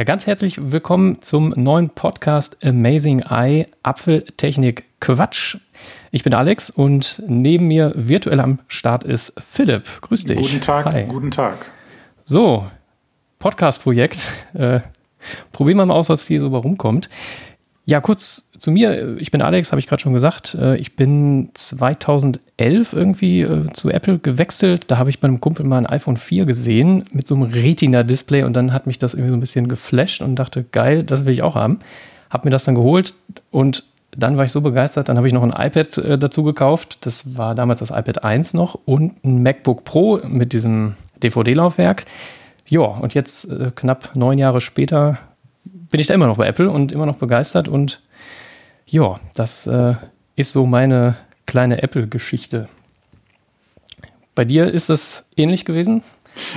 Ja, ganz herzlich willkommen zum neuen Podcast Amazing Eye Apfeltechnik Quatsch. Ich bin Alex und neben mir virtuell am Start ist Philipp. Grüß dich. Guten Tag, Hi. guten Tag. So, Podcast-Projekt. Äh, probieren wir mal aus, was hier so rumkommt. Ja, kurz zu mir. Ich bin Alex, habe ich gerade schon gesagt. Äh, ich bin 2011 irgendwie äh, zu Apple gewechselt. Da habe ich bei einem Kumpel mal ein iPhone 4 gesehen mit so einem Retina-Display und dann hat mich das irgendwie so ein bisschen geflasht und dachte, geil, das will ich auch haben. Habe mir das dann geholt und dann war ich so begeistert, dann habe ich noch ein iPad äh, dazu gekauft. Das war damals das iPad 1 noch und ein MacBook Pro mit diesem DVD-Laufwerk. Ja, und jetzt äh, knapp neun Jahre später bin ich da immer noch bei Apple und immer noch begeistert. Und ja, das äh, ist so meine kleine Apple-Geschichte. Bei dir ist es ähnlich gewesen?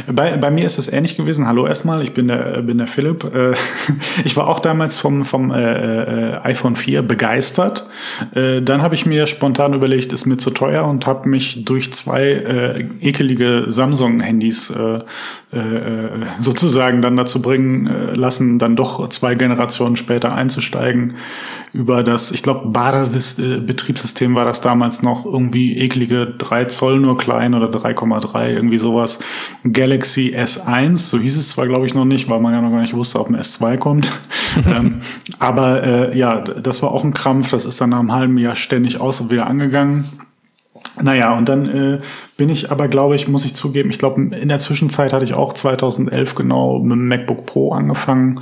Bei, bei mir ist es ähnlich gewesen. Hallo erstmal, ich bin der, bin der Philipp. Äh, ich war auch damals vom, vom äh, äh iPhone 4 begeistert. Äh, dann habe ich mir spontan überlegt, ist mir zu teuer und habe mich durch zwei äh, ekelige Samsung-Handys äh, äh, sozusagen dann dazu bringen äh, lassen, dann doch zwei Generationen später einzusteigen über das, ich glaube, Bader-Betriebssystem war das damals noch irgendwie eklige 3 Zoll nur klein oder 3,3, irgendwie sowas. Galaxy S1, so hieß es zwar, glaube ich, noch nicht, weil man ja noch gar nicht wusste, ob ein S2 kommt. ähm, aber äh, ja, das war auch ein Krampf, das ist dann nach einem halben Jahr ständig aus und wieder angegangen. Naja, und dann äh, bin ich aber, glaube ich, muss ich zugeben, ich glaube, in der Zwischenzeit hatte ich auch 2011 genau mit dem MacBook Pro angefangen.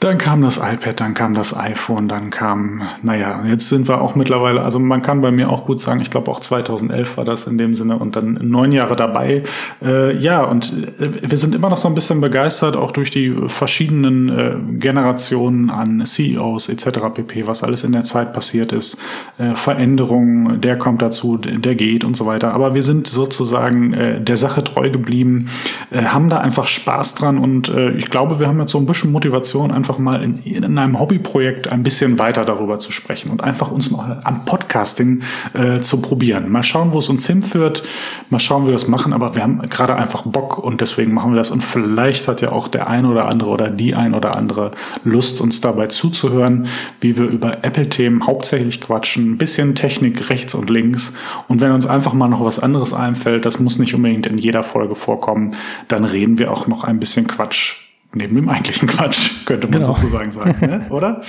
Dann kam das iPad, dann kam das iPhone, dann kam, naja, jetzt sind wir auch mittlerweile, also man kann bei mir auch gut sagen, ich glaube auch 2011 war das in dem Sinne und dann neun Jahre dabei. Äh, ja, und äh, wir sind immer noch so ein bisschen begeistert, auch durch die verschiedenen äh, Generationen an CEOs etc. pp., was alles in der Zeit passiert ist. Äh, Veränderungen, der kommt dazu, der geht und so weiter. Aber wir sind sozusagen äh, der Sache treu geblieben, äh, haben da einfach Spaß dran und äh, ich glaube, wir haben jetzt so ein bisschen Motivation, einfach mal in, in einem Hobbyprojekt ein bisschen weiter darüber zu sprechen und einfach uns mal am Podcasting äh, zu probieren. Mal schauen, wo es uns hinführt, mal schauen, wie wir es machen, aber wir haben gerade einfach Bock und deswegen machen wir das. Und vielleicht hat ja auch der ein oder andere oder die ein oder andere Lust, uns dabei zuzuhören, wie wir über Apple-Themen hauptsächlich quatschen, ein bisschen Technik rechts und links. Und wenn uns einfach mal noch was anderes einfällt, das muss nicht unbedingt in jeder Folge vorkommen, dann reden wir auch noch ein bisschen Quatsch neben dem eigentlichen Quatsch, könnte man genau. sozusagen sagen, ne? oder?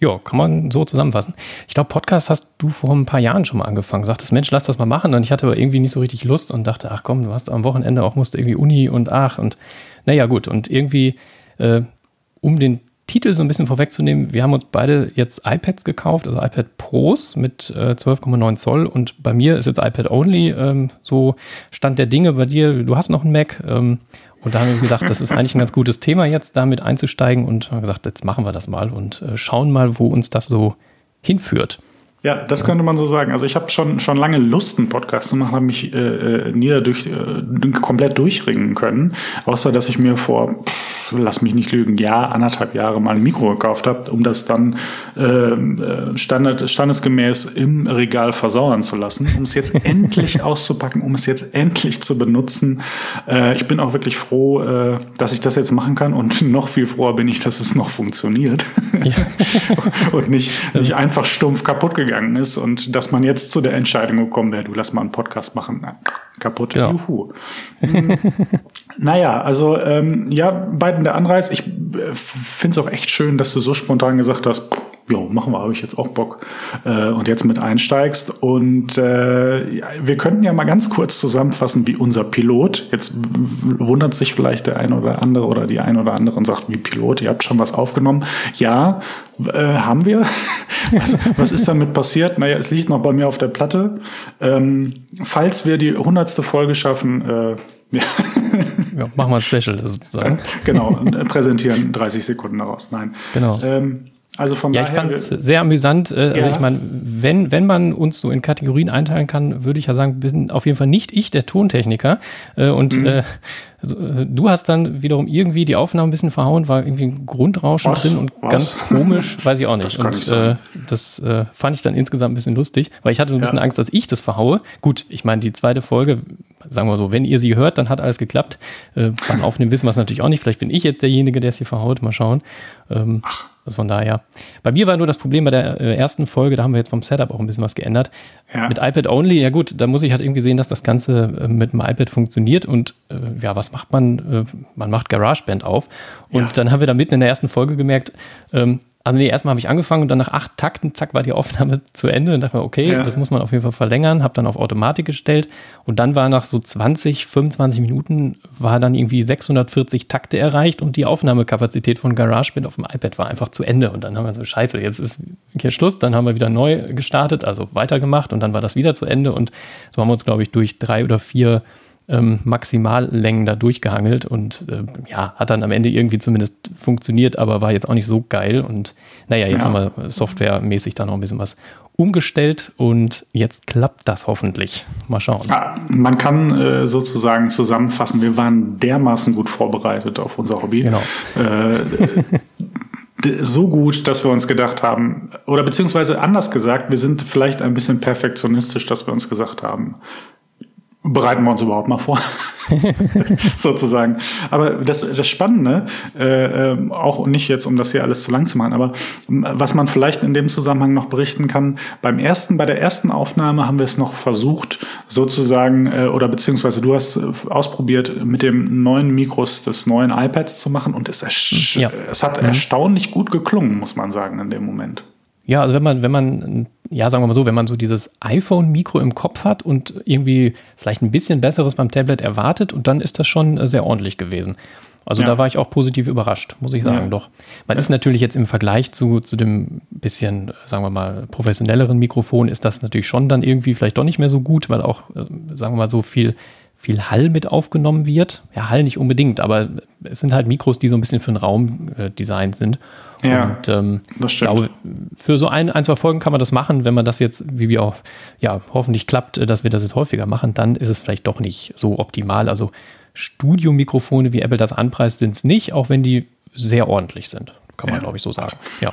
Ja, kann man so zusammenfassen. Ich glaube, Podcast hast du vor ein paar Jahren schon mal angefangen. Sagtest, Mensch, lass das mal machen. Und ich hatte aber irgendwie nicht so richtig Lust und dachte, ach komm, du hast am Wochenende auch musste irgendwie Uni und ach und naja, gut. Und irgendwie, äh, um den Titel so ein bisschen vorwegzunehmen, wir haben uns beide jetzt iPads gekauft, also iPad Pros mit äh, 12,9 Zoll und bei mir ist jetzt iPad Only ähm, so Stand der Dinge bei dir. Du hast noch einen Mac. Ähm, und da haben wir gesagt, das ist eigentlich ein ganz gutes Thema jetzt, damit einzusteigen und haben gesagt, jetzt machen wir das mal und äh, schauen mal, wo uns das so hinführt. Ja, das könnte man so sagen. Also ich habe schon schon lange Lust, einen Podcast zu machen, habe mich äh, äh, nie dadurch äh, komplett durchringen können, außer dass ich mir vor, lass mich nicht lügen, Jahr, anderthalb Jahre mal ein Mikro gekauft habe, um das dann äh, äh, standard, standesgemäß im Regal versauern zu lassen, um es jetzt endlich auszupacken, um es jetzt endlich zu benutzen. Äh, ich bin auch wirklich froh, äh, dass ich das jetzt machen kann und noch viel froher bin ich, dass es noch funktioniert ja. und nicht, nicht einfach stumpf kaputt gegangen gegangen ist und dass man jetzt zu der Entscheidung gekommen wäre, du lass mal einen Podcast machen. Kaputt. Ja. Juhu. Hm. naja, also ähm, ja, beiden der Anreiz. Ich äh, finde es auch echt schön, dass du so spontan gesagt hast, jo, machen wir, habe ich jetzt auch Bock äh, und jetzt mit einsteigst. Und äh, ja, wir könnten ja mal ganz kurz zusammenfassen, wie unser Pilot. Jetzt wundert sich vielleicht der eine oder andere oder die eine oder andere und sagt, wie Pilot, ihr habt schon was aufgenommen. Ja, äh, haben wir. was, was ist damit passiert? Naja, es liegt noch bei mir auf der Platte. Ähm, falls wir die hundertste Folge schaffen, äh, ja. ja, machen wir ein Special sozusagen. genau, präsentieren 30 Sekunden daraus. Nein. Genau. Ähm, also von ja. Ich fand es sehr amüsant. Äh, also ja. ich meine, wenn, wenn man uns so in Kategorien einteilen kann, würde ich ja sagen, bin auf jeden Fall nicht ich der Tontechniker. Äh, und mhm. äh, also, äh, du hast dann wiederum irgendwie die Aufnahme ein bisschen verhauen, war irgendwie ein Grundrauschen was? drin und was? ganz komisch, weiß ich auch nicht. Das und äh, das äh, fand ich dann insgesamt ein bisschen lustig, weil ich hatte ein bisschen ja. Angst, dass ich das verhaue. Gut, ich meine, die zweite Folge sagen wir so, wenn ihr sie hört, dann hat alles geklappt. Äh, beim Aufnehmen wissen wir es natürlich auch nicht. Vielleicht bin ich jetzt derjenige, der es hier verhaut. Mal schauen. Ähm, Ach. Also von daher. Bei mir war nur das Problem bei der äh, ersten Folge, da haben wir jetzt vom Setup auch ein bisschen was geändert. Ja. Mit iPad Only, ja gut, da muss ich halt irgendwie sehen, dass das Ganze äh, mit dem iPad funktioniert. Und äh, ja, was macht man? Äh, man macht GarageBand auf. Und ja. dann haben wir da mitten in der ersten Folge gemerkt, ähm, also nee, erstmal habe ich angefangen und dann nach acht Takten, zack, war die Aufnahme zu Ende. Und dachte mir, okay, ja. das muss man auf jeden Fall verlängern. Habe dann auf Automatik gestellt. Und dann war nach so 20, 25 Minuten, war dann irgendwie 640 Takte erreicht und die Aufnahmekapazität von GarageBand auf dem iPad war einfach zu Ende. Und dann haben wir so, scheiße, jetzt ist hier Schluss. Dann haben wir wieder neu gestartet, also weitergemacht und dann war das wieder zu Ende. Und so haben wir uns, glaube ich, durch drei oder vier ähm, Maximallängen da durchgehangelt und äh, ja, hat dann am Ende irgendwie zumindest funktioniert, aber war jetzt auch nicht so geil. Und naja, jetzt ja. haben wir softwaremäßig da noch ein bisschen was umgestellt und jetzt klappt das hoffentlich. Mal schauen. Ja, man kann äh, sozusagen zusammenfassen, wir waren dermaßen gut vorbereitet auf unser Hobby. Genau. Äh, so gut, dass wir uns gedacht haben, oder beziehungsweise anders gesagt, wir sind vielleicht ein bisschen perfektionistisch, dass wir uns gesagt haben, bereiten wir uns überhaupt mal vor, sozusagen. Aber das, das Spannende, äh, äh, auch nicht jetzt, um das hier alles zu lang zu machen, aber was man vielleicht in dem Zusammenhang noch berichten kann, beim ersten, bei der ersten Aufnahme haben wir es noch versucht, sozusagen, äh, oder beziehungsweise du hast ausprobiert, mit dem neuen Mikros des neuen iPads zu machen und es, ja. es hat mhm. erstaunlich gut geklungen, muss man sagen, in dem Moment. Ja, also wenn man, wenn man, ja, sagen wir mal so, wenn man so dieses iPhone-Mikro im Kopf hat und irgendwie vielleicht ein bisschen besseres beim Tablet erwartet, und dann ist das schon äh, sehr ordentlich gewesen. Also ja. da war ich auch positiv überrascht, muss ich sagen, ja. doch. Man ja. ist natürlich jetzt im Vergleich zu, zu dem bisschen, sagen wir mal, professionelleren Mikrofon, ist das natürlich schon dann irgendwie vielleicht doch nicht mehr so gut, weil auch, äh, sagen wir mal, so viel, viel Hall mit aufgenommen wird. Ja, Hall nicht unbedingt, aber es sind halt Mikros, die so ein bisschen für den Raum äh, designt sind. Ja, und, ähm, das stimmt. Glaube, für so ein, ein, zwei Folgen kann man das machen. Wenn man das jetzt, wie wir auch, ja, hoffentlich klappt, äh, dass wir das jetzt häufiger machen, dann ist es vielleicht doch nicht so optimal. Also Studiomikrofone, wie Apple das anpreist, sind es nicht, auch wenn die sehr ordentlich sind. Kann man, ja. glaube ich, so sagen. Ja.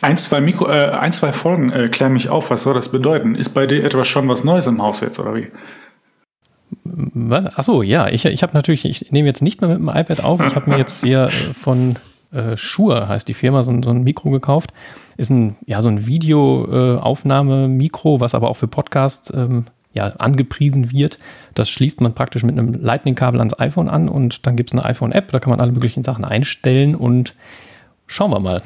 Ein, zwei, Mikro, äh, ein, zwei Folgen äh, klär mich auf. Was soll das bedeuten? Ist bei dir etwas schon was Neues im Haus jetzt, oder wie? Was? Achso, ja, ich, ich habe natürlich, ich nehme jetzt nicht mehr mit dem iPad auf. Ich habe mir jetzt hier äh, von äh, Shure heißt die Firma, so, so, ein Mikro gekauft. Ist ein, ja, so ein Videoaufnahme-Mikro, was aber auch für Podcast ähm, ja, angepriesen wird. Das schließt man praktisch mit einem Lightning-Kabel ans iPhone an und dann gibt es eine iPhone-App, da kann man alle möglichen Sachen einstellen und schauen wir mal.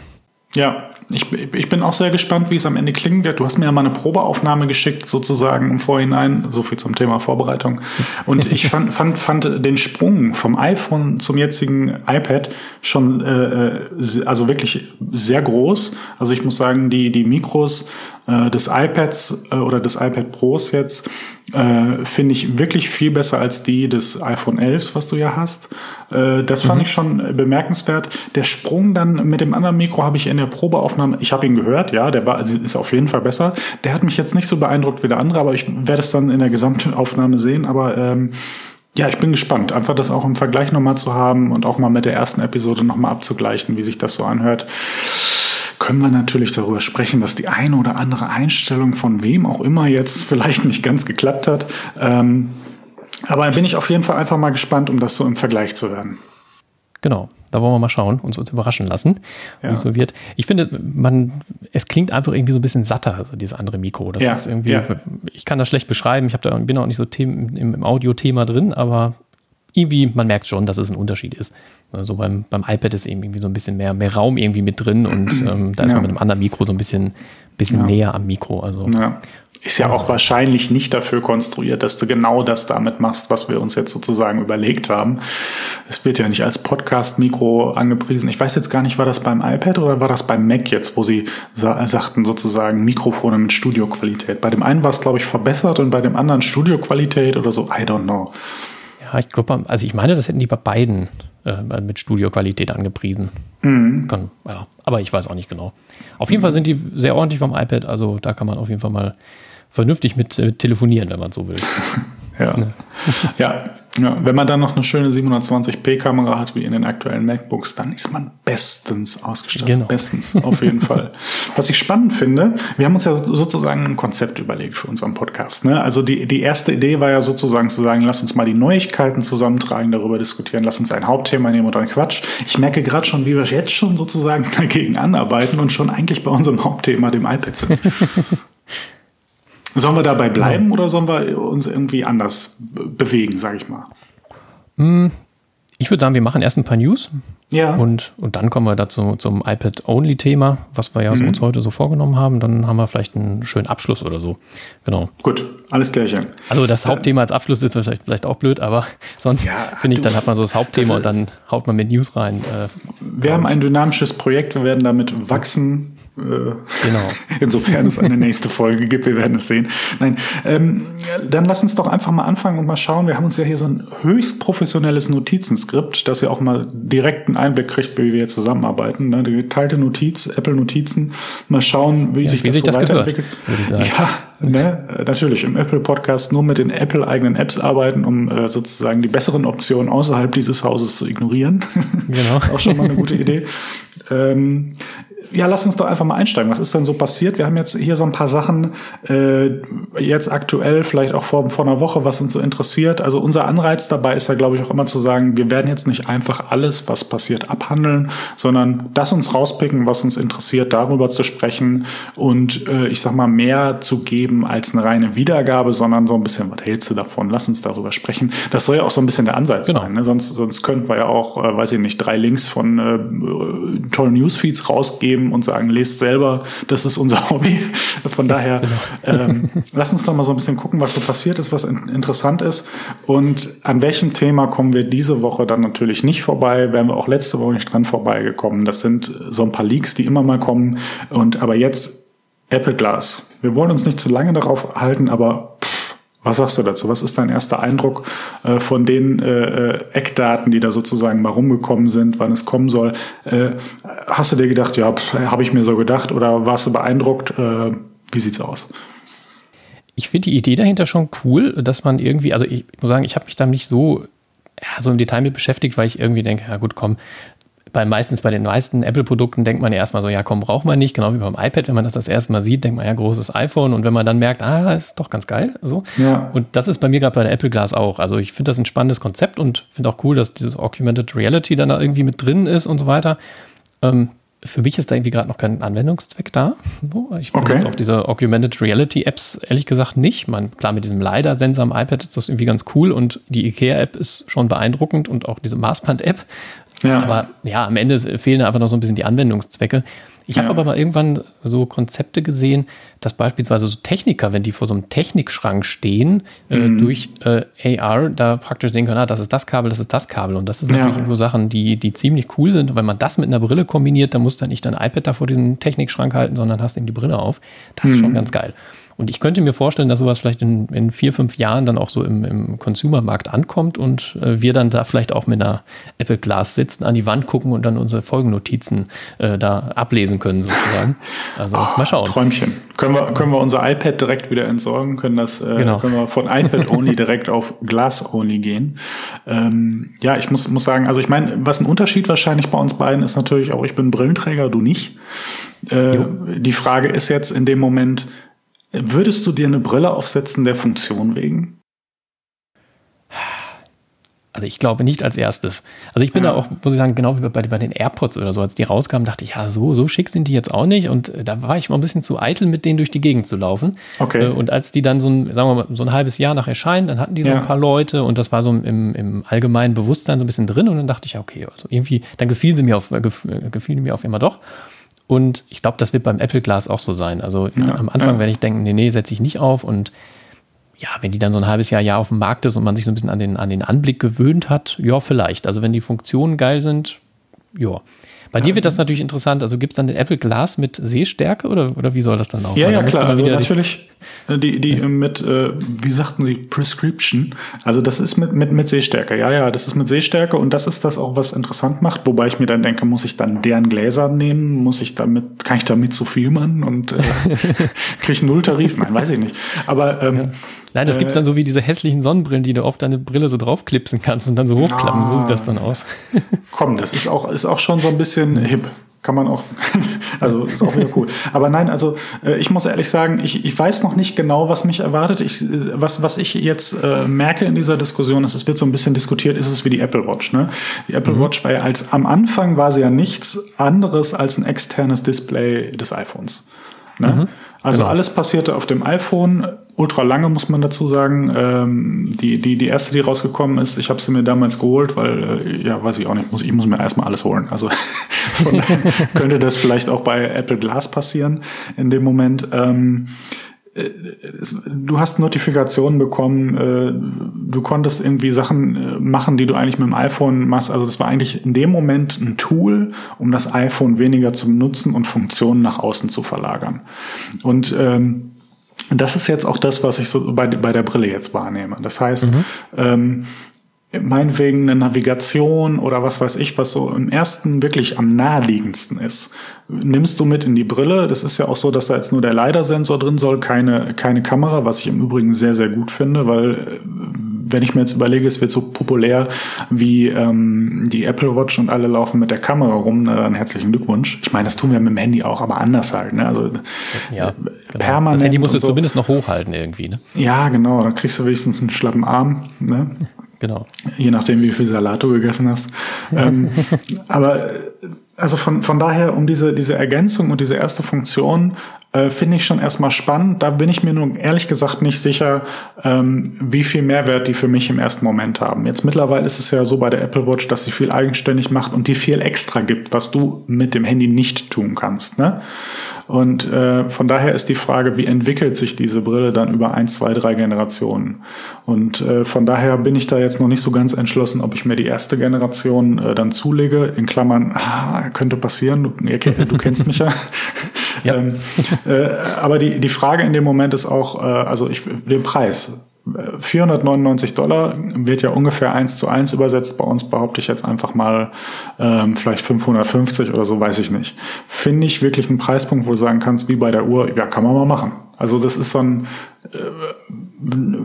Ja, ich, ich bin auch sehr gespannt, wie es am Ende klingen wird. Du hast mir ja mal eine Probeaufnahme geschickt, sozusagen im Vorhinein. So viel zum Thema Vorbereitung. Und ich fand, fand, fand den Sprung vom iPhone zum jetzigen iPad schon, äh, äh also wirklich sehr groß. Also ich muss sagen, die, die Mikros äh, des iPads äh, oder des iPad Pros jetzt äh, finde ich wirklich viel besser als die des iPhone 11, was du ja hast. Äh, das fand mhm. ich schon bemerkenswert. Der Sprung dann mit dem anderen Mikro habe ich in der Probeaufnahme, ich habe ihn gehört, ja, der war, also ist auf jeden Fall besser. Der hat mich jetzt nicht so beeindruckt wie der andere, aber ich werde es dann in der Gesamtaufnahme sehen. Aber ähm, ja, ich bin gespannt, einfach das auch im Vergleich nochmal zu haben und auch mal mit der ersten Episode nochmal abzugleichen, wie sich das so anhört können wir natürlich darüber sprechen, dass die eine oder andere Einstellung von wem auch immer jetzt vielleicht nicht ganz geklappt hat. Ähm, aber bin ich auf jeden Fall einfach mal gespannt, um das so im Vergleich zu hören. Genau, da wollen wir mal schauen, uns, uns überraschen lassen, ja. wie es so wird. Ich finde, man, es klingt einfach irgendwie so ein bisschen satter, also dieses andere Mikro. Das ja. ist irgendwie, ja. ich kann das schlecht beschreiben. Ich da, bin auch nicht so im, im Audio-Thema drin, aber irgendwie, man merkt schon, dass es ein Unterschied ist. Also beim, beim iPad ist eben irgendwie so ein bisschen mehr, mehr Raum irgendwie mit drin und ähm, da ist ja. man mit einem anderen Mikro so ein bisschen, bisschen ja. näher am Mikro. Also ja. Ist ja auch wahrscheinlich nicht dafür konstruiert, dass du genau das damit machst, was wir uns jetzt sozusagen überlegt haben. Es wird ja nicht als Podcast-Mikro angepriesen. Ich weiß jetzt gar nicht, war das beim iPad oder war das beim Mac jetzt, wo sie sa sagten sozusagen Mikrofone mit Studioqualität. Bei dem einen war es, glaube ich, verbessert und bei dem anderen Studioqualität oder so. I don't know. Ich glaube, also ich meine, das hätten die bei beiden äh, mit Studioqualität angepriesen. Mhm. Kann, ja, aber ich weiß auch nicht genau. Auf jeden mhm. Fall sind die sehr ordentlich vom iPad, also da kann man auf jeden Fall mal vernünftig mit äh, telefonieren, wenn man so will. ja. ja, Ja, wenn man dann noch eine schöne 720p-Kamera hat, wie in den aktuellen MacBooks, dann ist man bestens ausgestattet. Genau. Bestens, auf jeden Fall. Was ich spannend finde, wir haben uns ja sozusagen ein Konzept überlegt für unseren Podcast. Ne? Also die, die erste Idee war ja sozusagen zu sagen, lass uns mal die Neuigkeiten zusammentragen, darüber diskutieren, lass uns ein Hauptthema nehmen oder ein Quatsch. Ich merke gerade schon, wie wir jetzt schon sozusagen dagegen anarbeiten und schon eigentlich bei unserem Hauptthema, dem iPad sind. Sollen wir dabei bleiben ja. oder sollen wir uns irgendwie anders bewegen, sage ich mal? Hm, ich würde sagen, wir machen erst ein paar News. Ja. Und, und dann kommen wir dazu zum iPad-Only-Thema, was wir ja mhm. uns heute so vorgenommen haben. Dann haben wir vielleicht einen schönen Abschluss oder so. Genau. Gut, alles gleich. Also das Hauptthema als Abschluss ist vielleicht, vielleicht auch blöd, aber sonst ja, finde ich, dann hat man so das Hauptthema das und dann haut man mit News rein. Äh, wir haben ein dynamisches Projekt, wir werden damit wachsen. Äh, genau. Insofern es eine nächste Folge gibt, wir werden es sehen. Nein, ähm, dann lass uns doch einfach mal anfangen und mal schauen. Wir haben uns ja hier so ein höchst professionelles Notizenskript, dass ihr auch mal direkt einen Einblick kriegt, wie wir zusammenarbeiten. Ne? Die geteilte Notiz, Apple Notizen, mal schauen, wie ja, sich wie das sich so das weiterentwickelt. Gehört, ja, ne? natürlich im Apple Podcast nur mit den Apple eigenen Apps arbeiten, um äh, sozusagen die besseren Optionen außerhalb dieses Hauses zu ignorieren. Genau. auch schon mal eine gute Idee. Ähm, ja, lass uns doch einfach mal einsteigen. Was ist denn so passiert? Wir haben jetzt hier so ein paar Sachen, äh, jetzt aktuell, vielleicht auch vor, vor einer Woche, was uns so interessiert. Also unser Anreiz dabei ist ja, glaube ich, auch immer zu sagen, wir werden jetzt nicht einfach alles, was passiert, abhandeln, sondern das uns rauspicken, was uns interessiert, darüber zu sprechen und äh, ich sag mal, mehr zu geben als eine reine Wiedergabe, sondern so ein bisschen, was hältst du davon? Lass uns darüber sprechen. Das soll ja auch so ein bisschen der Ansatz genau. sein. Ne? Sonst, sonst könnten wir ja auch, äh, weiß ich nicht, drei Links von äh, tollen Newsfeeds rausgeben geben und sagen, lest selber, das ist unser Hobby. Von daher, genau. ähm, lass uns doch mal so ein bisschen gucken, was so passiert ist, was in interessant ist. Und an welchem Thema kommen wir diese Woche dann natürlich nicht vorbei, wären wir auch letzte Woche nicht dran vorbeigekommen. Das sind so ein paar Leaks, die immer mal kommen. Und aber jetzt Apple Glass. Wir wollen uns nicht zu lange darauf halten, aber was sagst du dazu? Was ist dein erster Eindruck äh, von den äh, äh, Eckdaten, die da sozusagen mal rumgekommen sind, wann es kommen soll? Äh, hast du dir gedacht, ja, habe ich mir so gedacht oder warst du beeindruckt? Äh, wie sieht's aus? Ich finde die Idee dahinter schon cool, dass man irgendwie, also ich muss sagen, ich habe mich da nicht so ja, so im Detail mit beschäftigt, weil ich irgendwie denke, ja gut, komm, bei meistens bei den meisten Apple-Produkten denkt man ja erstmal so, ja komm, braucht man nicht, genau wie beim iPad, wenn man das das erste Mal sieht, denkt man ja, großes iPhone und wenn man dann merkt, ah, ist doch ganz geil, so. Ja. Und das ist bei mir gerade bei der Apple Glass auch. Also ich finde das ein spannendes Konzept und finde auch cool, dass dieses Augmented Reality dann da irgendwie mit drin ist und so weiter. Ähm, für mich ist da irgendwie gerade noch kein Anwendungszweck da. Ich finde okay. jetzt auch diese Augmented Reality Apps ehrlich gesagt nicht. Man, klar, mit diesem LiDAR-Sensor am iPad ist das irgendwie ganz cool und die IKEA-App ist schon beeindruckend und auch diese Maßband-App. Ja. Aber ja, am Ende fehlen einfach noch so ein bisschen die Anwendungszwecke. Ich habe ja. aber mal irgendwann so Konzepte gesehen, dass beispielsweise so Techniker, wenn die vor so einem Technikschrank stehen, äh, mhm. äh, durch äh, AR da praktisch sehen können, ah, das ist das Kabel, das ist das Kabel. Und das sind natürlich ja. irgendwo Sachen, die, die ziemlich cool sind. Und wenn man das mit einer Brille kombiniert, dann muss dann nicht dein iPad da vor diesem Technikschrank halten, sondern hast eben die Brille auf. Das mhm. ist schon mhm. ganz geil. Und ich könnte mir vorstellen, dass sowas vielleicht in, in vier, fünf Jahren dann auch so im, im Consumer-Markt ankommt und äh, wir dann da vielleicht auch mit einer Apple Glass sitzen, an die Wand gucken und dann unsere Folgennotizen äh, da ablesen können, sozusagen. Also oh, mal schauen. Träumchen. Können wir, können wir unser iPad direkt wieder entsorgen, können das, äh, genau. können wir von iPad only direkt auf Glass only gehen. Ähm, ja, ich muss, muss sagen, also ich meine, was ein Unterschied wahrscheinlich bei uns beiden ist natürlich auch, ich bin Brillenträger, du nicht. Äh, die Frage ist jetzt in dem Moment, Würdest du dir eine Brille aufsetzen der Funktion wegen? Also ich glaube nicht als erstes. Also ich bin ja. da auch, muss ich sagen, genau wie bei, bei, den AirPods oder so, als die rauskamen, dachte ich, ja, so, so schick sind die jetzt auch nicht. Und äh, da war ich mal ein bisschen zu eitel, mit denen durch die Gegend zu laufen. Okay. Äh, und als die dann so ein, sagen wir mal, so ein halbes Jahr nach Erscheinen, dann hatten die so ja. ein paar Leute und das war so im, im allgemeinen Bewusstsein so ein bisschen drin. Und dann dachte ich, ja, okay, also irgendwie, dann gefielen sie mir auf, äh, gefielen mir auf immer doch. Und ich glaube, das wird beim Apple Glass auch so sein. Also ja, am Anfang ja. werde ich denken, nee, nee, setze ich nicht auf. Und ja, wenn die dann so ein halbes Jahr, Jahr auf dem Markt ist und man sich so ein bisschen an den, an den Anblick gewöhnt hat, ja, vielleicht. Also wenn die Funktionen geil sind, ja. Bei dir wird das natürlich interessant. Also gibt es dann den Apple Glass mit Sehstärke oder, oder wie soll das dann auch? Ja, ja, klar. Also natürlich äh, die, die ja. mit, äh, wie sagten die, Prescription. Also das ist mit, mit, mit Sehstärke. Ja, ja, das ist mit Sehstärke und das ist das auch, was interessant macht. Wobei ich mir dann denke, muss ich dann deren Gläser nehmen? Muss ich damit, kann ich damit zu viel machen und äh, kriege ich einen Nulltarif? Nein, weiß ich nicht. Aber ähm, ja Nein, das äh, gibt dann so wie diese hässlichen Sonnenbrillen, die du auf deine Brille so draufklipsen kannst und dann so hochklappen. Ah, so sieht das dann aus. Komm, das ist auch, ist auch schon so ein bisschen hip kann man auch, also ist auch wieder cool. Aber nein, also äh, ich muss ehrlich sagen, ich, ich weiß noch nicht genau, was mich erwartet. Ich, was, was ich jetzt äh, merke in dieser Diskussion ist, es wird so ein bisschen diskutiert, ist es wie die Apple Watch. Ne? Die Apple mhm. Watch war ja als am Anfang war sie ja nichts anderes als ein externes Display des iPhones. Ne? Mhm. Also genau. alles passierte auf dem iPhone, ultra lange muss man dazu sagen. Ähm, die, die, die erste, die rausgekommen ist, ich habe sie mir damals geholt, weil, äh, ja, weiß ich auch nicht, muss, ich muss mir erstmal alles holen. Also von daher könnte das vielleicht auch bei Apple Glass passieren in dem Moment. Ähm, äh, du hast Notifikationen bekommen, äh, du konntest irgendwie Sachen äh, machen, die du eigentlich mit dem iPhone machst. Also das war eigentlich in dem Moment ein Tool, um das iPhone weniger zu benutzen und Funktionen nach außen zu verlagern. Und ähm, das ist jetzt auch das, was ich so bei, bei der Brille jetzt wahrnehme. Das heißt, mhm. ähm, meinetwegen eine Navigation oder was weiß ich, was so im ersten wirklich am naheliegendsten ist, nimmst du mit in die Brille. Das ist ja auch so, dass da jetzt nur der LiDAR-Sensor drin soll, keine, keine Kamera, was ich im Übrigen sehr, sehr gut finde, weil äh, wenn ich mir jetzt überlege, es wird so populär wie ähm, die Apple Watch und alle laufen mit der Kamera rum, dann herzlichen Glückwunsch. Ich meine, das tun wir mit dem Handy auch, aber anders halt. Ne? Also ja, äh, genau. permanent. Das Handy musst du so. zumindest noch hochhalten irgendwie. Ne? Ja, genau. Da kriegst du wenigstens einen schlappen Arm. Ne? Genau. Je nachdem, wie viel Salat du gegessen hast. ähm, aber also von, von daher, um diese, diese Ergänzung und diese erste Funktion äh, finde ich schon erstmal spannend. Da bin ich mir nun ehrlich gesagt nicht sicher, ähm, wie viel Mehrwert die für mich im ersten Moment haben. Jetzt mittlerweile ist es ja so bei der Apple Watch, dass sie viel eigenständig macht und die viel extra gibt, was du mit dem Handy nicht tun kannst. Ne? Und äh, von daher ist die Frage, wie entwickelt sich diese Brille dann über ein, zwei, drei Generationen? Und äh, von daher bin ich da jetzt noch nicht so ganz entschlossen, ob ich mir die erste Generation äh, dann zulege. In Klammern, ah, könnte passieren, du, du kennst mich ja. Ja. ähm, äh, aber die, die Frage in dem Moment ist auch, äh, also ich, den Preis. 499 Dollar wird ja ungefähr eins zu eins übersetzt. Bei uns behaupte ich jetzt einfach mal ähm, vielleicht 550 oder so, weiß ich nicht. Finde ich wirklich einen Preispunkt, wo du sagen kannst, wie bei der Uhr, ja, kann man mal machen. Also das ist so ein äh,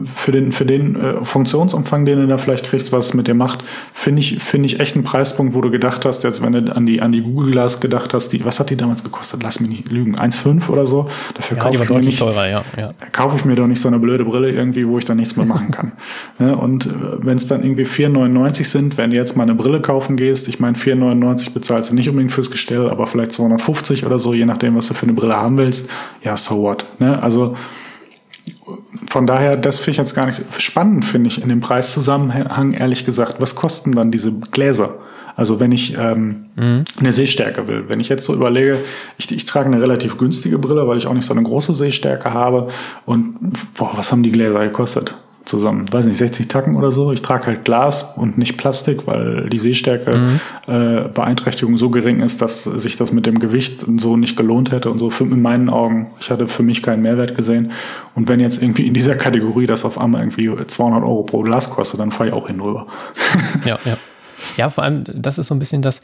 für den für den äh, Funktionsumfang, den du da vielleicht kriegst, was es mit dir macht, finde ich finde ich echt einen Preispunkt, wo du gedacht hast, jetzt wenn du an die an die Google Glass gedacht hast, die was hat die damals gekostet? Lass mich nicht lügen, 1,5 oder so. Dafür ja, kaufe ich mir nicht teurer, ja, ja. kaufe ich mir doch nicht so eine blöde Brille irgendwie, wo ich dann nichts mehr machen kann. ja, und äh, wenn es dann irgendwie 4,99 sind, wenn du jetzt mal eine Brille kaufen gehst, ich meine 4,99 bezahlst du nicht unbedingt fürs Gestell, aber vielleicht 250 oder so, je nachdem, was du für eine Brille haben willst. Ja, so what. Ne? Also von daher, das finde ich jetzt gar nicht spannend, finde ich, in dem Preiszusammenhang, ehrlich gesagt. Was kosten dann diese Gläser? Also wenn ich ähm, mhm. eine Sehstärke will. Wenn ich jetzt so überlege, ich, ich trage eine relativ günstige Brille, weil ich auch nicht so eine große Sehstärke habe. Und boah, was haben die Gläser gekostet? Zusammen, weiß nicht, 60 Tacken oder so. Ich trage halt Glas und nicht Plastik, weil die Sehstärke mhm. äh, Beeinträchtigung so gering ist, dass sich das mit dem Gewicht so nicht gelohnt hätte und so in meinen Augen. Ich hatte für mich keinen Mehrwert gesehen. Und wenn jetzt irgendwie in dieser Kategorie das auf einmal irgendwie 200 Euro pro Glas kostet, dann fahre ich auch hin drüber. ja, ja. Ja, vor allem, das ist so ein bisschen das,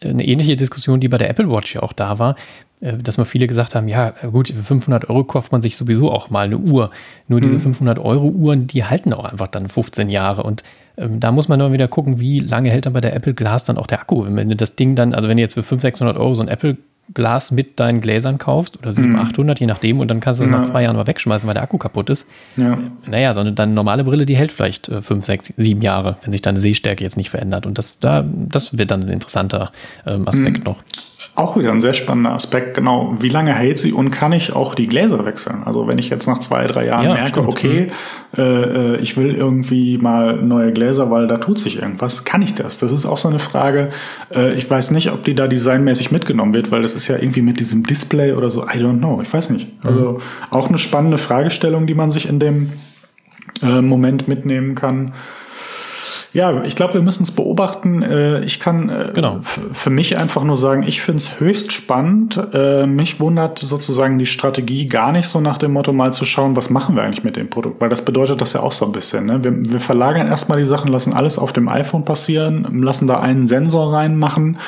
eine ähnliche Diskussion, die bei der Apple Watch ja auch da war, äh, dass mal viele gesagt haben, ja gut, für 500 Euro kauft man sich sowieso auch mal eine Uhr. Nur diese 500 mhm. Euro Uhren, die halten auch einfach dann 15 Jahre und ähm, da muss man dann wieder gucken, wie lange hält dann bei der Apple Glass dann auch der Akku. Wenn das Ding dann, also wenn du jetzt für 500, 600 Euro so ein Apple Glas mit deinen Gläsern kaufst oder 700, mhm. 800, je nachdem, und dann kannst du es ja. nach zwei Jahren mal wegschmeißen, weil der Akku kaputt ist. Ja. Naja, sondern deine normale Brille, die hält vielleicht äh, fünf, sechs, sieben Jahre, wenn sich deine Sehstärke jetzt nicht verändert. Und das, da, das wird dann ein interessanter ähm, Aspekt mhm. noch. Auch wieder ein sehr spannender Aspekt, genau. Wie lange hält sie und kann ich auch die Gläser wechseln? Also wenn ich jetzt nach zwei, drei Jahren ja, merke, stimmt. okay, mhm. äh, ich will irgendwie mal neue Gläser, weil da tut sich irgendwas, kann ich das? Das ist auch so eine Frage. Äh, ich weiß nicht, ob die da designmäßig mitgenommen wird, weil das ist ja irgendwie mit diesem Display oder so, I don't know, ich weiß nicht. Also mhm. auch eine spannende Fragestellung, die man sich in dem äh, Moment mitnehmen kann. Ja, ich glaube, wir müssen es beobachten. Äh, ich kann äh, genau. für mich einfach nur sagen, ich finde es höchst spannend. Äh, mich wundert sozusagen die Strategie gar nicht so nach dem Motto, mal zu schauen, was machen wir eigentlich mit dem Produkt, weil das bedeutet das ja auch so ein bisschen. Ne? Wir, wir verlagern erstmal die Sachen, lassen alles auf dem iPhone passieren, lassen da einen Sensor reinmachen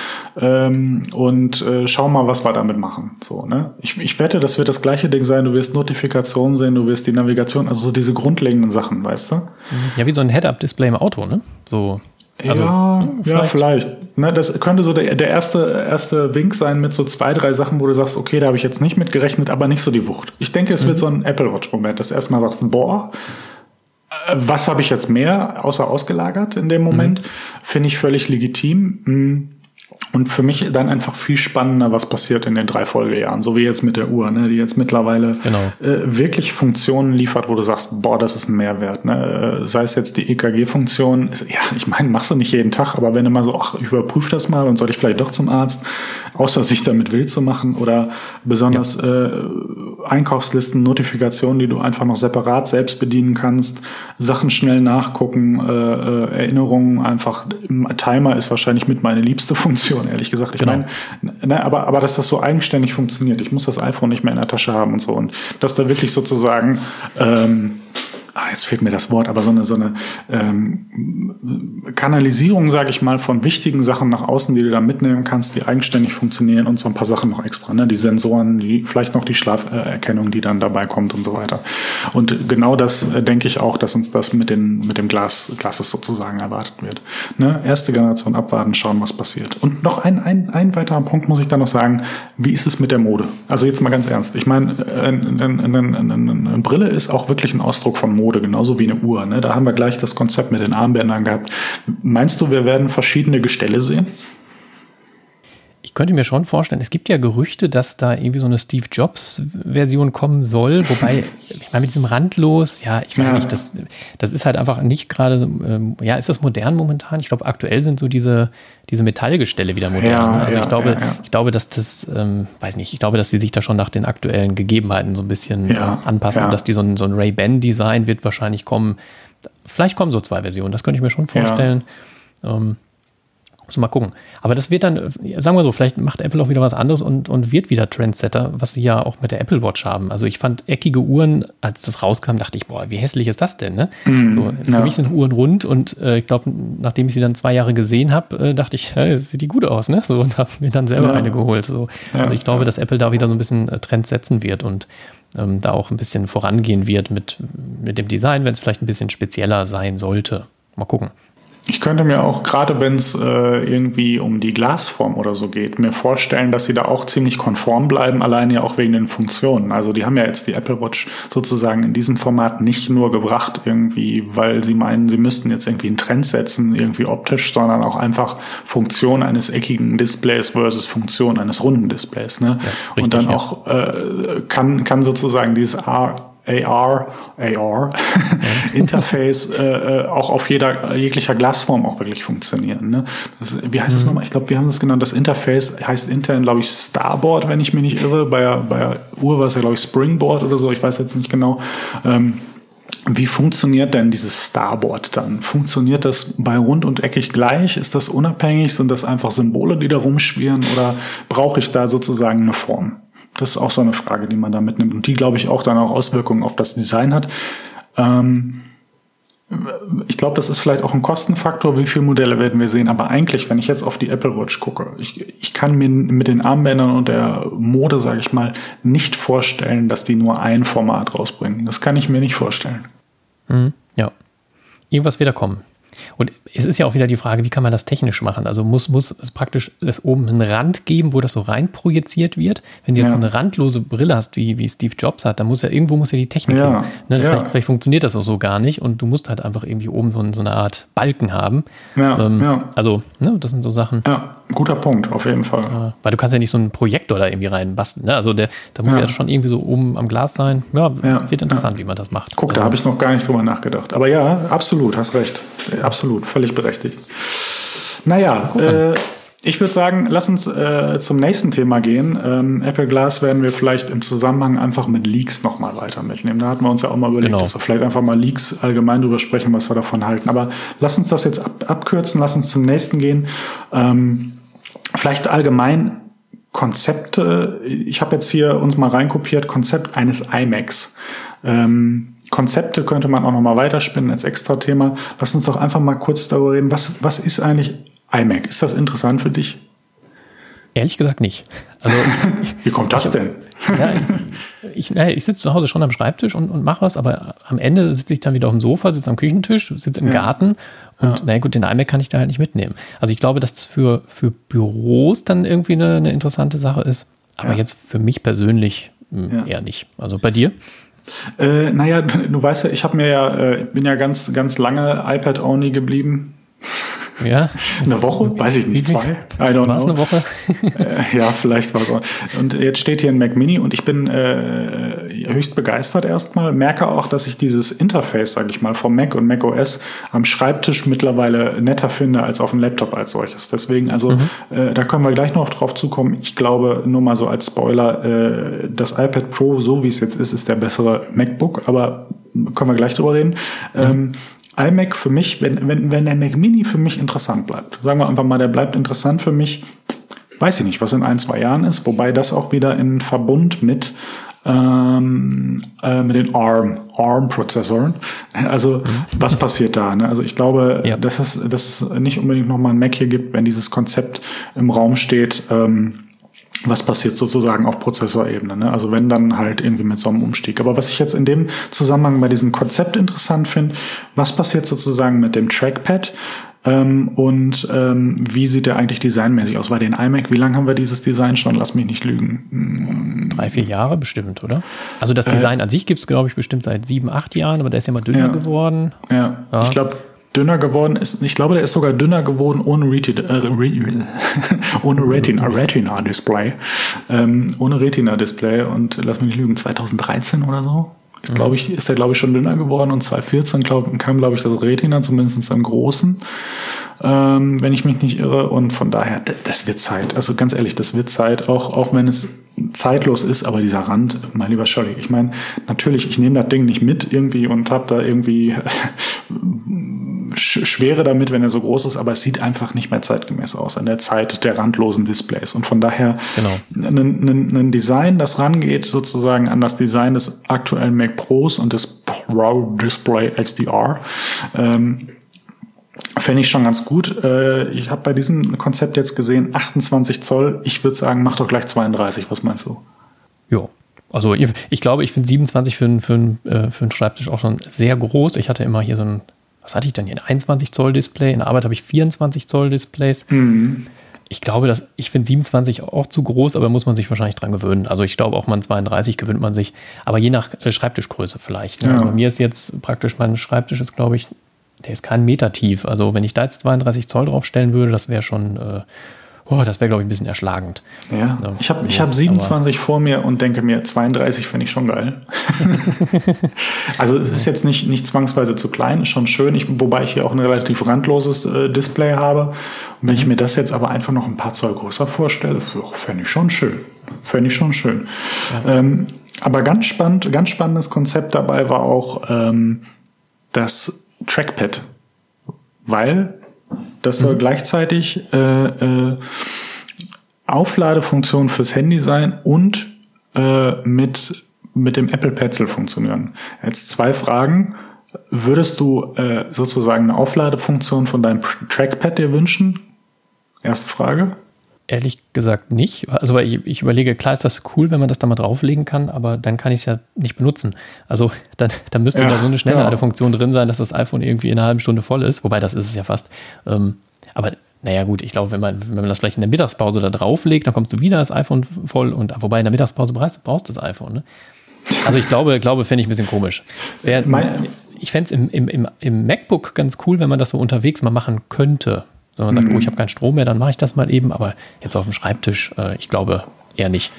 ähm, und schauen mal, was wir damit machen. So, ne? ich, ich wette, das wird das gleiche Ding sein. Du wirst Notifikationen sehen, du wirst die Navigation, also so diese grundlegenden Sachen, weißt du? Ja, wie so ein Head-Up-Display im Auto, ne? So. Also, ja, vielleicht. ja, vielleicht. Ne, das könnte so der, der erste, erste Wink sein mit so zwei, drei Sachen, wo du sagst, okay, da habe ich jetzt nicht mit gerechnet, aber nicht so die Wucht. Ich denke, es mhm. wird so ein Apple Watch-Moment, dass du erstmal sagst, boah, äh, was habe ich jetzt mehr außer ausgelagert in dem Moment? Mhm. Finde ich völlig legitim. Und für mich dann einfach viel spannender, was passiert in den drei Folgejahren, so wie jetzt mit der Uhr, ne, die jetzt mittlerweile genau. äh, wirklich Funktionen liefert, wo du sagst, boah, das ist ein Mehrwert. Ne? Sei es jetzt die EKG-Funktion, ja, ich meine, machst du nicht jeden Tag, aber wenn du mal so, ach, überprüf das mal und soll ich vielleicht doch zum Arzt, außer sich damit wild zu machen oder besonders ja. äh, Einkaufslisten, Notifikationen, die du einfach noch separat selbst bedienen kannst, Sachen schnell nachgucken, äh, äh, Erinnerungen einfach, Timer ist wahrscheinlich mit meine liebste Funktion, ehrlich gesagt. Ich genau. meine, ne, aber, aber dass das so eigenständig funktioniert, ich muss das iPhone nicht mehr in der Tasche haben und so und dass da wirklich sozusagen ähm, ah, jetzt fehlt mir das Wort, aber so eine, so eine ähm, Kanalisierung, sage ich mal, von wichtigen Sachen nach außen, die du da mitnehmen kannst, die eigenständig funktionieren und so ein paar Sachen noch extra, ne? Die Sensoren, die, vielleicht noch die Schlaferkennung, die dann dabei kommt und so weiter. Und genau das äh, denke ich auch, dass uns das mit, den, mit dem Glas, Glases sozusagen erwartet wird. Ne? Erste Generation abwarten, schauen, was passiert. Und noch ein, ein, ein weiterer Punkt muss ich dann noch sagen, wie ist es mit der Mode? Also jetzt mal ganz ernst. Ich meine, eine, eine, eine, eine Brille ist auch wirklich ein Ausdruck von Mode. Mode, genauso wie eine Uhr. Ne? Da haben wir gleich das Konzept mit den Armbändern gehabt. Meinst du, wir werden verschiedene Gestelle sehen? Ich könnte mir schon vorstellen, es gibt ja Gerüchte, dass da irgendwie so eine Steve Jobs-Version kommen soll. Wobei, ich meine, mit diesem Randlos, ja, ich weiß ja. nicht, das, das ist halt einfach nicht gerade, ähm, ja, ist das modern momentan? Ich glaube, aktuell sind so diese, diese Metallgestelle wieder modern. Ja, ne? Also ja, ich glaube, ich glaube, dass das, ähm, weiß nicht, ich glaube, dass sie sich da schon nach den aktuellen Gegebenheiten so ein bisschen äh, anpassen und dass die so ein, so ein Ray-Ban-Design wird wahrscheinlich kommen. Vielleicht kommen so zwei Versionen, das könnte ich mir schon vorstellen. Ähm, muss mal gucken. Aber das wird dann, sagen wir so, vielleicht macht Apple auch wieder was anderes und, und wird wieder Trendsetter, was sie ja auch mit der Apple Watch haben. Also ich fand eckige Uhren, als das rauskam, dachte ich, boah, wie hässlich ist das denn? Ne? Mm, so, für ja. mich sind Uhren rund und äh, ich glaube, nachdem ich sie dann zwei Jahre gesehen habe, äh, dachte ich, hey, sieht die gut aus, ne? So und habe mir dann selber ja. eine geholt. So. Ja, also ich glaube, dass Apple da wieder so ein bisschen äh, Trends setzen wird und ähm, da auch ein bisschen vorangehen wird mit, mit dem Design, wenn es vielleicht ein bisschen spezieller sein sollte. Mal gucken. Ich könnte mir auch, gerade wenn es äh, irgendwie um die Glasform oder so geht, mir vorstellen, dass sie da auch ziemlich konform bleiben, allein ja auch wegen den Funktionen. Also die haben ja jetzt die Apple Watch sozusagen in diesem Format nicht nur gebracht, irgendwie, weil sie meinen, sie müssten jetzt irgendwie einen Trend setzen, irgendwie optisch, sondern auch einfach Funktion eines eckigen Displays versus Funktion eines runden Displays. Ne? Ja, richtig, Und dann ja. auch äh, kann, kann sozusagen dieses A AR, AR Interface äh, äh, auch auf jeder jeglicher Glasform auch wirklich funktionieren. Ne? Das, wie heißt es mhm. nochmal? Ich glaube, wir haben das genannt. Das Interface heißt intern, glaube ich, Starboard, wenn ich mich nicht irre. Bei, bei der Uhr war es ja, glaube ich, Springboard oder so. Ich weiß jetzt nicht genau. Ähm, wie funktioniert denn dieses Starboard dann? Funktioniert das bei rund und eckig gleich? Ist das unabhängig? Sind das einfach Symbole, die da rumschwirren? Oder brauche ich da sozusagen eine Form? Das ist auch so eine Frage, die man da mitnimmt und die, glaube ich, auch dann auch Auswirkungen auf das Design hat. Ähm, ich glaube, das ist vielleicht auch ein Kostenfaktor, wie viele Modelle werden wir sehen. Aber eigentlich, wenn ich jetzt auf die Apple Watch gucke, ich, ich kann mir mit den Armbändern und der Mode, sage ich mal, nicht vorstellen, dass die nur ein Format rausbringen. Das kann ich mir nicht vorstellen. Mhm, ja. Irgendwas wird kommen. Und es ist ja auch wieder die Frage, wie kann man das technisch machen? Also muss, muss es praktisch es oben einen Rand geben, wo das so rein projiziert wird? Wenn du jetzt ja. so eine randlose Brille hast, wie, wie Steve Jobs hat, dann muss ja irgendwo muss ja die Technik ja. hin. Ne, ja. vielleicht, vielleicht, funktioniert das auch so gar nicht und du musst halt einfach irgendwie oben so, so eine Art Balken haben. Ja, ähm, ja. Also, ne, das sind so Sachen. Ja, guter Punkt, auf jeden Fall. Äh, weil du kannst ja nicht so einen Projektor da irgendwie reinbasteln. Ne? Also der, da muss ja. schon irgendwie so oben am Glas sein. Ja, wird interessant, wie man das macht. Guck, also, da habe ich noch gar nicht drüber nachgedacht. Aber ja, absolut, hast recht. Absolut, völlig berechtigt. Naja, äh, Ich würde sagen, lass uns äh, zum nächsten Thema gehen. Ähm, Apple Glass werden wir vielleicht im Zusammenhang einfach mit Leaks nochmal weiter mitnehmen. Da hatten wir uns ja auch mal überlegt, genau. dass wir vielleicht einfach mal Leaks allgemein drüber sprechen, was wir davon halten. Aber lass uns das jetzt ab abkürzen, lass uns zum nächsten gehen. Ähm, vielleicht allgemein Konzepte. Ich habe jetzt hier uns mal reinkopiert, Konzept eines iMacs. Ähm, Konzepte könnte man auch noch mal weiterspinnen als extra Thema. Lass uns doch einfach mal kurz darüber reden. Was, was ist eigentlich iMac. Ist das interessant für dich? Ehrlich gesagt nicht. Also, Wie kommt das denn? ja, ich, ich, ich sitze zu Hause schon am Schreibtisch und, und mache was, aber am Ende sitze ich dann wieder auf dem Sofa, sitze am Küchentisch, sitze im ja. Garten und ja. na gut, den iMac kann ich da halt nicht mitnehmen. Also ich glaube, dass das für, für Büros dann irgendwie eine, eine interessante Sache ist, aber ja. jetzt für mich persönlich mh, hm, eher nicht. Also bei dir? Äh, naja, du weißt ja, ich habe mir ja, äh, bin ja ganz, ganz lange iPad-only geblieben. Ja. Eine Woche? Weiß ich nicht, zwei? I don't war es eine Woche? Äh, ja, vielleicht war es auch. Und jetzt steht hier ein Mac Mini und ich bin äh, höchst begeistert erstmal. Merke auch, dass ich dieses Interface, sage ich mal, vom Mac und Mac OS am Schreibtisch mittlerweile netter finde als auf dem Laptop als solches. Deswegen, also mhm. äh, da können wir gleich noch drauf zukommen. Ich glaube, nur mal so als Spoiler, äh, das iPad Pro, so wie es jetzt ist, ist der bessere MacBook, aber können wir gleich drüber reden. Mhm. Ähm, iMac für mich, wenn, wenn, wenn der Mac Mini für mich interessant bleibt, sagen wir einfach mal, der bleibt interessant für mich, weiß ich nicht, was in ein, zwei Jahren ist, wobei das auch wieder in Verbund mit ähm, äh, mit den ARM, ARM-Prozessoren. Also was passiert da? Ne? Also ich glaube, ja. dass, es, dass es nicht unbedingt nochmal ein Mac hier gibt, wenn dieses Konzept im Raum steht. Ähm, was passiert sozusagen auf Prozessorebene. Ne? Also wenn dann halt irgendwie mit so einem Umstieg. Aber was ich jetzt in dem Zusammenhang bei diesem Konzept interessant finde, was passiert sozusagen mit dem Trackpad? Ähm, und ähm, wie sieht der eigentlich designmäßig aus? Bei den iMac, wie lange haben wir dieses Design schon? Lass mich nicht lügen. Hm. Drei, vier Jahre bestimmt, oder? Also das Design äh, an sich gibt es, glaube ich, bestimmt seit sieben, acht Jahren, aber der ist ja mal dünner ja, geworden. Ja, ja. ich glaube, dünner geworden ist. Ich glaube, der ist sogar dünner geworden ohne Retina, äh, ohne Retina, Retina Display. Ähm, ohne Retina Display und lass mich nicht lügen, 2013 oder so. Ich glaube, ich, ist der, glaube ich, schon dünner geworden und 2014 glaub, kam, glaube ich, das Retina zumindest im Großen, ähm, wenn ich mich nicht irre. Und von daher, das wird Zeit. Also ganz ehrlich, das wird Zeit, auch, auch wenn es zeitlos ist, aber dieser Rand, mein lieber Scholli, ich meine, natürlich, ich nehme das Ding nicht mit irgendwie und habe da irgendwie Schwere damit, wenn er so groß ist, aber es sieht einfach nicht mehr zeitgemäß aus an der Zeit der randlosen Displays. Und von daher genau. ein, ein, ein Design, das rangeht sozusagen an das Design des aktuellen Mac Pros und des Pro Display XDR, ähm, Fände ich schon ganz gut. Äh, ich habe bei diesem Konzept jetzt gesehen 28 Zoll. Ich würde sagen, mach doch gleich 32. Was meinst du? Ja, also ich, ich glaube, ich finde 27 für, für, äh, für einen Schreibtisch auch schon sehr groß. Ich hatte immer hier so ein was hatte ich denn hier? Ein 21 Zoll Display. In der Arbeit habe ich 24 Zoll Displays. Mhm. Ich glaube, dass ich finde 27 auch zu groß, aber muss man sich wahrscheinlich dran gewöhnen. Also ich glaube auch mal 32 gewöhnt man sich, aber je nach äh, Schreibtischgröße vielleicht. Ne? Ja. Also bei mir ist jetzt praktisch mein Schreibtisch ist, glaube ich, der ist kein Meter tief. Also wenn ich da jetzt 32 Zoll draufstellen würde, das wäre schon äh, Oh, das wäre, glaube ich, ein bisschen erschlagend. Ja, ich habe ich hab 27 vor mir und denke mir, 32 finde ich schon geil. also es ist jetzt nicht, nicht zwangsweise zu klein, ist schon schön, ich, wobei ich hier auch ein relativ randloses äh, Display habe. Und wenn mhm. ich mir das jetzt aber einfach noch ein paar Zoll größer vorstelle, fände ich schon schön. Fände ich schon schön. Ja. Ähm, aber ganz spannend, ganz spannendes Konzept dabei war auch ähm, das Trackpad. Weil das soll mhm. gleichzeitig äh, äh, Aufladefunktion fürs Handy sein und äh, mit, mit dem Apple Pencil funktionieren. Jetzt zwei Fragen. Würdest du äh, sozusagen eine Aufladefunktion von deinem Trackpad dir wünschen? Erste Frage. Ehrlich gesagt nicht. Also weil ich, ich, überlege, klar ist das cool, wenn man das da mal drauflegen kann, aber dann kann ich es ja nicht benutzen. Also dann, dann müsste ja, da so eine Schnellladefunktion ja. drin sein, dass das iPhone irgendwie in einer halben Stunde voll ist. Wobei das ist es ja fast. Ähm, aber naja gut, ich glaube, wenn man, wenn man das vielleicht in der Mittagspause da drauflegt, dann kommst du wieder das iPhone voll und wobei in der Mittagspause brauchst, du das iPhone. Ne? Also ich glaube, glaube fände ich ein bisschen komisch. Wär, ich fände es im, im, im, im MacBook ganz cool, wenn man das so unterwegs mal machen könnte. Man sagt, mhm. oh, ich habe keinen Strom mehr, dann mache ich das mal eben, aber jetzt auf dem Schreibtisch, äh, ich glaube eher nicht.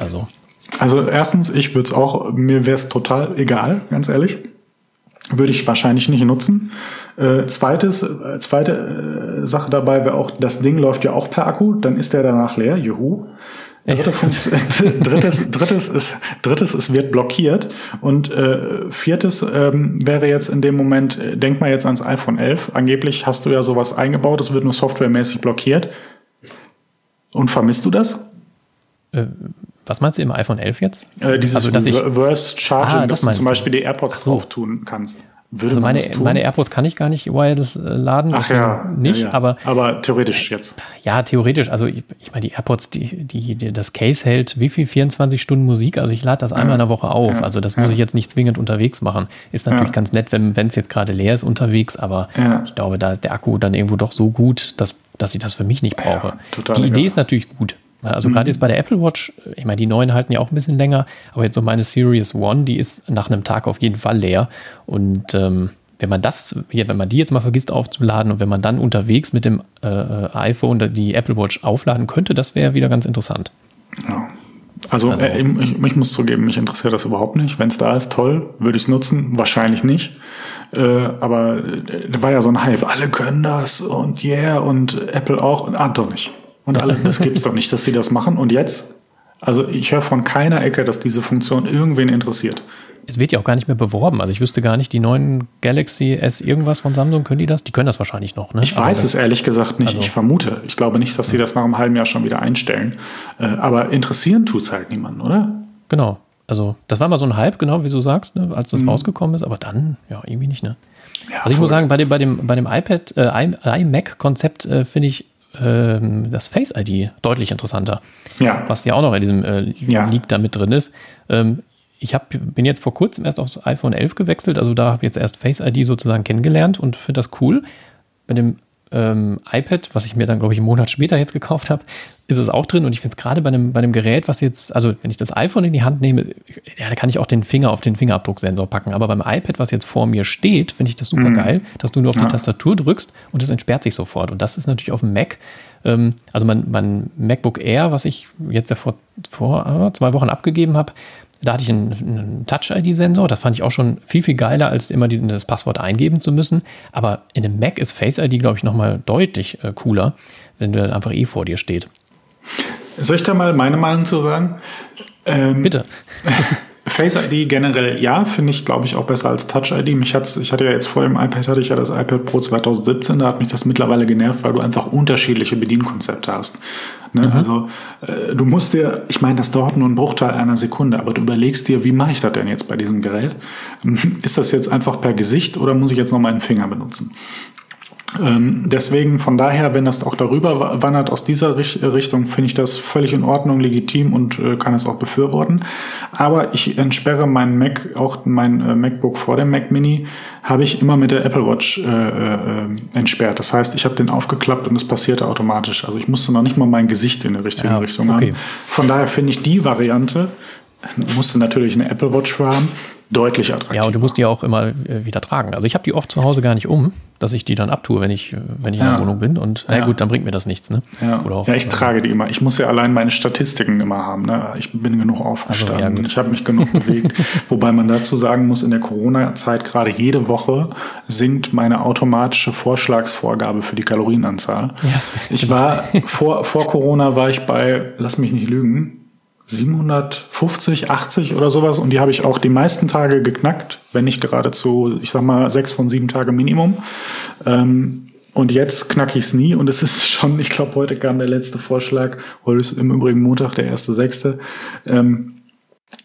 Also. Also erstens, ich würde es auch, mir wäre es total egal, ganz ehrlich. würde ich wahrscheinlich nicht nutzen. Äh, zweites, äh, zweite äh, Sache dabei wäre auch, das Ding läuft ja auch per Akku, dann ist der danach leer, juhu. Dritte drittes, drittes, ist, drittes, es wird blockiert. Und äh, viertes ähm, wäre jetzt in dem Moment, äh, denk mal jetzt ans iPhone 11. Angeblich hast du ja sowas eingebaut, es wird nur softwaremäßig blockiert. Und vermisst du das? Äh, was meinst du im iPhone 11 jetzt? Äh, dieses also, Reverse Charging, ah, das dass du zum Beispiel die AirPods so. drauf tun kannst. Würde also meine, meine AirPods kann ich gar nicht wireless äh, laden. Ach ja, nicht, ja, ja. aber aber theoretisch jetzt. Ja, theoretisch. Also ich, ich meine, die AirPods, die, die, die, das Case hält wie viel 24 Stunden Musik. Also ich lade das einmal ja. in der Woche auf. Also das muss ich jetzt nicht zwingend unterwegs machen. Ist natürlich ganz nett, wenn es jetzt gerade leer ist unterwegs. Aber ich glaube, da ist der Akku dann irgendwo doch so gut, dass dass ich das für mich nicht brauche. die Idee ist natürlich gut. Also mhm. gerade jetzt bei der Apple Watch, ich meine, die neuen halten ja auch ein bisschen länger, aber jetzt so meine Series One, die ist nach einem Tag auf jeden Fall leer. Und ähm, wenn man das, wenn man die jetzt mal vergisst aufzuladen und wenn man dann unterwegs mit dem äh, iPhone die Apple Watch aufladen könnte, das wäre wieder ganz interessant. Ja. Also, also äh, ich, ich, muss zugeben, mich interessiert das überhaupt nicht. Wenn es da ist, toll, würde ich es nutzen, wahrscheinlich nicht. Äh, aber äh, da war ja so ein Hype, alle können das und yeah und Apple auch und ah, doch nicht. Und alle, das gibt's doch nicht, dass sie das machen. Und jetzt, also ich höre von keiner Ecke, dass diese Funktion irgendwen interessiert es wird ja auch gar nicht mehr beworben. Also ich wüsste gar nicht, die neuen Galaxy S irgendwas von Samsung, können die das? Die können das wahrscheinlich noch, ne? Ich weiß es ehrlich gesagt nicht. Also, ich vermute. Ich glaube nicht, dass sie das nach einem halben Jahr schon wieder einstellen. Äh, aber interessieren tut's halt niemanden, oder? Genau. Also das war mal so ein Hype, genau wie du sagst, ne, als das mhm. rausgekommen ist. Aber dann, ja, irgendwie nicht, ne? Ja, also ich muss sagen, bei dem, bei dem, bei dem iPad, äh, iMac-Konzept äh, finde ich ähm, das Face ID deutlich interessanter. Ja. Was ja auch noch in diesem äh, ja. Leak da mit drin ist. Ähm, ich hab, bin jetzt vor kurzem erst aufs iPhone 11 gewechselt, also da habe ich jetzt erst Face ID sozusagen kennengelernt und finde das cool. Bei dem ähm, iPad, was ich mir dann, glaube ich, einen Monat später jetzt gekauft habe, ist es auch drin. Und ich finde es gerade bei einem, bei einem Gerät, was jetzt, also wenn ich das iPhone in die Hand nehme, ja, da kann ich auch den Finger auf den Fingerabdrucksensor packen. Aber beim iPad, was jetzt vor mir steht, finde ich das super mhm. geil, dass du nur auf ja. die Tastatur drückst und es entsperrt sich sofort. Und das ist natürlich auf dem Mac, ähm, also mein, mein MacBook Air, was ich jetzt ja vor, vor äh, zwei Wochen abgegeben habe, da hatte ich einen, einen Touch-ID-Sensor. Das fand ich auch schon viel, viel geiler, als immer die, das Passwort eingeben zu müssen. Aber in einem Mac ist Face ID, glaube ich, nochmal deutlich äh, cooler, wenn der einfach eh vor dir steht. Soll ich da mal meine Meinung zu sagen? Ähm, Bitte. Face ID generell ja, finde ich, glaube ich, auch besser als Touch ID. Mich hat's, ich hatte ja jetzt vor dem iPad, hatte ich ja das iPad Pro 2017, da hat mich das mittlerweile genervt, weil du einfach unterschiedliche Bedienkonzepte hast. Ne? Mhm. Also äh, du musst dir, ich meine, das dauert nur einen Bruchteil einer Sekunde, aber du überlegst dir, wie mache ich das denn jetzt bei diesem Gerät? Ist das jetzt einfach per Gesicht oder muss ich jetzt noch meinen Finger benutzen? Ähm, deswegen von daher, wenn das auch darüber wandert aus dieser Richtung, finde ich das völlig in Ordnung, legitim und äh, kann es auch befürworten. Aber ich entsperre meinen Mac, auch mein äh, MacBook vor dem Mac Mini, habe ich immer mit der Apple Watch äh, äh, entsperrt. Das heißt, ich habe den aufgeklappt und es passierte automatisch. Also ich musste noch nicht mal mein Gesicht in die richtige ja, Richtung okay. haben. Von daher finde ich die Variante, musste natürlich eine Apple Watch für haben, deutlich attraktiver. Ja, und du musst die auch immer äh, wieder tragen. Also ich habe die oft zu Hause gar nicht um, dass ich die dann abtue, wenn ich, äh, wenn ich ja. in der Wohnung bin. Und na ja. gut, dann bringt mir das nichts. Ne? Ja. Auch, ja, ich trage die immer. Ich muss ja allein meine Statistiken immer haben. Ne? Ich bin genug aufgestanden. Also, ich habe mich genug bewegt. Wobei man dazu sagen muss, in der Corona-Zeit gerade jede Woche sinkt meine automatische Vorschlagsvorgabe für die Kalorienanzahl. Ich war vor, vor Corona war ich bei, lass mich nicht lügen, 750, 80 oder sowas und die habe ich auch die meisten Tage geknackt, wenn nicht geradezu, ich sag mal, sechs von sieben Tage Minimum. Ähm, und jetzt knacke ich es nie und es ist schon, ich glaube, heute kam der letzte Vorschlag, heute ist im Übrigen Montag, der erste sechste. Ähm,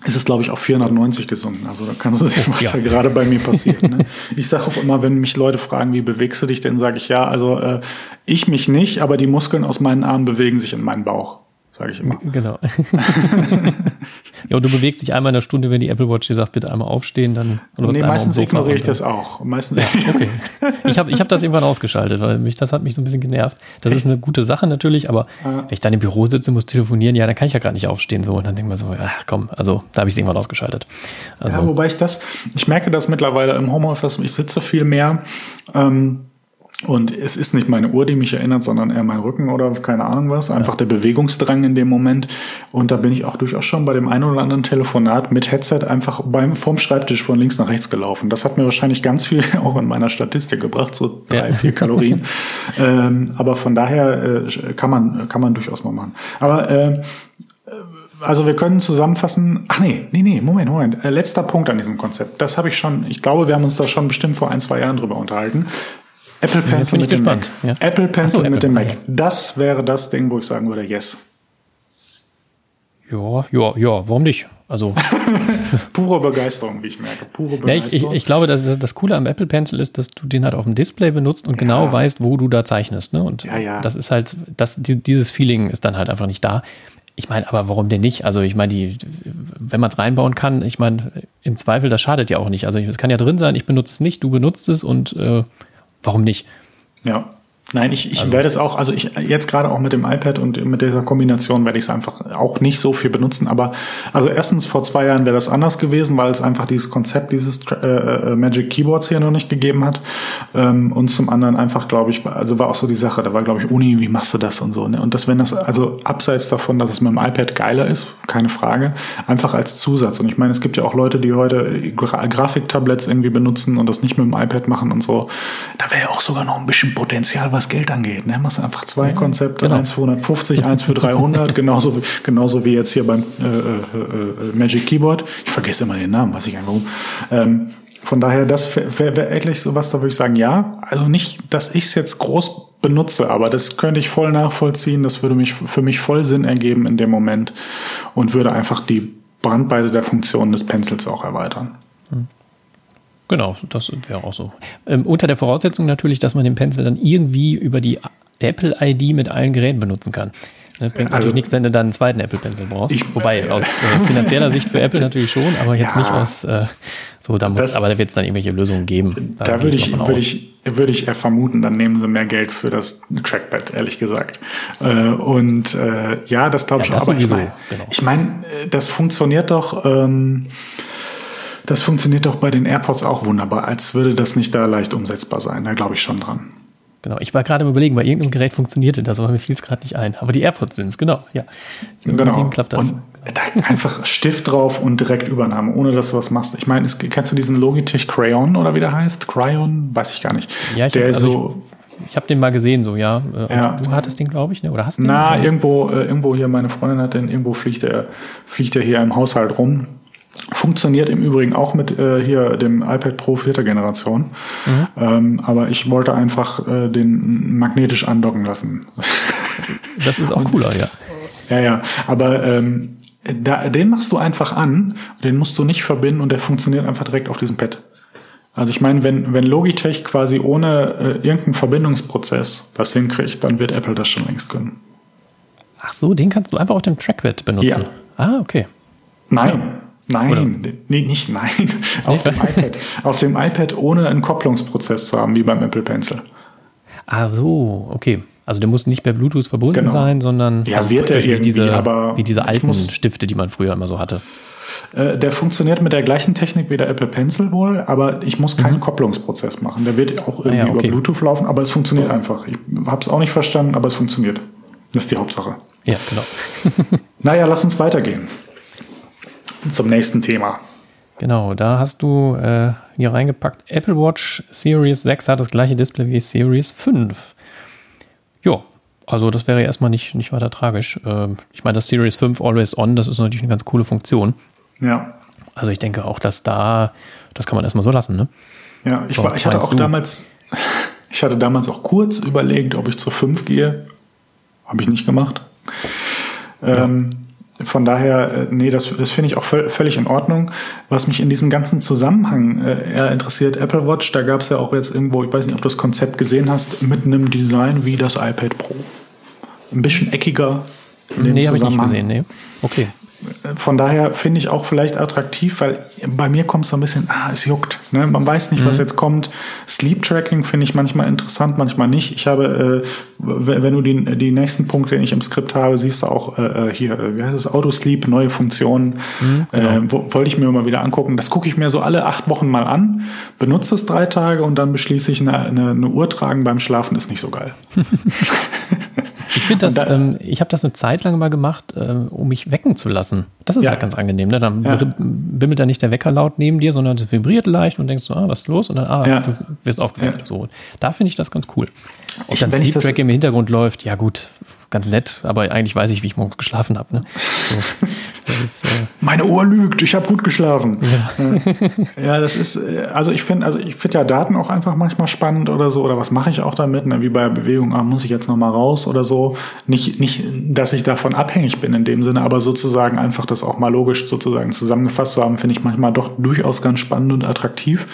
es ist, glaube ich, auf 490 gesunken. Also da kannst du sehen, was ja. da gerade bei mir passiert. Ne? Ich sage auch immer, wenn mich Leute fragen, wie bewegst du dich denn, sage ich ja, also äh, ich mich nicht, aber die Muskeln aus meinen Armen bewegen sich in meinen Bauch sage ich immer. Genau. ja, und du bewegst dich einmal in der Stunde, wenn die Apple Watch dir sagt, bitte einmal aufstehen, dann. Oder nee, meistens ignoriere ich das auch. Meistens ja, okay. Ich habe ich hab das irgendwann ausgeschaltet, weil mich das hat mich so ein bisschen genervt. Das Echt? ist eine gute Sache natürlich, aber ah. wenn ich dann im Büro sitze, muss telefonieren, ja, dann kann ich ja gerade nicht aufstehen. So, und dann denke ich mir so, ach komm, also da habe ich es irgendwann ausgeschaltet. Also, ja, wobei ich das, ich merke das mittlerweile im Homeoffice, ich sitze viel mehr. Ähm, Und es ist nicht meine Uhr, die mich erinnert, sondern eher mein Rücken oder keine Ahnung was. Einfach ja. der Bewegungsdrang in dem Moment. Und da bin ich auch durchaus schon bei dem einen oder anderen Telefonat mit Headset einfach beim vorm Schreibtisch von links nach rechts gelaufen. Das hat mir wahrscheinlich ganz viel auch in meiner Statistik gebracht, so drei, ja. vier Kalorien. ähm, aber von daher äh, kann man kann man durchaus mal machen. Aber äh, also wir können zusammenfassen. Ach nee, nee, nee, Moment, Moment. Äh, letzter Punkt an diesem Konzept. Das habe ich schon, ich glaube, wir haben uns da schon bestimmt vor ein, zwei Jahren drüber unterhalten. Apple Pencil mit dem Mac. Ja. Apple Pencil so, mit Apple, dem Mac. Das wäre das Ding, wo ich sagen würde, yes. Ja, ja, ja, warum nicht? Also pure Begeisterung, wie ich merke. Pure Begeisterung. Ja, ich, ich, ich, glaube, das, das Coole am Apple Pencil ist, dass du den halt auf dem Display benutzt und genau ja. genau weißt, wo du da zeichnest. Ne? Und ja, ja. das ist halt, das, dieses Feeling ist dann halt einfach nicht da. Ich meine, aber warum denn nicht? Also ich meine, die, wenn man es reinbauen kann, ich meine, im Zweifel, das schadet ja auch nicht. Also es kann ja drin sein, ich benutze es nicht, du benutzt es und äh, warum nicht? Ja. Nein, ich, ich also. werde es auch, also ich jetzt gerade auch mit dem iPad und mit dieser Kombination werde ich es einfach auch nicht so viel benutzen. Aber also erstens vor zwei Jahren wäre das anders gewesen, weil es einfach dieses Konzept dieses äh, äh, Magic Keyboards hier noch nicht gegeben hat. Ähm, und zum anderen einfach, glaube ich, also war auch so die Sache, da war glaube ich Uni, wie machst du das und so. Ne? Und das, wenn das also abseits davon, dass es mit dem iPad geiler ist, keine Frage, einfach als Zusatz. Und ich meine, es gibt ja auch Leute, die heute Gra Grafiktablets irgendwie benutzen und das nicht mit dem iPad machen und so. Da wäre ja auch sogar noch ein bisschen Potenzial, was was Geld angeht. Ne? Machst einfach zwei ja, Konzepte, genau. eins für 150, eins für 300, genauso, genauso wie jetzt hier beim äh, äh, äh, Magic Keyboard. Ich vergesse immer den Namen, weiß ich einfach warum. Ähm, von daher, das wäre wär wirklich sowas, da würde ich sagen, ja. Also nicht, dass ich es jetzt groß benutze, aber das könnte ich voll nachvollziehen. Das würde mich für mich voll Sinn ergeben in dem Moment und würde einfach die Brandweite der Funktionen des Pencils auch erweitern. Hm. Genau, das wäre auch so. Ähm, unter der Voraussetzung natürlich, dass man den Pencil dann irgendwie über die Apple ID mit allen Geräten benutzen kann. Das ne, bringt also, natürlich nichts, wenn du dann einen zweiten Apple Pencil brauchst. Ich, Wobei, aus äh, finanzieller Sicht für Apple natürlich schon, aber jetzt ja, nicht aus, äh, so, da muss, das, aber da wird es dann irgendwelche Lösungen geben. Da, da würde ich, würde ich, würde ich eher vermuten, dann nehmen sie mehr Geld für das Trackpad, ehrlich gesagt. Äh, und äh, ja, das glaube ich ja, auch. Aber ich meine, genau. ich mein, das funktioniert doch, ähm, das funktioniert doch bei den AirPods auch wunderbar, als würde das nicht da leicht umsetzbar sein. Da glaube ich schon dran. Genau, ich war gerade überlegen, bei irgendeinem Gerät funktionierte das, aber mir fiel es gerade nicht ein. Aber die AirPods sind es, genau, ja. Genau. klappt das. Und da einfach Stift drauf und direkt Übernahme, ohne dass du was machst. Ich meine, kennst du diesen Logitech Crayon oder wie der heißt? Crayon? Weiß ich gar nicht. Ja, ich der hab, also so. Ich, ich habe den mal gesehen, so, ja. Äh, ja. Du hattest den, glaube ich, ne? oder hast du den? Na, irgendwo, äh, irgendwo hier, meine Freundin hat den, irgendwo fliegt er, fliegt er hier im Haushalt rum. Funktioniert im Übrigen auch mit äh, hier dem iPad Pro vierter Generation. Mhm. Ähm, aber ich wollte einfach äh, den magnetisch andocken lassen. Das ist auch cooler, ja. Ja, ja. Aber ähm, da, den machst du einfach an, den musst du nicht verbinden und der funktioniert einfach direkt auf diesem Pad. Also ich meine, wenn, wenn Logitech quasi ohne äh, irgendeinen Verbindungsprozess das hinkriegt, dann wird Apple das schon längst können. Ach so, den kannst du einfach auf dem Trackpad benutzen. Ja. Ah, okay. Nein, Nein, nee, nicht nein. Auf dem iPad. Auf dem iPad ohne einen Kopplungsprozess zu haben, wie beim Apple Pencil. Ah so, okay. Also der muss nicht per Bluetooth verbunden genau. sein, sondern ja, also wird er wie diese, aber wie diese alten muss, Stifte, die man früher immer so hatte. Äh, der funktioniert mit der gleichen Technik wie der Apple Pencil wohl, aber ich muss keinen mhm. Kopplungsprozess machen. Der wird auch irgendwie ah, ja, okay. über Bluetooth laufen, aber es funktioniert einfach. Ich habe es auch nicht verstanden, aber es funktioniert. Das ist die Hauptsache. Ja, genau. naja, lass uns weitergehen zum nächsten Thema. Genau, da hast du äh, hier reingepackt. Apple Watch Series 6 hat das gleiche Display wie Series 5. Jo, also das wäre erstmal nicht, nicht weiter tragisch. Ähm, ich meine, das Series 5 Always On, das ist natürlich eine ganz coole Funktion. Ja. Also ich denke auch, dass da, das kann man erstmal so lassen, ne? Ja, ich, war, ich hatte auch du? damals, ich hatte damals auch kurz überlegt, ob ich zur 5 gehe. Habe ich nicht gemacht. Ja. Ähm, von daher, äh, nee, das, das finde ich auch völlig in Ordnung. Was mich in diesem ganzen Zusammenhang äh, eher interessiert, Apple Watch, da gab es ja auch jetzt irgendwo, ich weiß nicht, ob du das Konzept gesehen hast, mit einem Design wie das iPad Pro. Ein bisschen eckiger in dem nee, Zusammenhang. Habe ich nicht gesehen, nee. Okay. Von daher finde ich auch vielleicht attraktiv, weil bei mir kommt es so ein bisschen, ah, es juckt. Ne? Man weiß nicht, mhm. was jetzt kommt. Sleep Tracking finde ich manchmal interessant, manchmal nicht. Ich habe, äh, wenn du die, die nächsten Punkte, den ich im Skript habe, siehst du auch äh, äh hier, äh, wie heißt es, Autosleep, neue Funktionen. Mhm, genau. äh, Wollte ich mir mal wieder angucken. Das gucke ich mir so alle acht Wochen mal an, benutze es drei Tage und dann beschließe ich, eine, eine, eine Uhr tragen beim Schlafen ist nicht so geil. Ich finde das, da, ähm, ich habe das eine Zeit lang mal gemacht, äh, um mich wecken zu lassen. Das ist ja. halt ganz angenehm. Ne? Dann ja. bimmelt da nicht der Wecker laut neben dir, sondern es vibriert leicht und denkst so, ah, was ist los? Und dann, ah, ja. du wirst aufgeweckt. So. Da finde ich das ganz cool. Ob ich, dann Sleep Track im Hintergrund läuft, ja gut, ganz nett, aber eigentlich weiß ich, wie ich morgens geschlafen habe. Ne? So. Ist, äh Meine Uhr lügt, ich habe gut geschlafen. Ja. ja, das ist, äh, also ich finde, also ich finde ja Daten auch einfach manchmal spannend oder so, oder was mache ich auch damit, ne? wie bei Bewegung, ah, muss ich jetzt nochmal raus oder so. Nicht, nicht, dass ich davon abhängig bin in dem Sinne, aber sozusagen einfach das auch mal logisch sozusagen zusammengefasst zu haben, finde ich manchmal doch durchaus ganz spannend und attraktiv.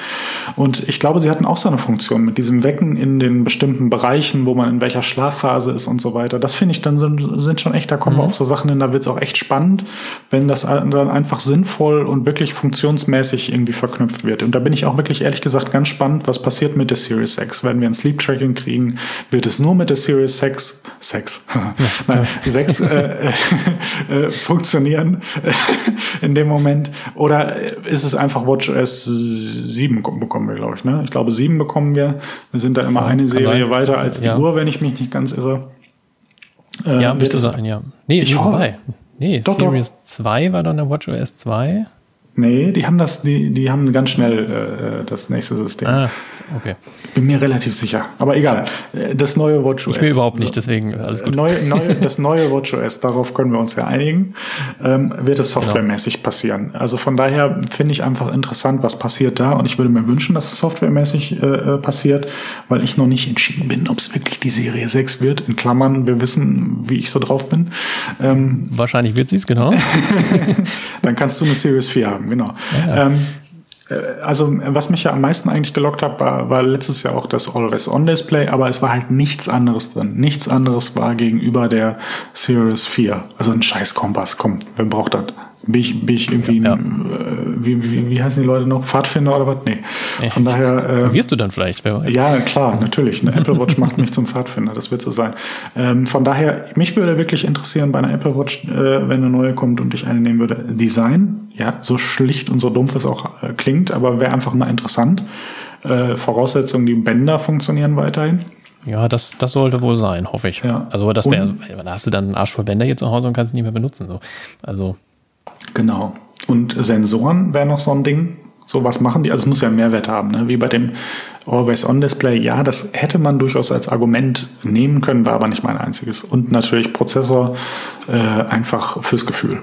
Und ich glaube, sie hatten auch so eine Funktion mit diesem Wecken in den bestimmten Bereichen, wo man in welcher Schlafphase ist und so weiter. Das finde ich dann sind, sind schon echt, da kommen mhm. wir auf so Sachen hin, da wird es auch echt spannend wenn das dann einfach sinnvoll und wirklich funktionsmäßig irgendwie verknüpft wird. Und da bin ich auch wirklich ehrlich gesagt ganz spannend, was passiert mit der Series X. Wenn wir ein Sleep Tracking kriegen, wird es nur mit der Series 6, 6, nein, 6 äh, äh, funktionieren in dem Moment? Oder ist es einfach WatchOS 7 bekommen wir, glaube ich. Ne? Ich glaube, 7 bekommen wir. Wir sind da immer ja, eine Serie weiter als die ja. Uhr, wenn ich mich nicht ganz irre. Äh, ja, müsste sein, ja. Nee, ich hoffe. Nee, doch, Series doch. 2 war dann der WatchOS 2. Nee, die haben das, die, die haben ganz schnell äh, das nächste System. Ah, okay. Bin mir relativ sicher. Aber egal. Äh, das neue WatchOS. Ich will überhaupt nicht, deswegen alles gut. Neue, neue, das neue WatchOS, darauf können wir uns ja einigen, ähm, wird es genau. softwaremäßig genau. passieren. Also von daher finde ich einfach interessant, was passiert da. Und ich würde mir wünschen, dass es softwaremäßig äh, äh passiert, weil ich noch nicht entschieden bin, ob es wirklich die Serie 6 wird. In Klammern, wir wissen, wie ich so drauf bin. Ähm, Wahrscheinlich wird sie es, genau. Dann kannst du eine Series 4 haben genau. Ja. Ähm, äh, also was mich ja am meisten eigentlich gelockt hat, war, war letztes Jahr auch das Always-On-Display, aber es war halt nichts anderes drin. Nichts anderes war gegenüber der Series 4. Also ein scheiß Kompass, komm, wer braucht das? Bin ich, bin ich irgendwie, ja. ein, äh, wie, wie, wie heißen die Leute noch? Pfadfinder oder was? Nee. Von daher. Äh, Wirst du dann vielleicht? Ja, klar, natürlich. Eine Apple Watch macht mich zum Pfadfinder, das wird so sein. Ähm, von daher, mich würde wirklich interessieren bei einer Apple Watch, äh, wenn eine neue kommt und ich eine nehmen würde, Design. Ja, so schlicht und so dumpf es auch äh, klingt, aber wäre einfach mal interessant. Äh, Voraussetzung, die Bänder funktionieren weiterhin. Ja, das, das sollte wohl sein, hoffe ich. Ja. Also das wäre, da hast du dann einen Arsch voll Bänder hier zu Hause und kannst es nicht mehr benutzen. So. Also Genau. Und Sensoren wäre noch so ein Ding. So was machen die? Also es muss ja einen Mehrwert haben, ne? wie bei dem Always-On-Display. Ja, das hätte man durchaus als Argument nehmen können, war aber nicht mein einziges. Und natürlich Prozessor äh, einfach fürs Gefühl.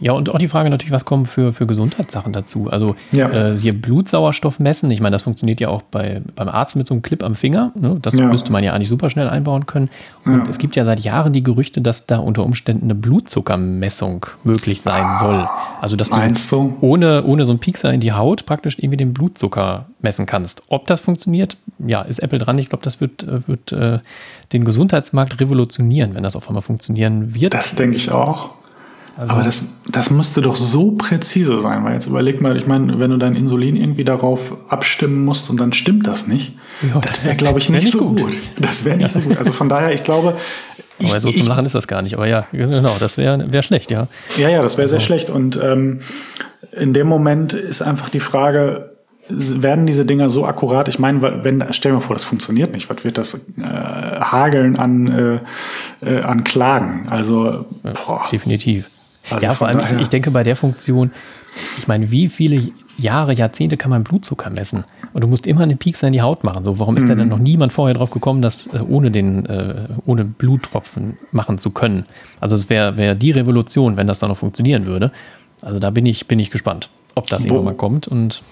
Ja, und auch die Frage natürlich, was kommen für, für Gesundheitssachen dazu? Also ja. äh, hier Blutsauerstoff messen, ich meine, das funktioniert ja auch bei, beim Arzt mit so einem Clip am Finger. Ne? Das ja. müsste man ja eigentlich super schnell einbauen können. Und ja. es gibt ja seit Jahren die Gerüchte, dass da unter Umständen eine Blutzuckermessung möglich sein ah, soll. Also dass du, ohne, ohne so einen Piekser in die Haut praktisch irgendwie den Blutzucker messen kannst. Ob das funktioniert, ja, ist Apple dran. Ich glaube, das wird, äh, wird äh, den Gesundheitsmarkt revolutionieren, wenn das auf einmal funktionieren wird. Das denke ich auch. Also Aber das, das müsste doch so präzise sein, weil jetzt überleg mal, ich meine, wenn du dein Insulin irgendwie darauf abstimmen musst und dann stimmt das nicht, ja, das wäre, glaube ich, nicht, nicht so gut. gut. Das wäre nicht ja. so gut. Also von daher, ich glaube. Ich, aber so zum Lachen ist das gar nicht. Aber ja, genau, das wäre wär schlecht, ja. Ja, ja, das wäre also. sehr schlecht. Und ähm, in dem Moment ist einfach die Frage, werden diese Dinger so akkurat? Ich meine, wenn, stell dir mal vor, das funktioniert nicht. Was wird das äh, hageln an, äh, äh an Klagen? Also, boah. definitiv. Also ja, vor allem, ich, ich, denke bei der Funktion, ich meine, wie viele Jahre, Jahrzehnte kann man Blutzucker messen? Und du musst immer einen Peaks in die Haut machen. So, warum ist mhm. da denn noch niemand vorher drauf gekommen, das äh, ohne den, äh, ohne Bluttropfen machen zu können? Also es wäre wär die Revolution, wenn das da noch funktionieren würde. Also da bin ich, bin ich gespannt, ob das Wo, irgendwann mal kommt und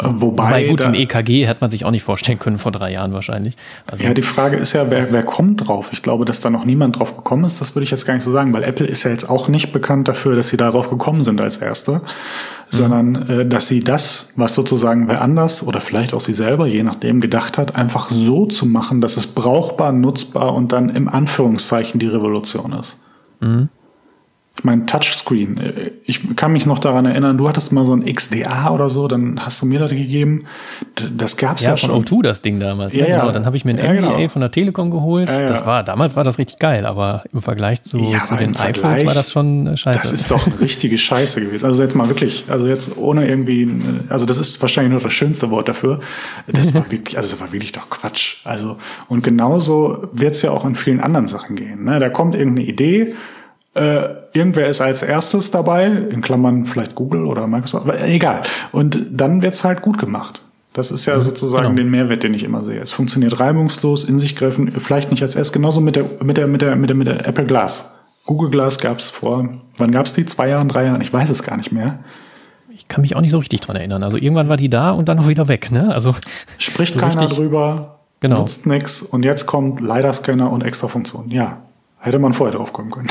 Wobei, Wobei gut, ein EKG hätte man sich auch nicht vorstellen können vor drei Jahren wahrscheinlich. Also, ja, die Frage ist ja, wer, wer kommt drauf? Ich glaube, dass da noch niemand drauf gekommen ist, das würde ich jetzt gar nicht so sagen, weil Apple ist ja jetzt auch nicht bekannt dafür, dass sie darauf gekommen sind als Erste, mhm. sondern äh, dass sie das, was sozusagen wer anders oder vielleicht auch sie selber, je nachdem, gedacht hat, einfach so zu machen, dass es brauchbar, nutzbar und dann im Anführungszeichen die Revolution ist. Mhm. Ich meine, Touchscreen. Äh, ich kann mich noch daran erinnern, du hattest mal so ein XDA oder so, dann hast du mir das gegeben. Das gab's ja, ja schon. von O2 das Ding damals. Ja, ne? ja. Genau. Dann habe ich mir ein ja, MBA genau. von der Telekom geholt. Ja, ja. Das war, damals war das richtig geil, aber im Vergleich zu, ja, zu den iPhones war das schon äh, scheiße. Das ist doch eine richtige Scheiße gewesen. Also jetzt mal wirklich, also jetzt ohne irgendwie, also das ist wahrscheinlich nur das schönste Wort dafür. Das war wirklich, also das war wirklich doch Quatsch. Also, und genauso wird's ja auch in vielen anderen Sachen gehen. Ne? Da kommt irgendeine Idee, äh, irgendwer ist als erstes dabei, in Klammern vielleicht Google oder Microsoft, aber egal. Und dann wird's halt gut gemacht. Das ist ja mhm, sozusagen genau. den Mehrwert, den ich immer sehe. Es funktioniert reibungslos, in sich greifen, vielleicht nicht als erst, genauso mit der, mit der, mit der, mit der, mit der Apple Glass. Google Glass gab's vor, wann gab's die? Zwei Jahren, drei Jahren? Ich weiß es gar nicht mehr. Ich kann mich auch nicht so richtig dran erinnern. Also irgendwann war die da und dann auch wieder weg, ne? Also. Spricht so keiner drüber, genau. nutzt nix und jetzt kommt LiDAR-Scanner und extra Funktionen. Ja, Hätte man vorher drauf kommen können.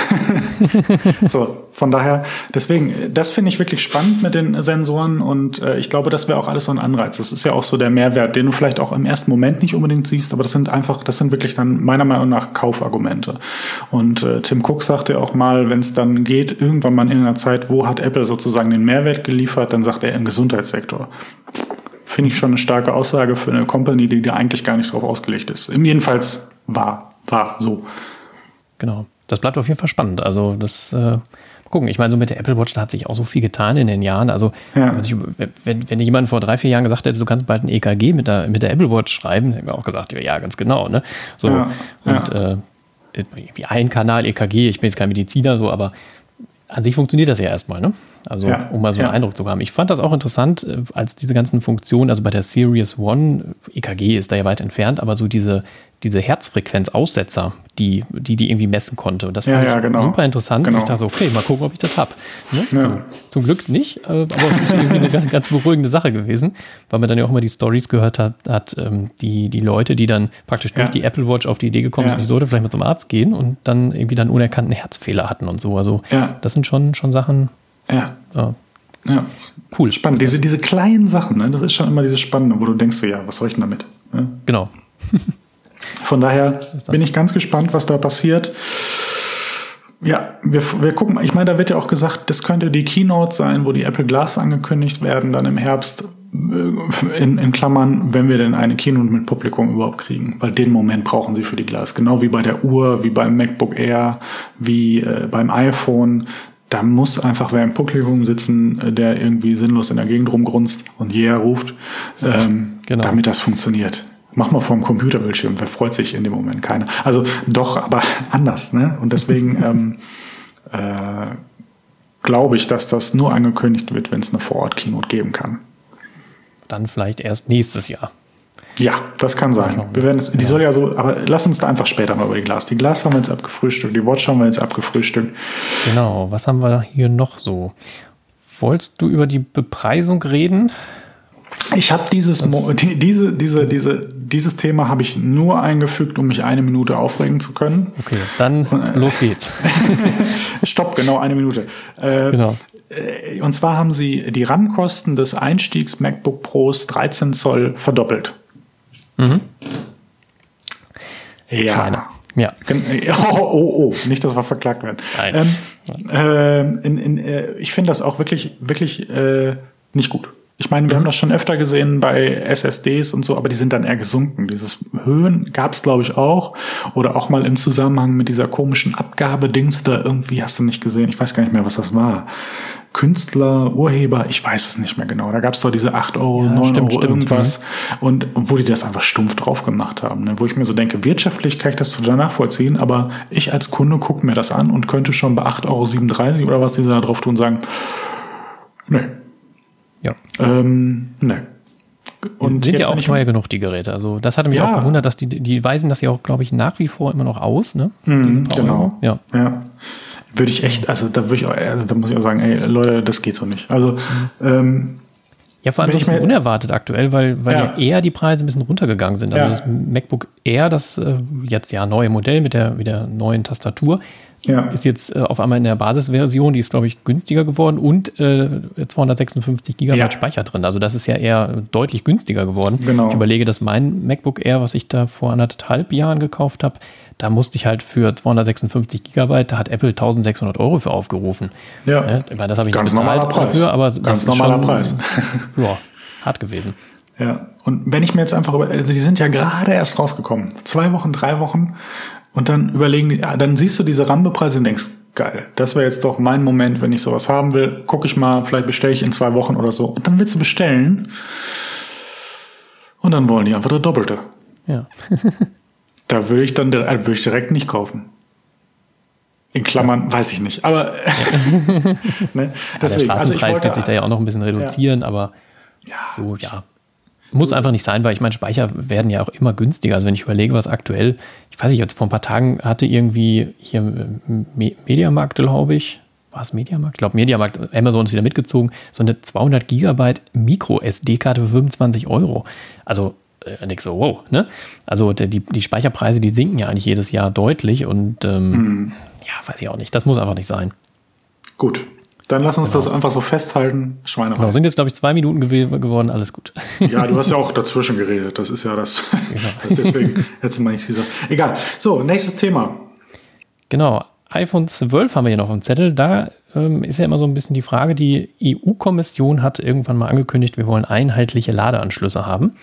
so, von daher, deswegen, das finde ich wirklich spannend mit den Sensoren und äh, ich glaube, das wäre auch alles so ein Anreiz. Das ist ja auch so der Mehrwert, den du vielleicht auch im ersten Moment nicht unbedingt siehst, aber das sind einfach, das sind wirklich dann meiner Meinung nach Kaufargumente. Und äh, Tim Cook sagte auch mal, wenn es dann geht, irgendwann mal in irgendeiner Zeit, wo hat Apple sozusagen den Mehrwert geliefert, dann sagt er im Gesundheitssektor finde ich schon eine starke Aussage für eine Company, die da eigentlich gar nicht drauf ausgelegt ist. Jedenfalls war, war so. Genau. Das bleibt auf jeden Fall spannend. Also das äh, gucken. Ich meine, so mit der Apple Watch, da hat sich auch so viel getan in den Jahren. Also ja. wenn, wenn jemand vor drei, vier Jahren gesagt hätte, du kannst bald ein EKG mit der, mit der Apple Watch schreiben, hätten wir auch gesagt, ja, ganz genau. Ne? So, ja. Und ja. Äh, wie ein Kanal EKG, ich bin jetzt kein Mediziner, so, aber an sich funktioniert das ja erstmal, ne? Also, ja, um mal so einen ja. Eindruck zu haben. Ich fand das auch interessant, äh, als diese ganzen Funktionen, also bei der Series One, EKG ist da ja weit entfernt, aber so diese, diese Herzfrequenzaussetzer, die, die die irgendwie messen konnte. Und das fand ja, ja, genau. super interessant. Genau. Und ich dachte so, okay, mal gucken, ob ich das habe. Ne? So, zum Glück nicht, äh, aber es ist irgendwie eine ganz, ganz beruhigende Sache gewesen, weil man dann ja auch immer die Stories gehört hat, hat ähm, die, die Leute, die dann praktisch durch die Apple Watch auf die Idee gekommen sind, ich sollte vielleicht mal zum Arzt gehen und dann irgendwie dann unerkannten Herzfehler hatten und so. Also das sind schon, schon Sachen. Ja. Ja. Cool. Spannend. Diese, diese kleinen Sachen, ne? das ist schon immer diese Spannende, wo du denkst, so, ja, was soll ich denn damit? Ne? Genau. Von daher bin ich ganz gespannt, was da passiert. Ja, wir, wir gucken, ich meine, da wird ja auch gesagt, das könnte die Keynote sein, wo die Apple Glass angekündigt werden, dann im Herbst, äh, in, in Klammern, wenn wir denn eine Keynote mit Publikum überhaupt kriegen. Weil den Moment brauchen sie für die Glass. Genau wie bei der Uhr, wie beim MacBook Air, wie äh, beim iPhone. Da muss einfach wer im Publikum sitzen, äh, der irgendwie sinnlos in der Gegend rumgrunzt und yeah ruft, ähm, genau. damit das funktioniert mach mal vor dem Computerbildschirm, wer freut sich in dem Moment? Keiner. Also doch, aber anders. Ne? Und deswegen ähm, äh, glaube ich, dass das nur angekündigt wird, wenn es eine Vorort-Keynote geben kann. Dann vielleicht erst nächstes Jahr. Ja, das kann sein. Wir werden es, die soll ja so, aber lass uns da einfach später mal über die Glas. Die Glas haben wir jetzt abgefrühstückt, die Watch haben wir jetzt abgefrühstückt. Genau, was haben wir hier noch so? Wolltest du über die Bepreisung reden? Ich habe dieses, diese, diese, diese, dieses Thema habe ich nur eingefügt, um mich eine Minute aufregen zu können. Okay, dann äh, los geht's. Stopp, genau eine Minute. Äh, genau. Äh, und zwar haben sie die RAM-Kosten des Einstiegs MacBook Pros 13 Zoll verdoppelt. Mhm. Ja. Kleiner. Ja. Oh, oh, oh, nicht, dass wir verklagt werden. Nein. Ähm, äh, in, in, äh, ich finde das auch wirklich, wirklich äh, nicht gut. Ich meine, wir mhm. haben das schon öfter gesehen bei SSDs und so, aber die sind dann eher gesunken. Dieses Höhen gab es, glaube ich, auch. Oder auch mal im Zusammenhang mit dieser komischen Abgabedings da irgendwie, hast du nicht gesehen, ich weiß gar nicht mehr, was das war. Künstler, Urheber, ich weiß es nicht mehr genau. Da gab es doch diese 8 Euro, ja, 9 stimmt, Euro irgendwas. Stimmt, und wo die das einfach stumpf drauf gemacht haben. Ne? Wo ich mir so denke, wirtschaftlich kann ich das total nachvollziehen, aber ich als Kunde gucke mir das an und könnte schon bei 8,37 Euro oder was die da drauf tun sagen, nee, ja. Ähm, ne. Und sind ja auch teuer genug, die Geräte. Also das hatte mich ja. auch gewundert, dass die, die weisen das ja auch, glaube ich, nach wie vor immer noch aus, ne? Mm, genau. Ja. ja. Würde ich echt, also da würde ich auch, also da muss ich auch sagen, ey, Leute, das geht so nicht. Also, mhm. ähm, ja, vor allem so ein bisschen unerwartet aktuell, weil, weil ja. ja. eher die Preise ein bisschen runtergegangen sind. Also ja. das MacBook Air, das äh, jetzt ja neue Modell mit der, mit der neuen Tastatur, ja. Ist jetzt äh, auf einmal in der Basisversion, die ist, glaube ich, günstiger geworden und äh, 256 Gigabyte ja. Speicher drin. Also das ist ja eher deutlich günstiger geworden. Genau. Ich überlege, dass mein MacBook Air, was ich da vor anderthalb Jahren gekauft habe, da musste ich halt für 256 Gigabyte, da hat Apple 1600 Euro für aufgerufen. Ja, ja das habe ich ganz nicht normaler Preis. Dafür, aber ganz normaler schon, Preis. ja, hart gewesen. Ja, und wenn ich mir jetzt einfach über, also die sind ja gerade erst rausgekommen, zwei Wochen, drei Wochen, und dann überlegen die, dann siehst du diese Rambepreise und denkst, geil, das wäre jetzt doch mein Moment, wenn ich sowas haben will, gucke ich mal, vielleicht bestelle ich in zwei Wochen oder so. Und dann willst du bestellen und dann wollen die einfach das Doppelte. Ja. da würde ich dann äh, würde ich direkt nicht kaufen. In Klammern ja. weiß ich nicht, aber ne? deswegen. Ja, der Straßenpreis also wollte, wird sich da ja auch noch ein bisschen reduzieren, ja. aber so, ja. Muss einfach nicht sein, weil ich meine, Speicher werden ja auch immer günstiger. Also wenn ich überlege, was aktuell, ich weiß nicht, jetzt vor ein paar Tagen hatte irgendwie hier äh, Mediamarkt, glaube ich, war es Mediamarkt? Ich glaube, Mediamarkt, Amazon ist wieder mitgezogen, so eine 200 Gigabyte Micro-SD-Karte für 25 Euro. Also äh, nix so, wow, ne? Also die, die Speicherpreise, die sinken ja eigentlich jedes Jahr deutlich und ähm, hm. ja, weiß ich auch nicht. Das muss einfach nicht sein. Gut, dann lass uns genau. das einfach so festhalten. Schweinerei. Genau, sind jetzt, glaube ich, zwei Minuten gew geworden, alles gut. Ja, du hast ja auch dazwischen geredet. Das ist ja das. Genau. das deswegen hättest du mal nichts gesagt. Egal. So, nächstes Thema. Genau. iPhone 12 haben wir hier noch im Zettel. Da ähm, ist ja immer so ein bisschen die Frage, die EU-Kommission hat irgendwann mal angekündigt, wir wollen einheitliche Ladeanschlüsse haben.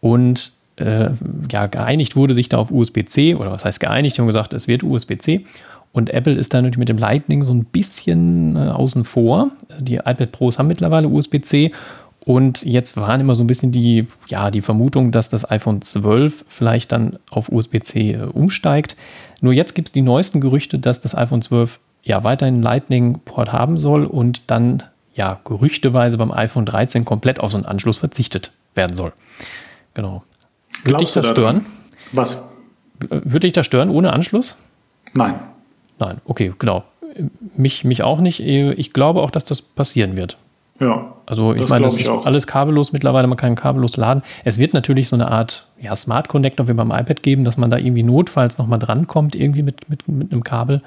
Und äh, ja, geeinigt wurde sich da auf USB-C, oder was heißt geeinigt, die haben gesagt, es wird USB-C. Und Apple ist da natürlich mit dem Lightning so ein bisschen äh, außen vor. Die iPad Pros haben mittlerweile USB-C. Und jetzt waren immer so ein bisschen die, ja, die Vermutung, dass das iPhone 12 vielleicht dann auf USB-C äh, umsteigt. Nur jetzt gibt es die neuesten Gerüchte, dass das iPhone 12 ja weiterhin Lightning-Port haben soll und dann ja gerüchteweise beim iPhone 13 komplett auf so einen Anschluss verzichtet werden soll. Genau. Würde dich das stören? Was? Würde dich das stören ohne Anschluss? Nein. Nein, okay, genau. Mich, mich auch nicht. Ich glaube auch, dass das passieren wird. Ja. Also ich meine, das ist alles kabellos mittlerweile, man kann kabellos laden. Es wird natürlich so eine Art ja, Smart Connector wie beim iPad geben, dass man da irgendwie notfalls nochmal drankommt, irgendwie mit, mit, mit einem Kabel.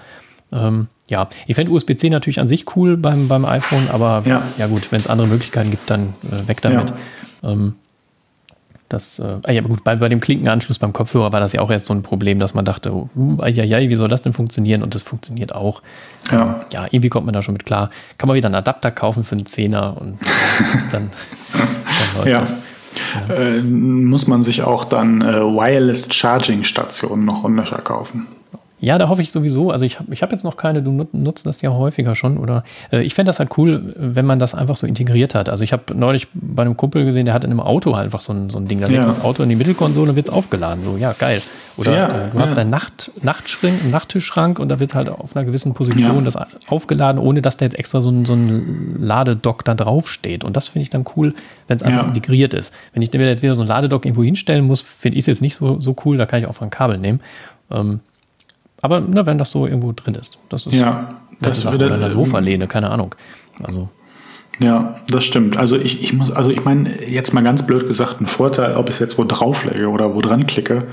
Ähm, ja, ich fände USB-C natürlich an sich cool beim, beim iPhone, aber ja, ja gut, wenn es andere Möglichkeiten gibt, dann äh, weg damit. Ja. Ähm, das, äh, ah ja, gut, bei, bei dem Klinkenanschluss beim Kopfhörer war das ja auch erst so ein Problem, dass man dachte, uh, ja, wie soll das denn funktionieren? Und das funktioniert auch. Ja. ja, irgendwie kommt man da schon mit klar. Kann man wieder einen Adapter kaufen für einen Zehner und dann, dann läuft ja. das. Ja. Äh, muss man sich auch dann äh, Wireless Charging Stationen noch und nöcher kaufen. Ja, da hoffe ich sowieso. Also ich habe ich hab jetzt noch keine, du nutzt das ja häufiger schon. Oder äh, ich fände das halt cool, wenn man das einfach so integriert hat. Also ich habe neulich bei einem Kumpel gesehen, der hat in einem Auto halt einfach so ein, so ein Ding. Da ja. das Auto in die Mittelkonsole und wird es aufgeladen. So, ja, geil. Oder ja, äh, du ja. hast deinen Nacht, Nachttischschrank und da wird halt auf einer gewissen Position das aufgeladen, ohne dass da jetzt extra so ein, so ein Ladedock da draufsteht. Und das finde ich dann cool, wenn es einfach integriert ist. Wenn ich mir jetzt wieder so ein Ladedock irgendwo hinstellen muss, finde ich es jetzt nicht so, so cool. Da kann ich auch ein Kabel nehmen. Ähm, aber ne, wenn das so irgendwo drin ist, das ist ja, das würde oder eine Sofalehne, keine Ahnung. Also ja, das stimmt. Also ich, ich muss, also ich meine, jetzt mal ganz blöd gesagt, ein Vorteil, ob ich es jetzt wo drauflege oder wo dran klicke,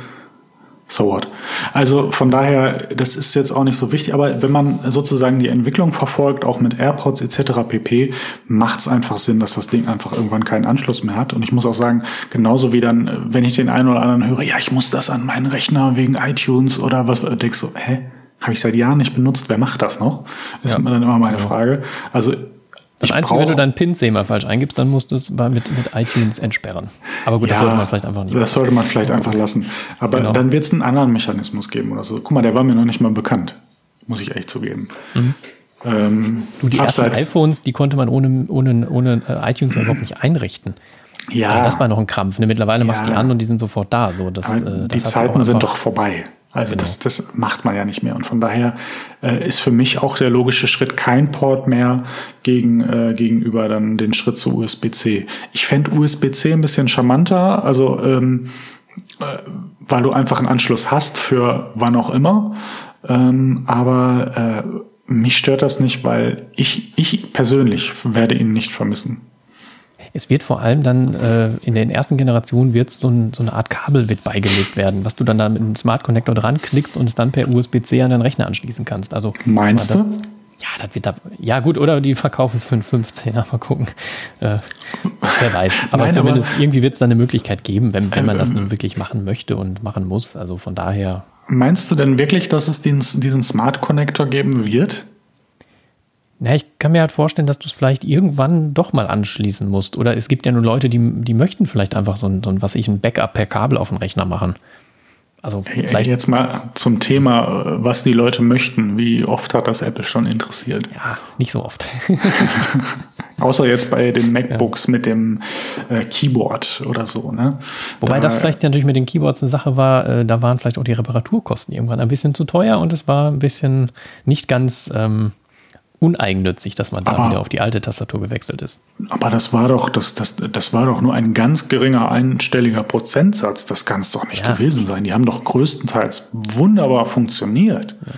so what. Also von daher, das ist jetzt auch nicht so wichtig, aber wenn man sozusagen die Entwicklung verfolgt, auch mit AirPods etc. pp, macht es einfach Sinn, dass das Ding einfach irgendwann keinen Anschluss mehr hat. Und ich muss auch sagen, genauso wie dann, wenn ich den einen oder anderen höre, ja, ich muss das an meinen Rechner wegen iTunes oder was, denkst du, hä? Habe ich seit Jahren nicht benutzt, wer macht das noch? Ist ja. mir dann immer meine Frage. Also das ich Einzige, wenn du deinen PIN mal falsch eingibst, dann musst du es mit, mit iTunes entsperren. Aber gut, ja, das sollte man vielleicht einfach nicht. Das sollte man vielleicht einfach lassen. Aber genau. dann wird es einen anderen Mechanismus geben oder so. Guck mal, der war mir noch nicht mal bekannt. Muss ich echt zugeben. Mhm. Ähm, du, die ersten iPhones, die konnte man ohne, ohne, ohne äh, iTunes überhaupt nicht einrichten. Ja. Also das war noch ein Krampf. Ne? Mittlerweile ja. machst du die an und die sind sofort da. So, das, äh, das die Zeiten sind doch vorbei. Also genau. das, das macht man ja nicht mehr. Und von daher äh, ist für mich auch der logische Schritt kein Port mehr gegen, äh, gegenüber dann den Schritt zu USB-C. Ich fände USB-C ein bisschen charmanter, also ähm, äh, weil du einfach einen Anschluss hast für wann auch immer. Ähm, aber äh, mich stört das nicht, weil ich, ich persönlich werde ihn nicht vermissen. Es wird vor allem dann äh, in den ersten Generationen wird so, ein, so, eine Art Kabel wird beigelegt werden, was du dann da mit einem Smart Connector dran klickst und es dann per USB-C an deinen Rechner anschließen kannst. Also meinst das, du? Ja, das wird da, ja gut, oder die verkaufen es für einen 15er, mal gucken. Äh, wer weiß. Aber Nein, zumindest aber, irgendwie wird es da eine Möglichkeit geben, wenn, wenn man das nun wirklich machen möchte und machen muss. Also von daher. Meinst du denn wirklich, dass es den, diesen Smart Connector geben wird? Na, ich kann mir halt vorstellen, dass du es vielleicht irgendwann doch mal anschließen musst. Oder es gibt ja nur Leute, die, die möchten vielleicht einfach so ein, so ein was ich, ein Backup per Kabel auf den Rechner machen. Also vielleicht jetzt mal zum Thema, was die Leute möchten. Wie oft hat das Apple schon interessiert? Ja, nicht so oft. Außer jetzt bei den MacBooks ja. mit dem äh, Keyboard oder so. Ne? Wobei da, das vielleicht natürlich mit den Keyboards eine Sache war, äh, da waren vielleicht auch die Reparaturkosten irgendwann ein bisschen zu teuer und es war ein bisschen nicht ganz ähm, uneigennützig, dass man da aber, wieder auf die alte Tastatur gewechselt ist. Aber das war doch, das, das, das war doch nur ein ganz geringer einstelliger Prozentsatz. Das kann es doch nicht ja. gewesen sein. Die haben doch größtenteils wunderbar funktioniert. Ja.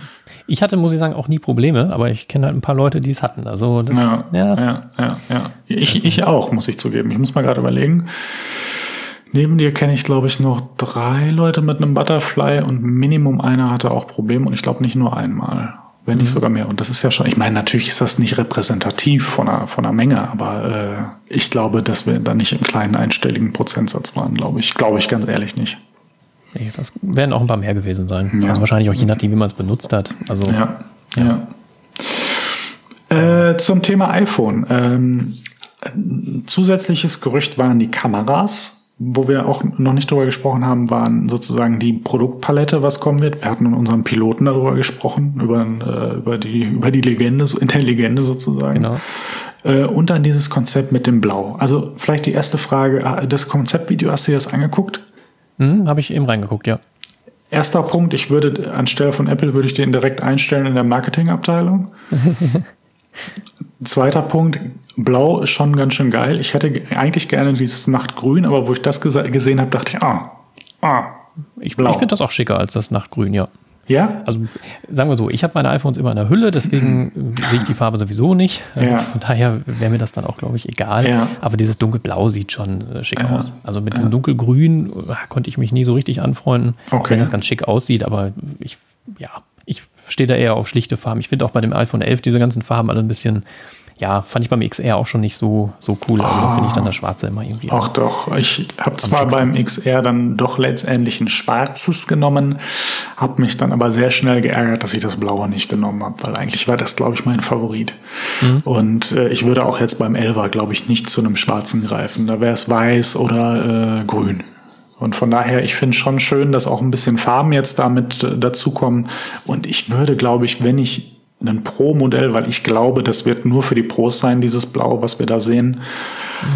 Ich hatte, muss ich sagen, auch nie Probleme, aber ich kenne halt ein paar Leute, die es hatten. Also das, ja, ja, ja, ja, ja. Ich, ich auch, muss ich zugeben. Ich muss mal gerade überlegen. Neben dir kenne ich, glaube ich, noch drei Leute mit einem Butterfly und Minimum einer hatte auch Probleme und ich glaube nicht nur einmal wenn nicht mhm. sogar mehr. Und das ist ja schon, ich meine, natürlich ist das nicht repräsentativ von einer, von einer Menge, aber äh, ich glaube, dass wir da nicht im kleinen einstelligen Prozentsatz waren, glaube ich. Glaube ich ganz ehrlich nicht. Nee, das werden auch ein paar mehr gewesen sein. Ja. Also wahrscheinlich auch je nachdem, wie man es benutzt hat. Also, ja. ja. ja. Äh, zum Thema iPhone. Ähm, zusätzliches Gerücht waren die Kameras wo wir auch noch nicht drüber gesprochen haben, waren sozusagen die Produktpalette, was kommen wird. Wir hatten in unserem Piloten darüber gesprochen, über, äh, über, die, über die Legende, in der Legende sozusagen. Genau. Äh, und dann dieses Konzept mit dem Blau. Also vielleicht die erste Frage, ah, das Konzeptvideo, hast du dir das angeguckt? Hm, Habe ich eben reingeguckt, ja. Erster Punkt, ich würde anstelle von Apple würde ich den direkt einstellen in der Marketingabteilung. Zweiter Punkt, Blau ist schon ganz schön geil. Ich hätte eigentlich gerne dieses Nachtgrün, aber wo ich das gesehen habe, dachte ich, ah, ah, ich, ich finde das auch schicker als das Nachtgrün, ja. Ja? Also sagen wir so, ich habe meine iPhones immer in der Hülle, deswegen sehe ich die Farbe sowieso nicht. Ja. Von daher wäre mir das dann auch, glaube ich, egal. Ja. Aber dieses dunkelblau sieht schon äh, schick ja. aus. Also mit diesem dunkelgrün äh, konnte ich mich nie so richtig anfreunden, okay. auch wenn das ganz schick aussieht, aber ich, ja, ich stehe da eher auf schlichte Farben. Ich finde auch bei dem iPhone 11 diese ganzen Farben alle ein bisschen ja, fand ich beim XR auch schon nicht so, so cool. Also oh. finde ich dann das Schwarze immer irgendwie. Ach doch, ich habe zwar beim XR dann doch letztendlich ein schwarzes genommen, habe mich dann aber sehr schnell geärgert, dass ich das Blaue nicht genommen habe, weil eigentlich war das, glaube ich, mein Favorit. Mhm. Und äh, ich würde auch jetzt beim 11er, glaube ich, nicht zu einem schwarzen greifen. Da wäre es weiß oder äh, grün. Und von daher, ich finde schon schön, dass auch ein bisschen Farben jetzt damit äh, dazukommen. Und ich würde, glaube ich, wenn ich ein Pro-Modell, weil ich glaube, das wird nur für die Pros sein, dieses Blau, was wir da sehen.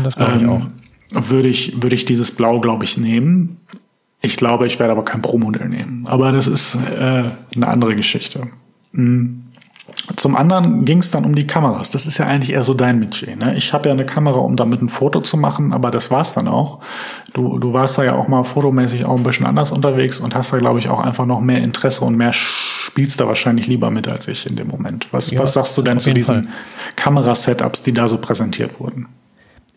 Das glaube ich ähm, auch. Würde ich, würde ich dieses Blau, glaube ich, nehmen. Ich glaube, ich werde aber kein Pro-Modell nehmen. Aber das ist äh, eine andere Geschichte. Mhm. Zum anderen ging es dann um die Kameras. Das ist ja eigentlich eher so dein Metier. Ne? Ich habe ja eine Kamera, um damit ein Foto zu machen, aber das war's dann auch. Du, du warst da ja auch mal fotomäßig auch ein bisschen anders unterwegs und hast da, glaube ich, auch einfach noch mehr Interesse und mehr spielst da wahrscheinlich lieber mit als ich in dem Moment. Was, ja, was sagst du denn zu diesen Kamerasetups, die da so präsentiert wurden?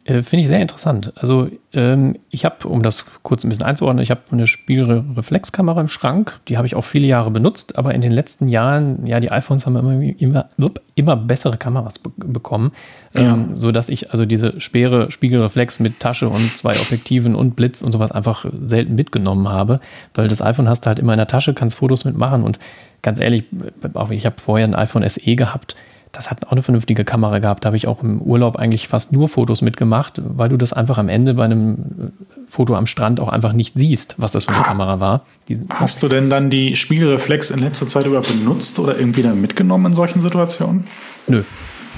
Äh, finde ich sehr interessant. Also ähm, ich habe, um das kurz ein bisschen einzuordnen, ich habe eine Spiegelreflexkamera im Schrank. Die habe ich auch viele Jahre benutzt, aber in den letzten Jahren, ja, die iPhones haben immer, immer, immer bessere Kameras be bekommen, ja. ähm, sodass ich also diese schwere Spiegelreflex mit Tasche und zwei Objektiven und Blitz und sowas einfach selten mitgenommen habe, weil das iPhone hast du halt immer in der Tasche, kannst Fotos mitmachen und ganz ehrlich, auch ich habe vorher ein iPhone SE gehabt, das hat auch eine vernünftige Kamera gehabt. Da habe ich auch im Urlaub eigentlich fast nur Fotos mitgemacht, weil du das einfach am Ende bei einem äh, Foto am Strand auch einfach nicht siehst, was das für eine ah, Kamera war. Die, hast du denn dann die Spiegelreflex in letzter Zeit überhaupt benutzt oder irgendwie dann mitgenommen in solchen Situationen? Nö,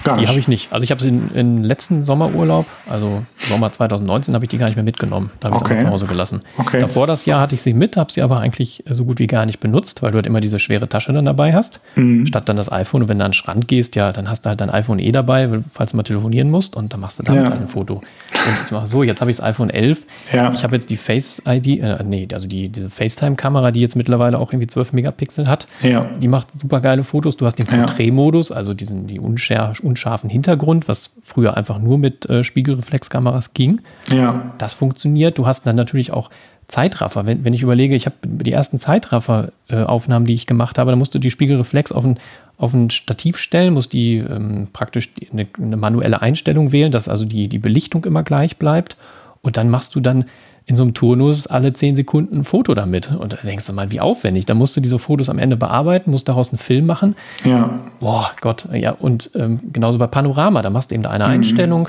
Gar nicht. Die habe ich nicht. Also ich habe sie in, in letzten Sommerurlaub, also Sommer 2019, habe ich die gar nicht mehr mitgenommen. Da habe ich okay. sie zu Hause gelassen. Okay. Davor das Jahr hatte ich sie mit, habe sie aber eigentlich so gut wie gar nicht benutzt, weil du halt immer diese schwere Tasche dann dabei hast, mhm. statt dann das iPhone. Und wenn du an den Strand gehst, ja, dann hast du halt dein iPhone eh dabei, falls du mal telefonieren musst und dann machst du damit ja. halt ein Foto. Und ich mache so, jetzt habe ich das iPhone 11. Ja. Ich habe jetzt die Face-ID, äh, nee, also die, diese FaceTime-Kamera, die jetzt mittlerweile auch irgendwie 12 Megapixel hat. Ja. Die macht super geile Fotos. Du hast den Porträtmodus, also diesen, die unschär, unscharfen Hintergrund, was früher einfach nur mit äh, Spiegelreflexkameras ging. Ja. Das funktioniert. Du hast dann natürlich auch Zeitraffer. Wenn, wenn ich überlege, ich habe die ersten Zeitraffer-Aufnahmen, äh, die ich gemacht habe, dann musst du die Spiegelreflex auf ein, auf ein Stativ stellen, musst die ähm, praktisch die, eine, eine, manuelle Einstellung wählen, dass also die, die Belichtung immer gleich bleibt. Und dann machst du dann in so einem Turnus alle zehn Sekunden ein Foto damit. Und da denkst du mal, wie aufwendig. Da musst du diese Fotos am Ende bearbeiten, musst daraus einen Film machen. Ja. Boah, Gott, ja. Und ähm, genauso bei Panorama, da machst du eben da eine mhm. Einstellung.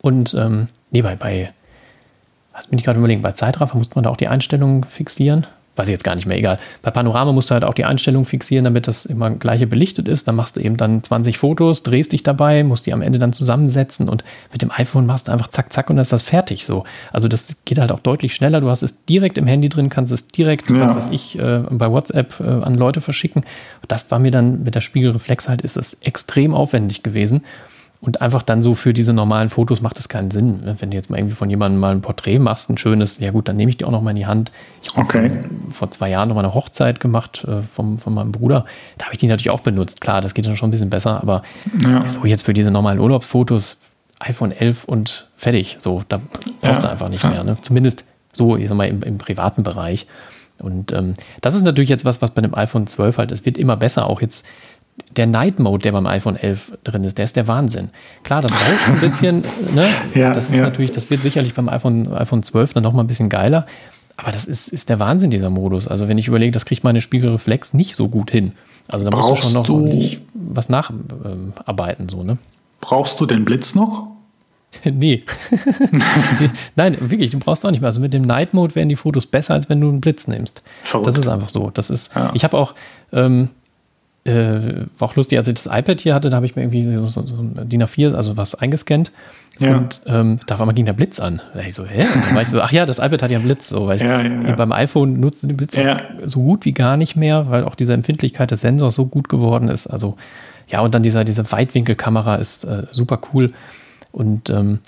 Und ähm, nee, bei, bei, was bin ich gerade überlegen, bei Zeitraffer musste man da auch die Einstellungen fixieren weiß ich jetzt gar nicht mehr, egal. Bei Panorama musst du halt auch die Einstellung fixieren, damit das immer gleiche belichtet ist. Dann machst du eben dann 20 Fotos, drehst dich dabei, musst die am Ende dann zusammensetzen und mit dem iPhone machst du einfach zack, zack und dann ist das fertig so. Also das geht halt auch deutlich schneller. Du hast es direkt im Handy drin, kannst es direkt, ja. was ich, äh, bei WhatsApp äh, an Leute verschicken. Das war mir dann mit der Spiegelreflex halt, ist das extrem aufwendig gewesen. Und einfach dann so für diese normalen Fotos macht es keinen Sinn. Wenn du jetzt mal irgendwie von jemandem mal ein Porträt machst, ein schönes, ja gut, dann nehme ich die auch noch mal in die Hand. Okay. Vor zwei Jahren noch mal eine Hochzeit gemacht äh, vom, von meinem Bruder. Da habe ich die natürlich auch benutzt. Klar, das geht dann schon ein bisschen besser, aber ja. so jetzt für diese normalen Urlaubsfotos iPhone 11 und fertig. So, da brauchst ja. du einfach nicht ja. mehr. Ne? Zumindest so, ich sag mal, im, im privaten Bereich. Und ähm, das ist natürlich jetzt was, was bei dem iPhone 12 halt, es wird immer besser. Auch jetzt der Night Mode, der beim iPhone 11 drin ist, der ist der Wahnsinn. Klar, das braucht ein bisschen, ne? ja, das ist ja. natürlich, das wird sicherlich beim iPhone, iPhone 12 dann nochmal ein bisschen geiler. Aber das ist, ist der Wahnsinn, dieser Modus. Also wenn ich überlege, das kriegt meine Spiegelreflex nicht so gut hin. Also da musst du schon noch ordentlich was nacharbeiten, so, ne? Brauchst du den Blitz noch? nee. Nein, wirklich, du brauchst auch nicht mehr. Also mit dem Night Mode werden die Fotos besser, als wenn du einen Blitz nimmst. Verrückt. Das ist einfach so. Das ist, ja. ich habe auch, ähm, äh, war auch lustig, als ich das iPad hier hatte, da habe ich mir irgendwie so, so, so ein DIN A4, also was eingescannt. Ja. Und ähm, da war mal ging der Blitz an. Da ich so, hä? War ich so, ach ja, das iPad hat ja einen Blitz. So, weil ja, ja, beim iPhone nutze den Blitz so gut wie gar nicht mehr, weil auch diese Empfindlichkeit des Sensors so gut geworden ist. Also ja, und dann dieser, diese Weitwinkelkamera ist äh, super cool. Und ähm,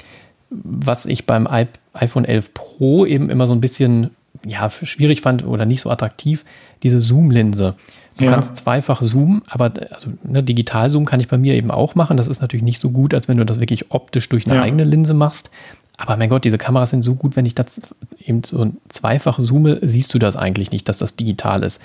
was ich beim I iPhone 11 Pro eben immer so ein bisschen ja, schwierig fand oder nicht so attraktiv, diese Zoom-Linse. Du ja. kannst zweifach zoomen, aber also ne, Digital-Zoom kann ich bei mir eben auch machen. Das ist natürlich nicht so gut, als wenn du das wirklich optisch durch eine ja. eigene Linse machst. Aber mein Gott, diese Kameras sind so gut, wenn ich das eben so zweifach zoome, siehst du das eigentlich nicht, dass das digital ist.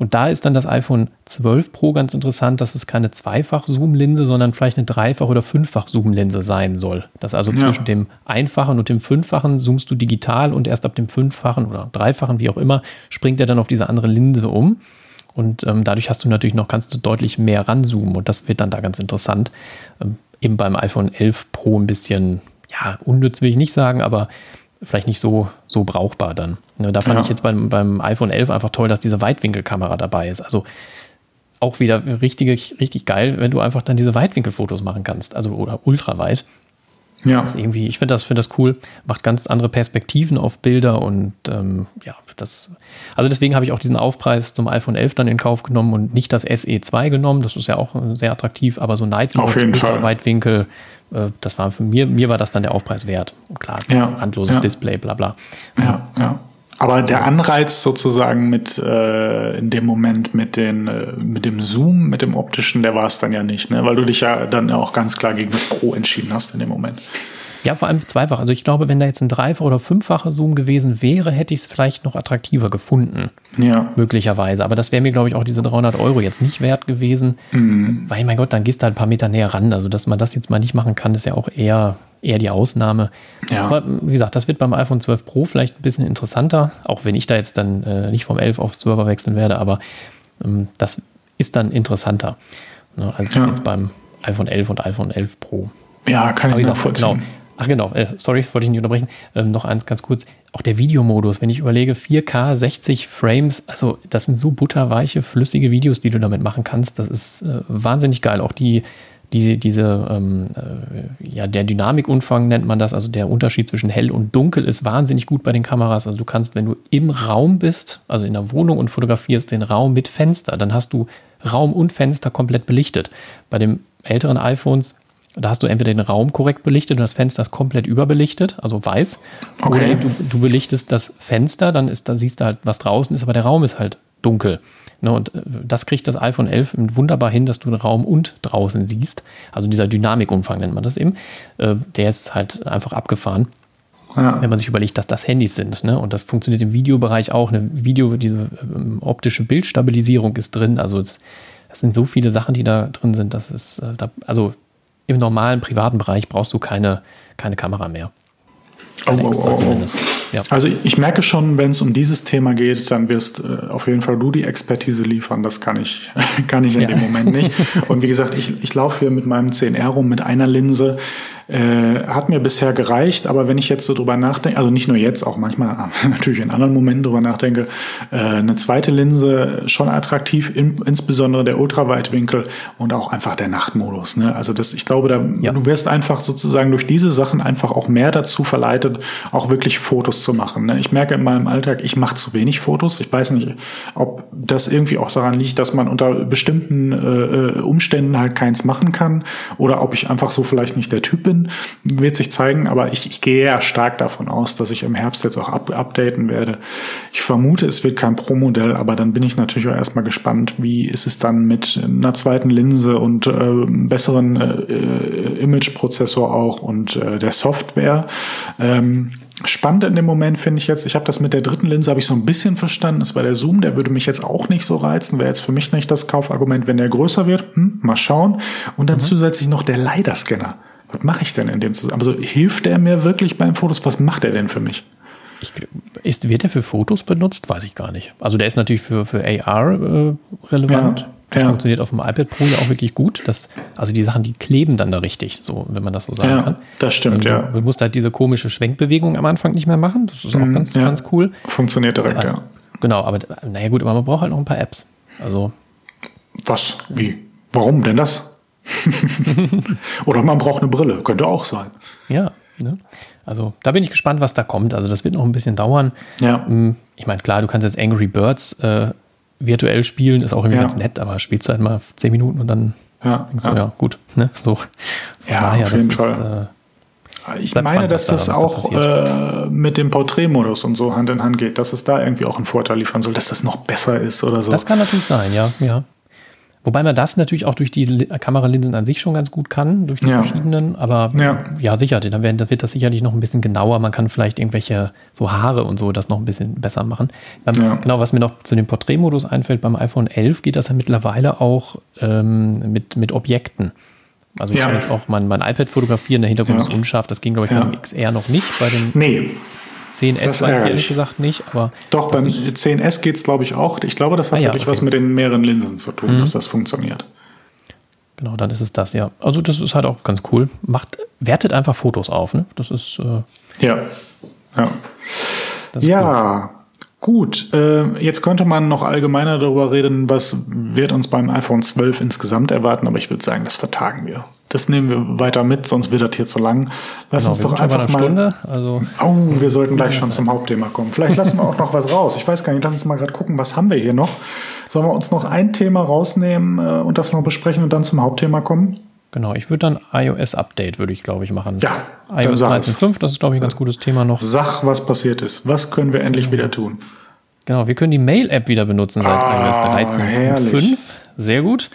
Und da ist dann das iPhone 12 Pro ganz interessant, dass es keine Zweifach-Zoom-Linse, sondern vielleicht eine Dreifach- oder Fünffach-Zoom-Linse sein soll. Dass also ja. zwischen dem Einfachen und dem Fünffachen zoomst du digital und erst ab dem Fünffachen oder Dreifachen, wie auch immer, springt er dann auf diese andere Linse um. Und ähm, dadurch hast du natürlich noch, kannst du deutlich mehr ranzoomen und das wird dann da ganz interessant. Ähm, eben beim iPhone 11 Pro ein bisschen, ja, unnütz will ich nicht sagen, aber vielleicht nicht so, so brauchbar dann. Ne, da fand ja. ich jetzt beim, beim iPhone 11 einfach toll, dass diese Weitwinkelkamera dabei ist. Also auch wieder richtig, richtig geil, wenn du einfach dann diese Weitwinkelfotos machen kannst, also oder ultraweit. Ja. Das irgendwie, ich finde das, find das cool, macht ganz andere Perspektiven auf Bilder und ähm, ja, das. Also deswegen habe ich auch diesen Aufpreis zum iPhone 11 dann in Kauf genommen und nicht das SE2 genommen. Das ist ja auch äh, sehr attraktiv, aber so Night Mode, auf jeden Fall. Weitwinkel, äh, das war für mir, mir war das dann der Aufpreis wert. Klar, ja. randloses ja. Display, bla bla. Ja, ja. Aber der Anreiz sozusagen mit äh, in dem Moment mit den äh, mit dem Zoom, mit dem optischen, der war es dann ja nicht, ne? Weil du dich ja dann auch ganz klar gegen das Pro entschieden hast in dem Moment. Ja, vor allem zweifach. Also ich glaube, wenn da jetzt ein dreifach oder fünffacher Zoom gewesen wäre, hätte ich es vielleicht noch attraktiver gefunden. Ja. Möglicherweise. Aber das wäre mir, glaube ich, auch diese 300 Euro jetzt nicht wert gewesen. Mhm. Weil, mein Gott, dann gehst du halt ein paar Meter näher ran. Also, dass man das jetzt mal nicht machen kann, ist ja auch eher, eher die Ausnahme. Ja. Aber wie gesagt, das wird beim iPhone 12 Pro vielleicht ein bisschen interessanter. Auch wenn ich da jetzt dann äh, nicht vom 11 aufs 12er wechseln werde. Aber ähm, das ist dann interessanter ne, als ja. jetzt beim iPhone 11 und iPhone 11 Pro. Ja, kann Aber ich nachvollziehen. Genau, Ach genau, äh, sorry, wollte ich nicht unterbrechen. Ähm, noch eins ganz kurz. Auch der Videomodus, wenn ich überlege, 4K, 60 Frames, also das sind so butterweiche, flüssige Videos, die du damit machen kannst. Das ist äh, wahnsinnig geil. Auch die, die diese, ähm, äh, ja, der Dynamikumfang nennt man das, also der Unterschied zwischen hell und dunkel ist wahnsinnig gut bei den Kameras. Also du kannst, wenn du im Raum bist, also in der Wohnung und fotografierst den Raum mit Fenster, dann hast du Raum und Fenster komplett belichtet. Bei den älteren iPhones da hast du entweder den Raum korrekt belichtet und das Fenster ist komplett überbelichtet, also weiß. Okay. Oder du, du, belichtest das Fenster, dann ist, da siehst du halt, was draußen ist, aber der Raum ist halt dunkel. Ne, und äh, das kriegt das iPhone 11 wunderbar hin, dass du den Raum und draußen siehst. Also dieser Dynamikumfang nennt man das eben. Äh, der ist halt einfach abgefahren. Ja. Wenn man sich überlegt, dass das Handys sind. Ne? Und das funktioniert im Videobereich auch. Eine Video, diese ähm, optische Bildstabilisierung ist drin. Also es, das sind so viele Sachen, die da drin sind. Das ist, äh, da, also im normalen privaten Bereich brauchst du keine, keine Kamera mehr. Oh, oh, oh, oh. Ja. Also ich merke schon, wenn es um dieses Thema geht, dann wirst äh, auf jeden Fall du die Expertise liefern. Das kann ich, kann ich in ja. dem Moment nicht. Und wie gesagt, ich, ich laufe hier mit meinem 10R rum mit einer Linse. Äh, hat mir bisher gereicht, aber wenn ich jetzt so drüber nachdenke, also nicht nur jetzt, auch manchmal natürlich in anderen Momenten drüber nachdenke, äh, eine zweite Linse schon attraktiv, in, insbesondere der Ultraweitwinkel und auch einfach der Nachtmodus. Ne? Also das, ich glaube, da, ja. du wirst einfach sozusagen durch diese Sachen einfach auch mehr dazu verleitet, auch wirklich Fotos zu machen. Ne? Ich merke in meinem Alltag, ich mache zu wenig Fotos. Ich weiß nicht, ob das irgendwie auch daran liegt, dass man unter bestimmten äh, äh Umständen halt keins machen kann oder ob ich einfach so vielleicht nicht der Typ bin wird sich zeigen, aber ich, ich gehe ja stark davon aus, dass ich im Herbst jetzt auch up, updaten werde. Ich vermute, es wird kein Pro-Modell, aber dann bin ich natürlich auch erstmal gespannt, wie ist es dann mit einer zweiten Linse und äh, besseren äh, äh, Image-Prozessor auch und äh, der Software. Ähm, Spannend in dem Moment finde ich jetzt, ich habe das mit der dritten Linse, habe ich so ein bisschen verstanden. Das war der Zoom, der würde mich jetzt auch nicht so reizen, wäre jetzt für mich nicht das Kaufargument, wenn der größer wird. Hm, mal schauen. Und dann mhm. zusätzlich noch der LiDAR-Scanner was mache ich denn in dem Zusammenhang? Also hilft der mir wirklich beim Fotos? Was macht er denn für mich? Ich, ist, wird der für Fotos benutzt? Weiß ich gar nicht. Also der ist natürlich für, für AR äh, relevant. Ja, das ja. funktioniert auf dem iPad Pro ja auch wirklich gut. Das, also die Sachen, die kleben dann da richtig, so, wenn man das so sagen ja, kann. Das stimmt, ähm, ja. Du musst halt diese komische Schwenkbewegung am Anfang nicht mehr machen. Das ist auch mhm, ganz, ganz cool. Funktioniert direkt, also, ja. Genau, aber naja gut, aber man braucht halt noch ein paar Apps. Also. Was? Wie? Warum denn das? Oder man braucht eine Brille, könnte auch sein. Ja, ne? Also da bin ich gespannt, was da kommt. Also das wird noch ein bisschen dauern. Ja. Hm, ich meine, klar, du kannst jetzt Angry Birds äh, virtuell spielen, ist auch irgendwie ja. ganz nett, aber spielst halt mal zehn Minuten und dann ja, denkst du, ja. ja, gut, ne? So. Ja, daher, auf jeden Fall. Ist, äh, ich meine, dass das da, auch da äh, mit dem Porträtmodus und so Hand in Hand geht, dass es da irgendwie auch einen Vorteil liefern soll, dass das noch besser ist oder so. Das kann natürlich sein, ja, ja. Wobei man das natürlich auch durch die Kameralinsen an sich schon ganz gut kann, durch die ja. verschiedenen. Aber ja, ja sicher, dann wird, das sicherlich noch ein bisschen genauer. Man kann vielleicht irgendwelche so Haare und so das noch ein bisschen besser machen. Ja. Genau, was mir noch zu dem Porträtmodus einfällt, beim iPhone 11 geht das ja mittlerweile auch ähm, mit, mit Objekten. Also ich kann jetzt auch mein, mein iPad fotografieren, der Hintergrund ist unscharf. Das ging, glaube ich, beim XR noch nicht. Bei dem nee, 10S das weiß ich ehrlich gesagt nicht, aber. Doch, beim 10S geht es, glaube ich, auch. Ich glaube, das hat ah, ja, wirklich okay. was mit den mehreren Linsen zu tun, mhm. dass das funktioniert. Genau, dann ist es das, ja. Also, das ist halt auch ganz cool. Macht, wertet einfach Fotos auf, ne? Das ist. Äh, ja. Ja. ja. Gut, äh, jetzt könnte man noch allgemeiner darüber reden, was wird uns beim iPhone 12 insgesamt erwarten, aber ich würde sagen, das vertagen wir. Das nehmen wir weiter mit, sonst wird das hier zu lang. Lass genau, uns doch einfach mal. Stunde, also oh, wir sollten gleich schon zum Hauptthema kommen. Vielleicht lassen wir auch noch was raus. Ich weiß gar nicht, lass uns mal gerade gucken, was haben wir hier noch. Sollen wir uns noch ein Thema rausnehmen äh, und das noch besprechen und dann zum Hauptthema kommen? Genau, ich würde dann iOS-Update, würde ich, glaube ich, machen. Ja, iOS 13.5, das ist, glaube ich, ein ganz gutes Thema noch. Sach, was passiert ist. Was können wir endlich wieder tun? Genau, wir können die Mail-App wieder benutzen seit ah, iOS 13.5. Sehr gut.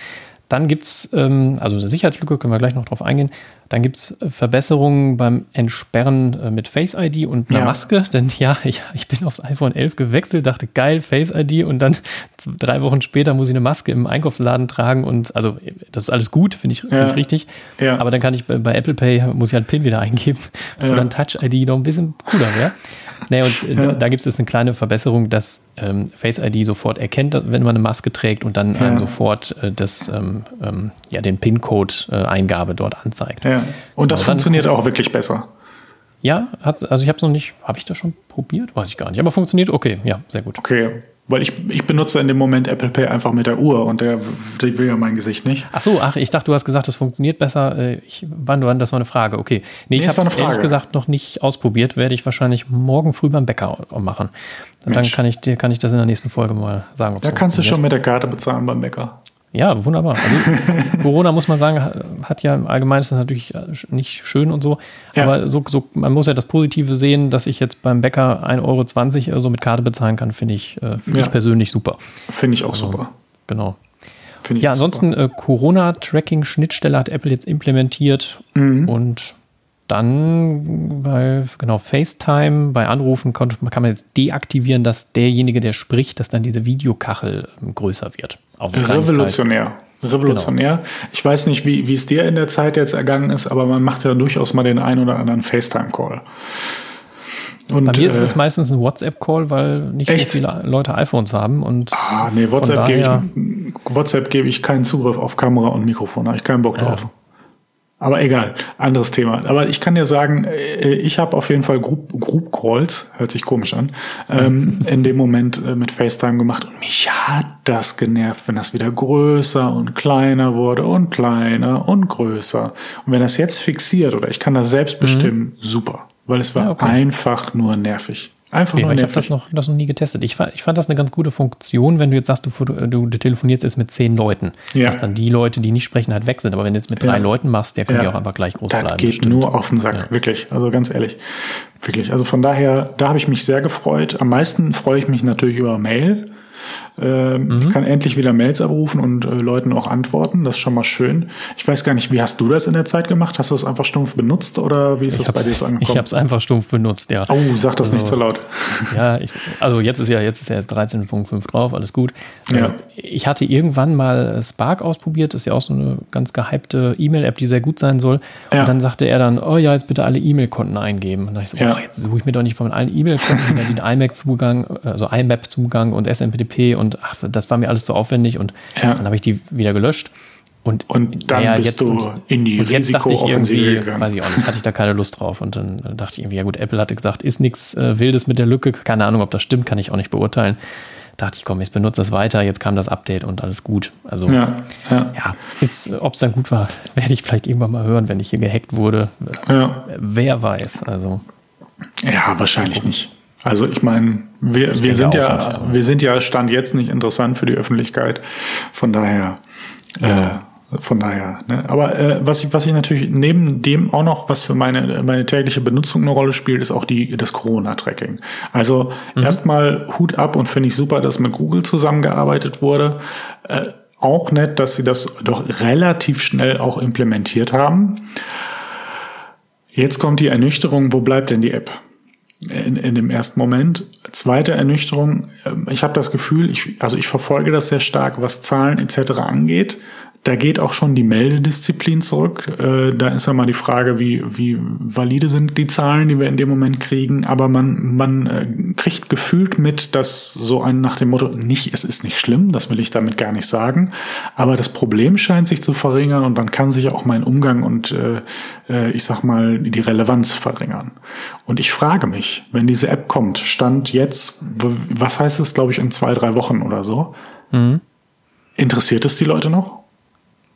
Dann gibt es, ähm, also eine Sicherheitslücke, können wir gleich noch drauf eingehen. Dann gibt es Verbesserungen beim Entsperren äh, mit Face ID und einer ja. Maske. Denn ja, ich, ich bin aufs iPhone 11 gewechselt, dachte geil, Face ID und dann drei Wochen später muss ich eine Maske im Einkaufsladen tragen und also das ist alles gut, finde ich, find ja. ich richtig. Ja. Aber dann kann ich bei, bei, Apple Pay, muss ich halt PIN wieder eingeben, wo dann Touch ID noch ein bisschen cooler wäre. Nee, und äh, ja. da, gibt es eine kleine Verbesserung, dass ähm, Face ID sofort erkennt, wenn man eine Maske trägt und dann ja. sofort äh, das, ähm, ähm, ja, den PIN-Code-Eingabe äh, dort anzeigt. Ja. Und das also funktioniert auch wirklich besser. Ja, also ich habe es noch nicht, habe ich das schon probiert? Weiß ich gar nicht, aber funktioniert okay, ja, sehr gut. Okay, weil ich, ich benutze in dem Moment Apple Pay einfach mit der Uhr und der, der will ja mein Gesicht nicht. Ach so, ach, ich dachte, du hast gesagt, das funktioniert besser. Äh, ich, wann, wann, das war eine Frage. Okay. Nee, ich habe es ehrlich gesagt noch nicht ausprobiert. Werde ich wahrscheinlich morgen früh beim Bäcker machen. Und dann kann ich, dir, kann ich das in der nächsten Folge mal sagen. Da kannst du schon mit der Karte bezahlen beim Bäcker. Ja, wunderbar. Also Corona muss man sagen, hat ja im Allgemeinen ist das natürlich nicht schön und so. Ja. Aber so, so, man muss ja das Positive sehen, dass ich jetzt beim Bäcker 1,20 Euro so mit Karte bezahlen kann, finde ich, äh, find ja. ich persönlich super. Finde ich auch also, super. Genau. ja, ansonsten äh, Corona-Tracking-Schnittstelle hat Apple jetzt implementiert mhm. und dann bei genau FaceTime, bei Anrufen kann, kann man jetzt deaktivieren, dass derjenige, der spricht, dass dann diese Videokachel ähm, größer wird. Revolutionär. Revolutionär. Genau. Ich weiß nicht, wie, wie es dir in der Zeit jetzt ergangen ist, aber man macht ja durchaus mal den einen oder anderen FaceTime-Call. Und, Bei mir ist es äh, meistens ein WhatsApp-Call, weil nicht echt? so viele Leute iPhones haben. Und ah, nee, WhatsApp gebe ich, WhatsApp gebe ich keinen Zugriff auf Kamera und Mikrofon. Da habe ich keinen Bock drauf. Ja. Aber egal, anderes Thema. Aber ich kann dir sagen, äh, ich habe auf jeden Fall Group, Group Calls, hört sich komisch an, ähm, in dem Moment äh, mit FaceTime gemacht. Und mich hat das genervt, wenn das wieder größer und kleiner wurde und kleiner und größer. Und wenn das jetzt fixiert oder ich kann das selbst bestimmen, mhm. super. Weil es war ja, okay. einfach nur nervig. Einfach okay, nur ich habe das noch, das noch nie getestet. Ich, ich fand das eine ganz gute Funktion, wenn du jetzt sagst, du, du, du telefonierst jetzt mit zehn Leuten, ja. dass dann die Leute, die nicht sprechen, halt weg sind. Aber wenn du jetzt mit drei ja. Leuten machst, der können ja. die auch einfach gleich groß das bleiben. Das geht bestimmt. nur auf den Sack, ja. wirklich. Also ganz ehrlich. Wirklich. Also von daher, da habe ich mich sehr gefreut. Am meisten freue ich mich natürlich über Mail. Äh, mhm. Ich kann endlich wieder Mails abrufen und äh, Leuten auch antworten. Das ist schon mal schön. Ich weiß gar nicht, wie hast du das in der Zeit gemacht? Hast du es einfach stumpf benutzt oder wie ist ich das bei dir so angekommen? Ich habe es einfach stumpf benutzt, ja. Oh, sag das also, nicht so laut. Ja, ich, also jetzt ist ja jetzt ist ja jetzt 13.5 drauf, alles gut. Ja. Äh, ich hatte irgendwann mal Spark ausprobiert, das ist ja auch so eine ganz gehypte E-Mail-App, die sehr gut sein soll. Ja. Und dann sagte er dann, oh ja, jetzt bitte alle E-Mail-Konten eingeben. Und dachte ich so, ja. oh, jetzt suche ich mir doch nicht von allen E-Mail-Konten die IMAP-Zugang, also IMAP-Zugang und SMPTP und ach, das war mir alles zu aufwendig und ja. dann habe ich die wieder gelöscht. Und, und dann naja, bist jetzt, du in die Risikooffensive gegangen. Weiß ich auch nicht, hatte ich da keine Lust drauf. Und dann dachte ich irgendwie, ja gut, Apple hatte gesagt, ist nichts äh, Wildes mit der Lücke. Keine Ahnung, ob das stimmt, kann ich auch nicht beurteilen. Dachte ich, komm, ich benutze das weiter. Jetzt kam das Update und alles gut. Also, ja, ja. ja ob es dann gut war, werde ich vielleicht irgendwann mal hören, wenn ich hier gehackt wurde. Ja. Wer weiß. Also. Ja, wahrscheinlich nicht. Also ich meine, wir, ich wir sind ja, nicht, wir sind ja Stand jetzt nicht interessant für die Öffentlichkeit. Von daher, äh, von daher. Ne? Aber äh, was ich, was ich natürlich neben dem auch noch, was für meine meine tägliche Benutzung eine Rolle spielt, ist auch die das Corona-Tracking. Also mhm. erstmal Hut ab und finde ich super, dass mit Google zusammengearbeitet wurde. Äh, auch nett, dass sie das doch relativ schnell auch implementiert haben. Jetzt kommt die Ernüchterung, wo bleibt denn die App? In, in dem ersten Moment. Zweite Ernüchterung, ähm, ich habe das Gefühl, ich, also ich verfolge das sehr stark, was Zahlen etc. angeht. Da geht auch schon die Meldedisziplin zurück. Äh, da ist ja mal die Frage, wie, wie valide sind die Zahlen, die wir in dem Moment kriegen. Aber man, man äh, kriegt gefühlt mit, dass so ein nach dem Motto, nicht, es ist nicht schlimm, das will ich damit gar nicht sagen. Aber das Problem scheint sich zu verringern und dann kann sich auch mein Umgang und äh, äh ich sag mal die Relevanz verringern. Und ich frage mich, wenn diese App kommt, stand jetzt, was heißt es, glaube ich, in zwei, drei Wochen oder so, mhm. interessiert es die Leute noch?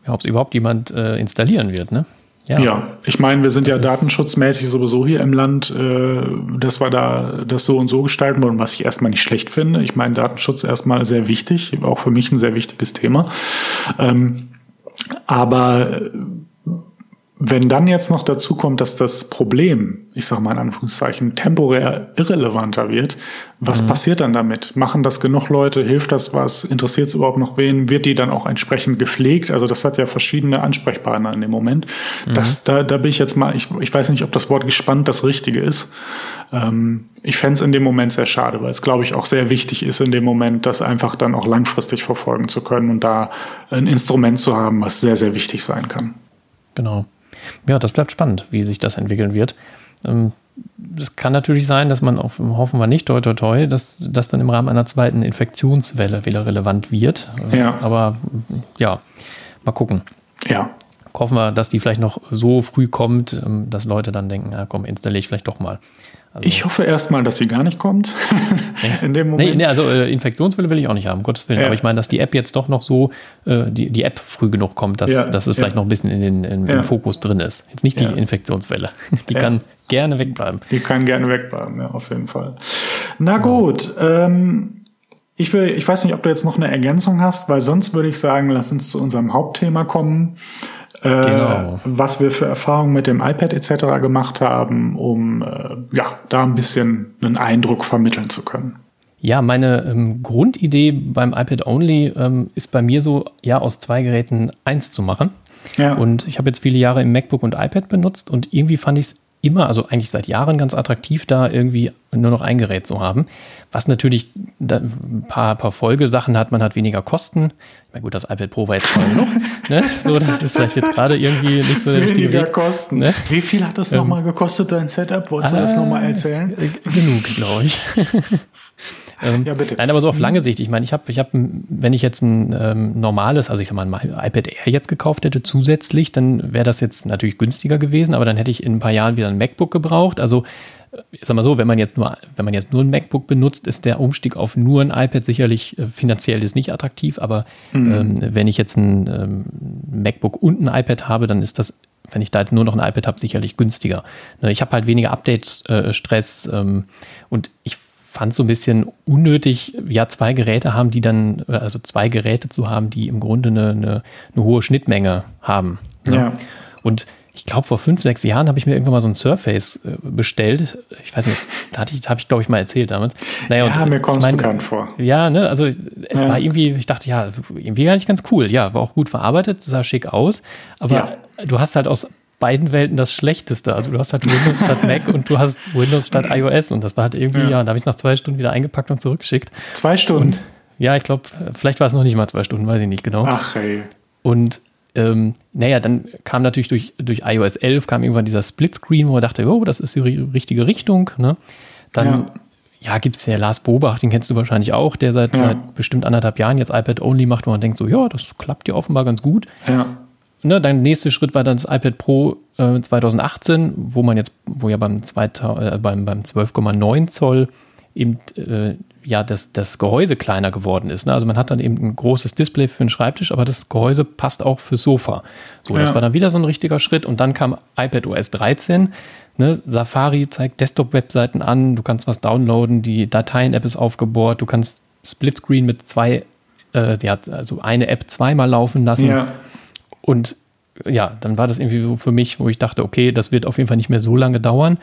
Ob es überhaupt jemand äh, installieren wird, ne? Ja. ja, ich meine, wir sind das ja datenschutzmäßig sowieso hier im Land, äh, dass wir da das so und so gestalten wollen, was ich erstmal nicht schlecht finde. Ich meine, Datenschutz erstmal sehr wichtig, auch für mich ein sehr wichtiges Thema. Ähm, aber wenn dann jetzt noch dazu kommt, dass das Problem, ich sage mal in Anführungszeichen, temporär irrelevanter wird, was mhm. passiert dann damit? Machen das genug Leute? Hilft das was? Interessiert es überhaupt noch wen? Wird die dann auch entsprechend gepflegt? Also das hat ja verschiedene Ansprechpartner in dem Moment. Mhm. Das, da, da bin ich jetzt mal, ich, ich weiß nicht, ob das Wort gespannt das Richtige ist. Ähm, ich fände es in dem Moment sehr schade, weil es, glaube ich, auch sehr wichtig ist in dem Moment, das einfach dann auch langfristig verfolgen zu können und da ein Instrument zu haben, was sehr, sehr wichtig sein kann. Genau. Ja, das bleibt spannend, wie sich das entwickeln wird. Ähm, es kann natürlich sein, dass man auch, hoffen wir nicht, toi toi toi, dass das dann im Rahmen einer zweiten Infektionswelle wieder relevant wird. Äh, ja. Aber ja, mal gucken. Ja. Hoffen wir, dass die vielleicht noch so früh kommt, ähm, dass Leute dann denken, ja komm, installiere ich vielleicht doch mal. Also, ich hoffe erstmal, dass sie gar nicht kommt. in dem Moment. Nee, nee also äh, Infektionswelle will ich auch nicht haben, Gottes Willen. Ja. Aber ich meine, dass die App jetzt doch noch so, äh, die, die App früh genug kommt, dass, ja. dass es vielleicht noch ein bisschen in den, in, im Fokus drin ist. Jetzt nicht die Infektionswelle. Die kann gerne wegbleiben. Die kann gerne wegbleiben, ja, auf jeden Fall. Na gut, ähm, ich, will, ich weiß nicht, ob du jetzt noch eine Ergänzung hast, weil sonst würde ich sagen, lass uns zu unserem Hauptthema kommen. Äh, genau. was wir für Erfahrungen mit dem iPad etc. gemacht haben, um äh, ja da ein bisschen einen Eindruck vermitteln zu können. Ja, meine ähm, Grundidee beim iPad Only ähm, ist bei mir so, ja, aus zwei Geräten eins zu machen. Ja. Und ich habe jetzt viele Jahre im MacBook und iPad benutzt und irgendwie fand ich es immer, also eigentlich seit Jahren ganz attraktiv, da irgendwie nur noch ein Gerät zu haben. Was natürlich ein paar, paar Folgesachen hat, man hat weniger Kosten. Na gut, das iPad Pro war jetzt voll genug. ne? So, das ist vielleicht jetzt gerade irgendwie nicht so der richtige Weniger Kosten. Ne? Wie viel hat das ähm, nochmal gekostet, dein Setup? Wolltest du das nochmal erzählen? Äh, genug, glaube ich. ähm, ja, bitte. Nein, aber so auf lange Sicht. Ich meine, ich habe, ich hab, wenn ich jetzt ein ähm, normales, also ich sag mal, ein iPad Air jetzt gekauft hätte zusätzlich, dann wäre das jetzt natürlich günstiger gewesen, aber dann hätte ich in ein paar Jahren wieder ein MacBook gebraucht. Also ich sag mal so, wenn man jetzt nur, wenn man jetzt nur ein MacBook benutzt, ist der Umstieg auf nur ein iPad sicherlich äh, finanziell ist nicht attraktiv, aber mhm. ähm, wenn ich jetzt ein ähm, MacBook und ein iPad habe, dann ist das, wenn ich da jetzt nur noch ein iPad habe, sicherlich günstiger. Ne, ich habe halt weniger Update-Stress äh, ähm, und ich fand es so ein bisschen unnötig, ja, zwei Geräte haben, die dann, äh, also zwei Geräte zu haben, die im Grunde eine, eine, eine hohe Schnittmenge haben. Ne? Ja. Und ich glaube, vor fünf, sechs Jahren habe ich mir irgendwann mal so ein Surface äh, bestellt. Ich weiß nicht, da hatte ich, habe ich, glaube ich, mal erzählt damit. Naja, ja, und, mir kommt es bekannt vor. Ja, ne, also es ja. war irgendwie, ich dachte, ja, irgendwie gar nicht ganz cool. Ja, war auch gut verarbeitet, sah schick aus, aber ja. du hast halt aus beiden Welten das Schlechteste. Also du hast halt Windows statt Mac und du hast Windows statt iOS und das war halt irgendwie, ja, ja da habe ich es nach zwei Stunden wieder eingepackt und zurückgeschickt. Zwei Stunden? Und, ja, ich glaube, vielleicht war es noch nicht mal zwei Stunden, weiß ich nicht genau. Ach, ey. Und ähm, naja, dann kam natürlich durch, durch iOS 11 kam irgendwann dieser Splitscreen, wo man dachte, oh, das ist die richtige Richtung. Ne? Dann ja, ja gibt es ja Lars Bobach, den kennst du wahrscheinlich auch, der seit, ja. seit bestimmt anderthalb Jahren jetzt iPad-Only macht, wo man denkt so, ja, das klappt ja offenbar ganz gut. Ja. Ne, dein nächster Schritt war dann das iPad Pro äh, 2018, wo man jetzt, wo ja beim, äh, beim, beim 12,9 Zoll eben äh, ja, das, das Gehäuse kleiner geworden ist. Ne? Also man hat dann eben ein großes Display für den Schreibtisch, aber das Gehäuse passt auch fürs Sofa. So, ja. das war dann wieder so ein richtiger Schritt. Und dann kam iPad OS 13. Ne? Safari zeigt Desktop-Webseiten an, du kannst was downloaden, die Dateien-App ist aufgebohrt, du kannst Splitscreen mit zwei, äh, die hat also eine App zweimal laufen lassen. Ja. Und ja, dann war das irgendwie so für mich, wo ich dachte, okay, das wird auf jeden Fall nicht mehr so lange dauern.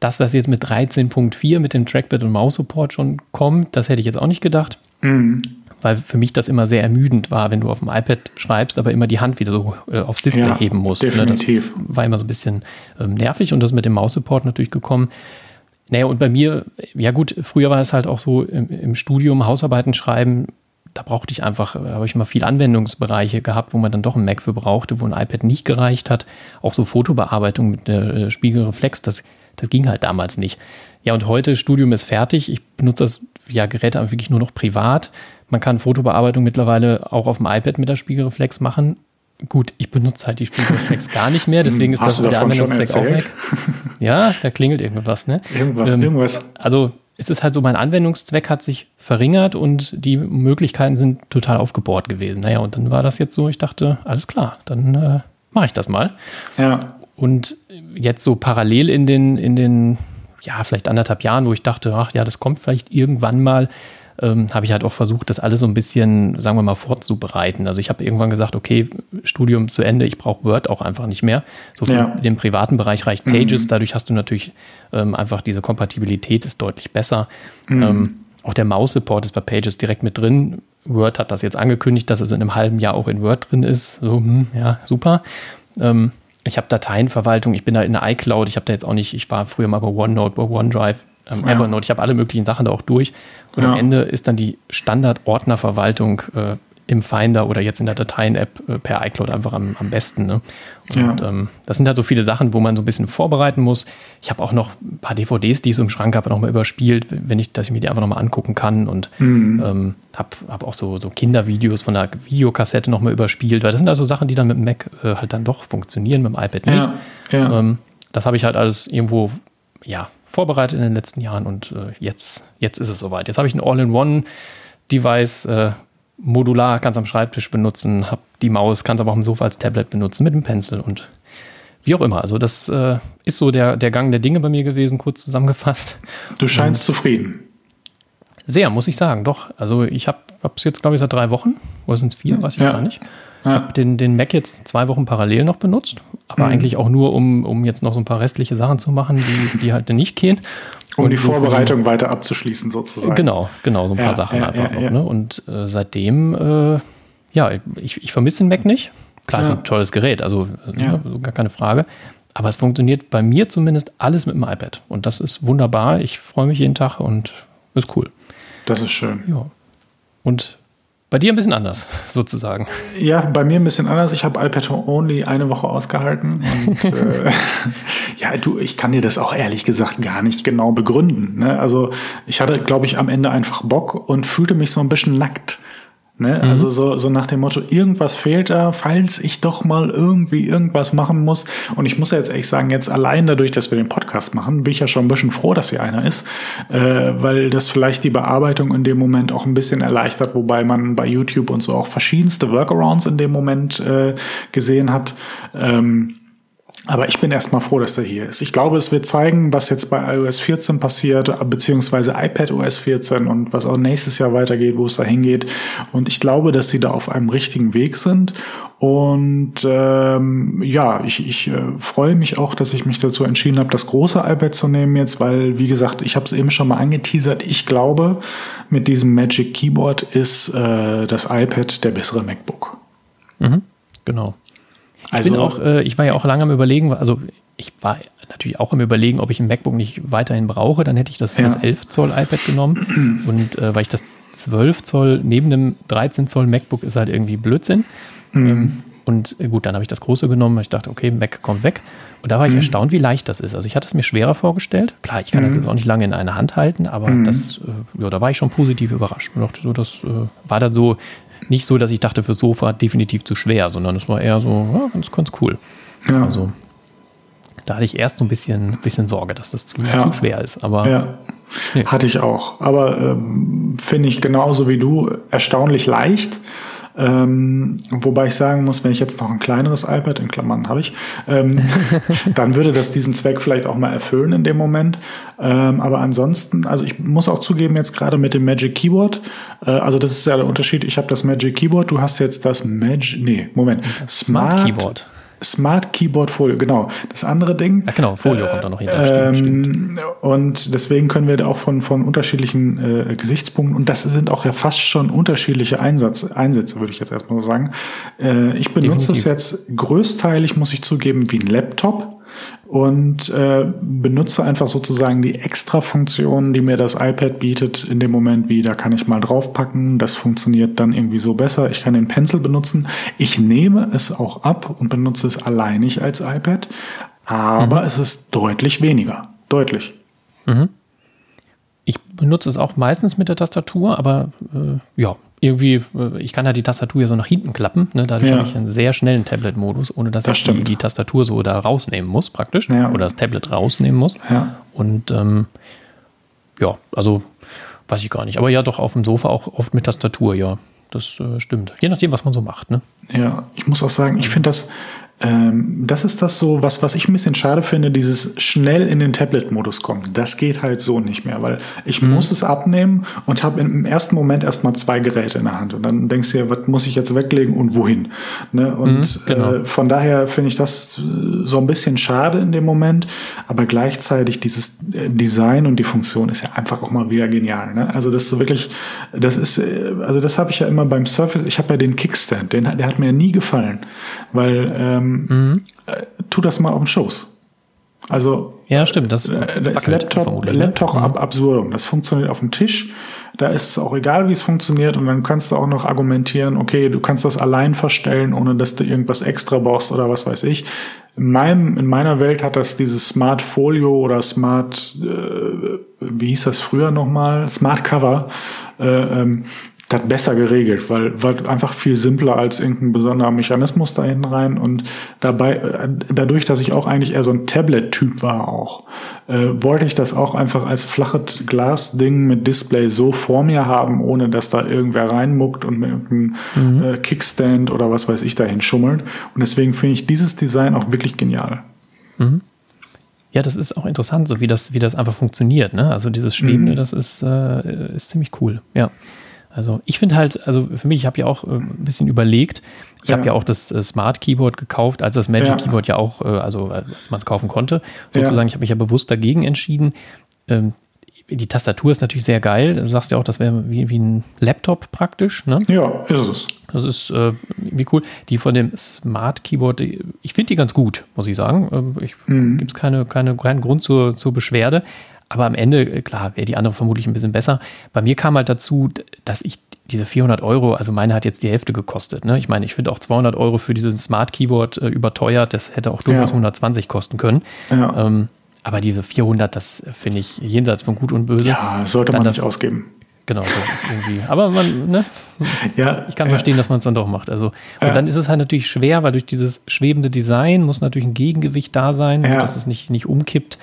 Dass das jetzt mit 13.4 mit dem Trackpad und Maus-Support schon kommt, das hätte ich jetzt auch nicht gedacht. Mhm. Weil für mich das immer sehr ermüdend war, wenn du auf dem iPad schreibst, aber immer die Hand wieder so äh, aufs Display ja, heben musst. Definitiv. Ne? Das war immer so ein bisschen ähm, nervig und das mit dem Maus-Support natürlich gekommen. Naja, und bei mir, ja gut, früher war es halt auch so im, im Studium, Hausarbeiten schreiben, da brauchte ich einfach, da habe ich mal viel Anwendungsbereiche gehabt, wo man dann doch ein Mac für brauchte, wo ein iPad nicht gereicht hat. Auch so Fotobearbeitung mit der äh, Spiegelreflex, das das ging halt damals nicht. Ja, und heute Studium ist fertig. Ich benutze das ja, Gerät wirklich nur noch privat. Man kann Fotobearbeitung mittlerweile auch auf dem iPad mit der Spiegelreflex machen. Gut, ich benutze halt die Spiegelreflex gar nicht mehr, deswegen ist Hast das der Anwendungszweck auch weg. Ja, da klingelt irgendwas, ne? Irgendwas, ähm, irgendwas. Also es ist halt so, mein Anwendungszweck hat sich verringert und die Möglichkeiten sind total aufgebohrt gewesen. Naja, und dann war das jetzt so, ich dachte, alles klar, dann äh, mache ich das mal. Ja. Und jetzt so parallel in den, in den, ja, vielleicht anderthalb Jahren, wo ich dachte, ach ja, das kommt vielleicht irgendwann mal, ähm, habe ich halt auch versucht, das alles so ein bisschen, sagen wir mal, vorzubereiten. Also ich habe irgendwann gesagt, okay, Studium zu Ende, ich brauche Word auch einfach nicht mehr. So für ja. den privaten Bereich reicht Pages, mhm. dadurch hast du natürlich ähm, einfach diese Kompatibilität ist deutlich besser. Mhm. Ähm, auch der Maus-Support ist bei Pages direkt mit drin. Word hat das jetzt angekündigt, dass es in einem halben Jahr auch in Word drin ist. So, hm, ja, super. Ähm, ich habe Dateienverwaltung, ich bin da in der iCloud, ich habe da jetzt auch nicht, ich war früher mal bei OneNote, bei OneDrive, ähm, ja. Evernote, ich habe alle möglichen Sachen da auch durch. Und ja. am Ende ist dann die Standard-Ordnerverwaltung äh, im Finder oder jetzt in der Dateien-App äh, per iCloud einfach am, am besten. Ne? Und ja. ähm, das sind halt so viele Sachen, wo man so ein bisschen vorbereiten muss. Ich habe auch noch ein paar DVDs, die ich so im Schrank habe, nochmal überspielt, wenn ich, dass ich mir die einfach nochmal angucken kann. Und mhm. ähm, habe hab auch so, so Kindervideos von der Videokassette nochmal überspielt, weil das sind also Sachen, die dann mit dem Mac äh, halt dann doch funktionieren, mit dem iPad nicht. Ja. Ähm, das habe ich halt alles irgendwo, ja, vorbereitet in den letzten Jahren und äh, jetzt, jetzt ist es soweit. Jetzt habe ich ein All-in-One-Device, äh, modular, kannst am Schreibtisch benutzen, hab die Maus, kannst aber auch im Sofa als Tablet benutzen mit dem Pencil und wie auch immer. Also das äh, ist so der, der Gang der Dinge bei mir gewesen, kurz zusammengefasst. Du scheinst und zufrieden. Sehr, muss ich sagen, doch. Also ich habe es jetzt, glaube ich, seit drei Wochen, oder sind es vier, weiß ich ja. gar nicht. Ich habe den, den Mac jetzt zwei Wochen parallel noch benutzt, aber mhm. eigentlich auch nur, um, um jetzt noch so ein paar restliche Sachen zu machen, die, die halt nicht gehen. Um und die Vorbereitung so, weiter abzuschließen, sozusagen. Genau, genau, so ein paar ja, Sachen ja, einfach noch. Ne? Und äh, seitdem, äh, ja, ich, ich vermisse den Mac nicht. Klar, ist ein tolles Gerät, also ne, gar keine Frage. Aber es funktioniert bei mir zumindest alles mit dem iPad. Und das ist wunderbar. Ich freue mich jeden Tag und ist cool. Das ist schön. Ja. Und bei dir ein bisschen anders, sozusagen. Ja, bei mir ein bisschen anders. Ich habe iPad Only eine Woche ausgehalten. Und äh, ja, du, ich kann dir das auch ehrlich gesagt gar nicht genau begründen. Ne? Also ich hatte, glaube ich, am Ende einfach Bock und fühlte mich so ein bisschen nackt. Ne? Mhm. Also so, so nach dem Motto, irgendwas fehlt da, falls ich doch mal irgendwie irgendwas machen muss. Und ich muss ja jetzt ehrlich sagen, jetzt allein dadurch, dass wir den Podcast machen, bin ich ja schon ein bisschen froh, dass hier einer ist, äh, weil das vielleicht die Bearbeitung in dem Moment auch ein bisschen erleichtert, wobei man bei YouTube und so auch verschiedenste Workarounds in dem Moment äh, gesehen hat. Ähm, aber ich bin erstmal froh, dass der hier ist. Ich glaube, es wird zeigen, was jetzt bei iOS 14 passiert, beziehungsweise iPad OS 14 und was auch nächstes Jahr weitergeht, wo es da hingeht. Und ich glaube, dass sie da auf einem richtigen Weg sind. Und ähm, ja, ich, ich äh, freue mich auch, dass ich mich dazu entschieden habe, das große iPad zu nehmen jetzt, weil, wie gesagt, ich habe es eben schon mal angeteasert. Ich glaube, mit diesem Magic Keyboard ist äh, das iPad der bessere MacBook. Mhm, genau. Also, ich, bin auch, äh, ich war ja auch lange am Überlegen, also ich war natürlich auch am Überlegen, ob ich ein MacBook nicht weiterhin brauche. Dann hätte ich das, ja. das 11 Zoll iPad genommen. Und äh, weil ich das 12 Zoll neben dem 13 Zoll MacBook ist halt irgendwie Blödsinn. Mhm. Ähm, und äh, gut, dann habe ich das große genommen. Ich dachte, okay, Mac kommt weg. Und da war ich mhm. erstaunt, wie leicht das ist. Also ich hatte es mir schwerer vorgestellt. Klar, ich kann mhm. das jetzt auch nicht lange in einer Hand halten, aber mhm. das, äh, ja, da war ich schon positiv überrascht. Und dachte so, das äh, war dann so nicht so, dass ich dachte, für Sofa definitiv zu schwer, sondern es war eher so, ja, ganz, ganz cool. Ja. Also da hatte ich erst so ein bisschen, bisschen Sorge, dass das zu, ja. zu schwer ist. Aber ja. nee. hatte ich auch. Aber ähm, finde ich genauso wie du erstaunlich leicht. Ähm, wobei ich sagen muss, wenn ich jetzt noch ein kleineres iPad, in Klammern habe ich, ähm, dann würde das diesen Zweck vielleicht auch mal erfüllen in dem Moment. Ähm, aber ansonsten, also ich muss auch zugeben, jetzt gerade mit dem Magic Keyboard, äh, also das ist ja der Unterschied, ich habe das Magic Keyboard, du hast jetzt das Magic, nee, Moment, Smart, Smart Keyboard. Smart Keyboard Folio, genau. Das andere Ding. Ja, genau, Folio äh, kommt da noch hinter. Ähm, und deswegen können wir da auch von, von unterschiedlichen äh, Gesichtspunkten, und das sind auch ja fast schon unterschiedliche Einsatz, Einsätze, würde ich jetzt erstmal so sagen. Äh, ich benutze es jetzt größteilig, muss ich zugeben, wie ein Laptop und äh, benutze einfach sozusagen die Extra-Funktionen, die mir das iPad bietet, in dem Moment wie, da kann ich mal draufpacken, das funktioniert dann irgendwie so besser, ich kann den Pencil benutzen. Ich nehme es auch ab und benutze es alleinig als iPad, aber mhm. es ist deutlich weniger. Deutlich. Mhm. Benutze es auch meistens mit der Tastatur, aber äh, ja, irgendwie, äh, ich kann ja die Tastatur ja so nach hinten klappen. Ne? Dadurch ja. habe ich einen sehr schnellen Tablet-Modus, ohne dass das ich die, die, Tastatur so da rausnehmen muss, praktisch. Ja. Oder das Tablet rausnehmen muss. Ja. Und ähm, ja, also weiß ich gar nicht. Aber ja, doch auf dem Sofa auch oft mit Tastatur, ja. Das äh, stimmt. Je nachdem, was man so macht. Ne? Ja, ich muss auch sagen, ich finde das ähm, das ist das so, was, was ich ein bisschen schade finde, dieses schnell in den Tablet-Modus kommen. Das geht halt so nicht mehr, weil ich mhm. muss es abnehmen und habe im ersten Moment erstmal zwei Geräte in der Hand. Und dann denkst du ja, was muss ich jetzt weglegen und wohin? Ne? Und mhm, genau. äh, von daher finde ich das so ein bisschen schade in dem Moment, aber gleichzeitig dieses äh, Design und die Funktion ist ja einfach auch mal wieder genial. Ne? Also das ist wirklich, das ist, äh, also das habe ich ja immer beim Surface, ich habe ja den Kickstand, den, der hat mir nie gefallen, weil ähm, ähm, mhm. äh, tu das mal auf dem Schoß. Also ja, stimmt. Das äh, da ist Laptop, ne? Laptop mhm. ab absurdum. Das funktioniert auf dem Tisch. Da ist es auch egal, wie es funktioniert. Und dann kannst du auch noch argumentieren, okay, du kannst das allein verstellen, ohne dass du irgendwas extra brauchst oder was weiß ich. In, meinem, in meiner Welt hat das dieses Smart Folio oder Smart, äh, wie hieß das früher nochmal? Smart Cover. Äh, ähm, das besser geregelt, weil, weil einfach viel simpler als irgendein besonderer Mechanismus da hinten rein und dabei, äh, dadurch, dass ich auch eigentlich eher so ein Tablet-Typ war auch, äh, wollte ich das auch einfach als flaches Glas-Ding mit Display so vor mir haben, ohne dass da irgendwer reinmuckt und mit irgendeinem mhm. äh, Kickstand oder was weiß ich dahin schummelt. Und deswegen finde ich dieses Design auch wirklich genial. Mhm. Ja, das ist auch interessant, so wie das, wie das einfach funktioniert. Ne? Also dieses Schwebende, mhm. das ist, äh, ist ziemlich cool. Ja. Also ich finde halt, also für mich, ich habe ja auch äh, ein bisschen überlegt, ich ja. habe ja auch das äh, Smart Keyboard gekauft, als das Magic ja. Keyboard ja auch, äh, also als man es kaufen konnte, sozusagen. Ja. Ich habe mich ja bewusst dagegen entschieden. Ähm, die Tastatur ist natürlich sehr geil. Du sagst ja auch, das wäre wie, wie ein Laptop praktisch. Ne? Ja, ist es. Das ist äh, wie cool. Die von dem Smart Keyboard, ich finde die ganz gut, muss ich sagen. Ähm, ich mhm. gibt es keine, keine, keinen Grund zur, zur Beschwerde. Aber am Ende, äh, klar, wäre die andere vermutlich ein bisschen besser. Bei mir kam halt dazu, dass ich diese 400 Euro, also meine hat jetzt die Hälfte gekostet. Ne? Ich meine, ich finde auch 200 Euro für dieses Smart Keyboard äh, überteuert. Das hätte auch durchaus ja. 120 kosten können. Ja. Ähm, aber diese 400, das finde ich jenseits von Gut und Böse. Ja, sollte man das, nicht ausgeben. Genau, das ist irgendwie. Aber man, ne? Ja, ich kann ja. verstehen, dass man es dann doch macht. Also, und ja. dann ist es halt natürlich schwer, weil durch dieses schwebende Design muss natürlich ein Gegengewicht da sein, dass es nicht, nicht umkippt.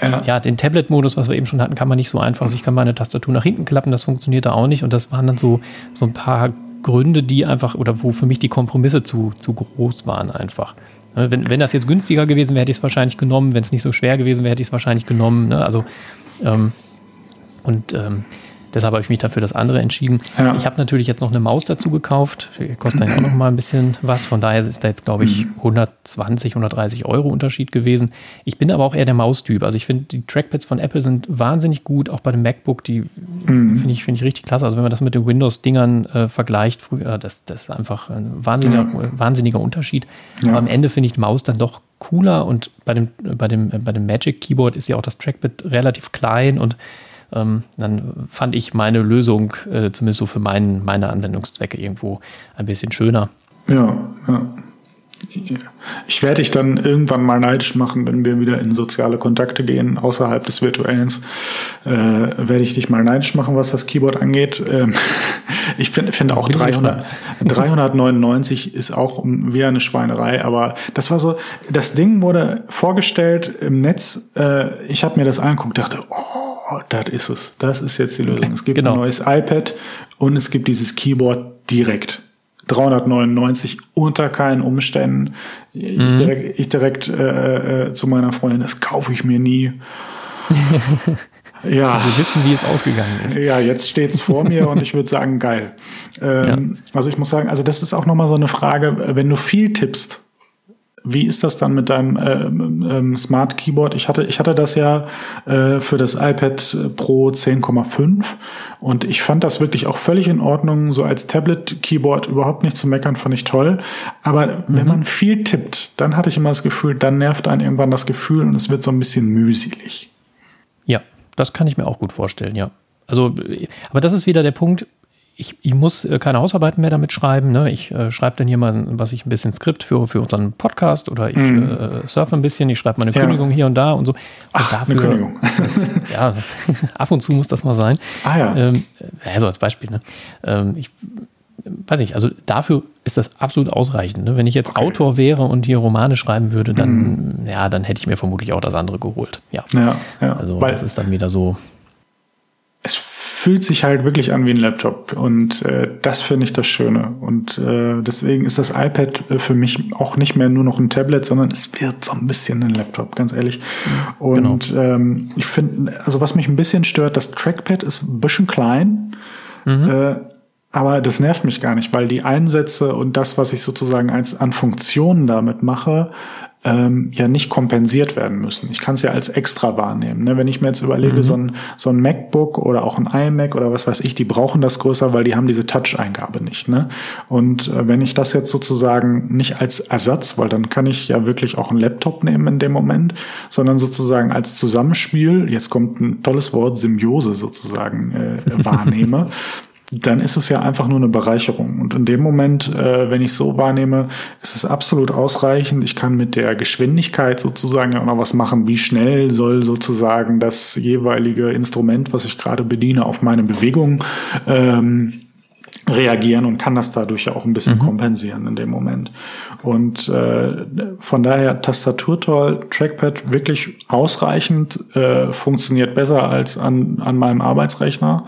Ja, ja den Tablet-Modus, was wir eben schon hatten, kann man nicht so einfach. Also ich kann meine Tastatur nach hinten klappen, das funktioniert da auch nicht. Und das waren dann so, so ein paar Gründe, die einfach, oder wo für mich die Kompromisse zu, zu groß waren einfach. Ne, wenn, wenn das jetzt günstiger gewesen wäre, hätte ich es wahrscheinlich genommen. Wenn es nicht so schwer gewesen wäre, hätte ich es wahrscheinlich genommen. Ne? Also, ähm, und ähm, Deshalb habe ich mich dafür das andere entschieden. Ja. Ich habe natürlich jetzt noch eine Maus dazu gekauft. Die kostet dann auch noch mal ein bisschen was. Von daher ist da jetzt, glaube ich, 120, mhm. 130 Euro Unterschied gewesen. Ich bin aber auch eher der Maustyp. Also ich finde, die Trackpads von Apple sind wahnsinnig gut. Auch bei dem MacBook, die mhm. finde ich, find ich richtig klasse. Also wenn man das mit den Windows-Dingern äh, vergleicht, früher, das, das ist einfach ein wahnsinniger, ja. wahnsinniger Unterschied. Ja. Aber am Ende finde ich die Maus dann doch cooler und bei dem, bei dem, bei dem Magic Keyboard ist ja auch das Trackpad relativ klein und ähm, dann fand ich meine Lösung, äh, zumindest so für mein, meine Anwendungszwecke, irgendwo ein bisschen schöner. Ja, ja. Ich werde dich dann irgendwann mal neidisch machen, wenn wir wieder in soziale Kontakte gehen, außerhalb des Virtuellen. Äh, werde ich dich mal neidisch machen, was das Keyboard angeht. Ähm, ich finde find auch 300, 399 ist auch wie eine Schweinerei, aber das war so, das Ding wurde vorgestellt im Netz. Äh, ich habe mir das angeguckt, dachte, oh, oh, das ist es. Das ist jetzt die Lösung. Es gibt genau. ein neues iPad und es gibt dieses Keyboard direkt. 399 unter keinen Umständen. Ich mhm. direkt, ich direkt äh, äh, zu meiner Freundin, das kaufe ich mir nie. ja. Also wir wissen, wie es ausgegangen ist. Ja, jetzt steht es vor mir und ich würde sagen, geil. Ähm, ja. Also ich muss sagen, also das ist auch nochmal so eine Frage, wenn du viel tippst, wie ist das dann mit deinem äh, ähm, Smart Keyboard? Ich hatte, ich hatte das ja äh, für das iPad Pro 10,5 und ich fand das wirklich auch völlig in Ordnung. So als Tablet-Keyboard überhaupt nicht zu meckern, fand ich toll. Aber mhm. wenn man viel tippt, dann hatte ich immer das Gefühl, dann nervt einen irgendwann das Gefühl und es wird so ein bisschen mühselig. Ja, das kann ich mir auch gut vorstellen, ja. Also, aber das ist wieder der Punkt, ich, ich muss äh, keine Hausarbeiten mehr damit schreiben. Ne? Ich äh, schreibe dann hier mal, was ich ein bisschen Skript für, für unseren Podcast oder ich mm. äh, surfe ein bisschen, ich schreibe mal eine ja. Kündigung hier und da und so. Und Ach, dafür, eine Kündigung. Das, ja, ab und zu muss das mal sein. Ah ja. Ähm, ja, so als Beispiel. Ne? Ähm, ich weiß nicht, also dafür ist das absolut ausreichend. Ne? Wenn ich jetzt okay. Autor wäre und hier Romane schreiben würde, dann, mm. ja, dann hätte ich mir vermutlich auch das andere geholt. Ja, ja, ja. Also Weil das ist dann wieder so fühlt sich halt wirklich an wie ein Laptop und äh, das finde ich das Schöne und äh, deswegen ist das iPad äh, für mich auch nicht mehr nur noch ein Tablet, sondern es wird so ein bisschen ein Laptop, ganz ehrlich. Und genau. ähm, ich finde, also was mich ein bisschen stört, das Trackpad ist ein bisschen klein. Mhm. Äh, aber das nervt mich gar nicht, weil die Einsätze und das, was ich sozusagen als an Funktionen damit mache, ähm, ja nicht kompensiert werden müssen. Ich kann es ja als extra wahrnehmen. Ne? Wenn ich mir jetzt überlege, mhm. so, ein, so ein MacBook oder auch ein iMac oder was weiß ich, die brauchen das größer, weil die haben diese Touch-Eingabe nicht. Ne? Und äh, wenn ich das jetzt sozusagen nicht als Ersatz, weil dann kann ich ja wirklich auch einen Laptop nehmen in dem Moment, sondern sozusagen als Zusammenspiel, jetzt kommt ein tolles Wort, Symbiose sozusagen äh, wahrnehme, dann ist es ja einfach nur eine Bereicherung. Und in dem Moment, äh, wenn ich so wahrnehme, ist es absolut ausreichend. Ich kann mit der Geschwindigkeit sozusagen auch noch was machen. Wie schnell soll sozusagen das jeweilige Instrument, was ich gerade bediene, auf meine Bewegung ähm, reagieren und kann das dadurch ja auch ein bisschen mhm. kompensieren in dem Moment. Und äh, von daher Tastatur toll, Trackpad wirklich ausreichend, äh, funktioniert besser als an, an meinem Arbeitsrechner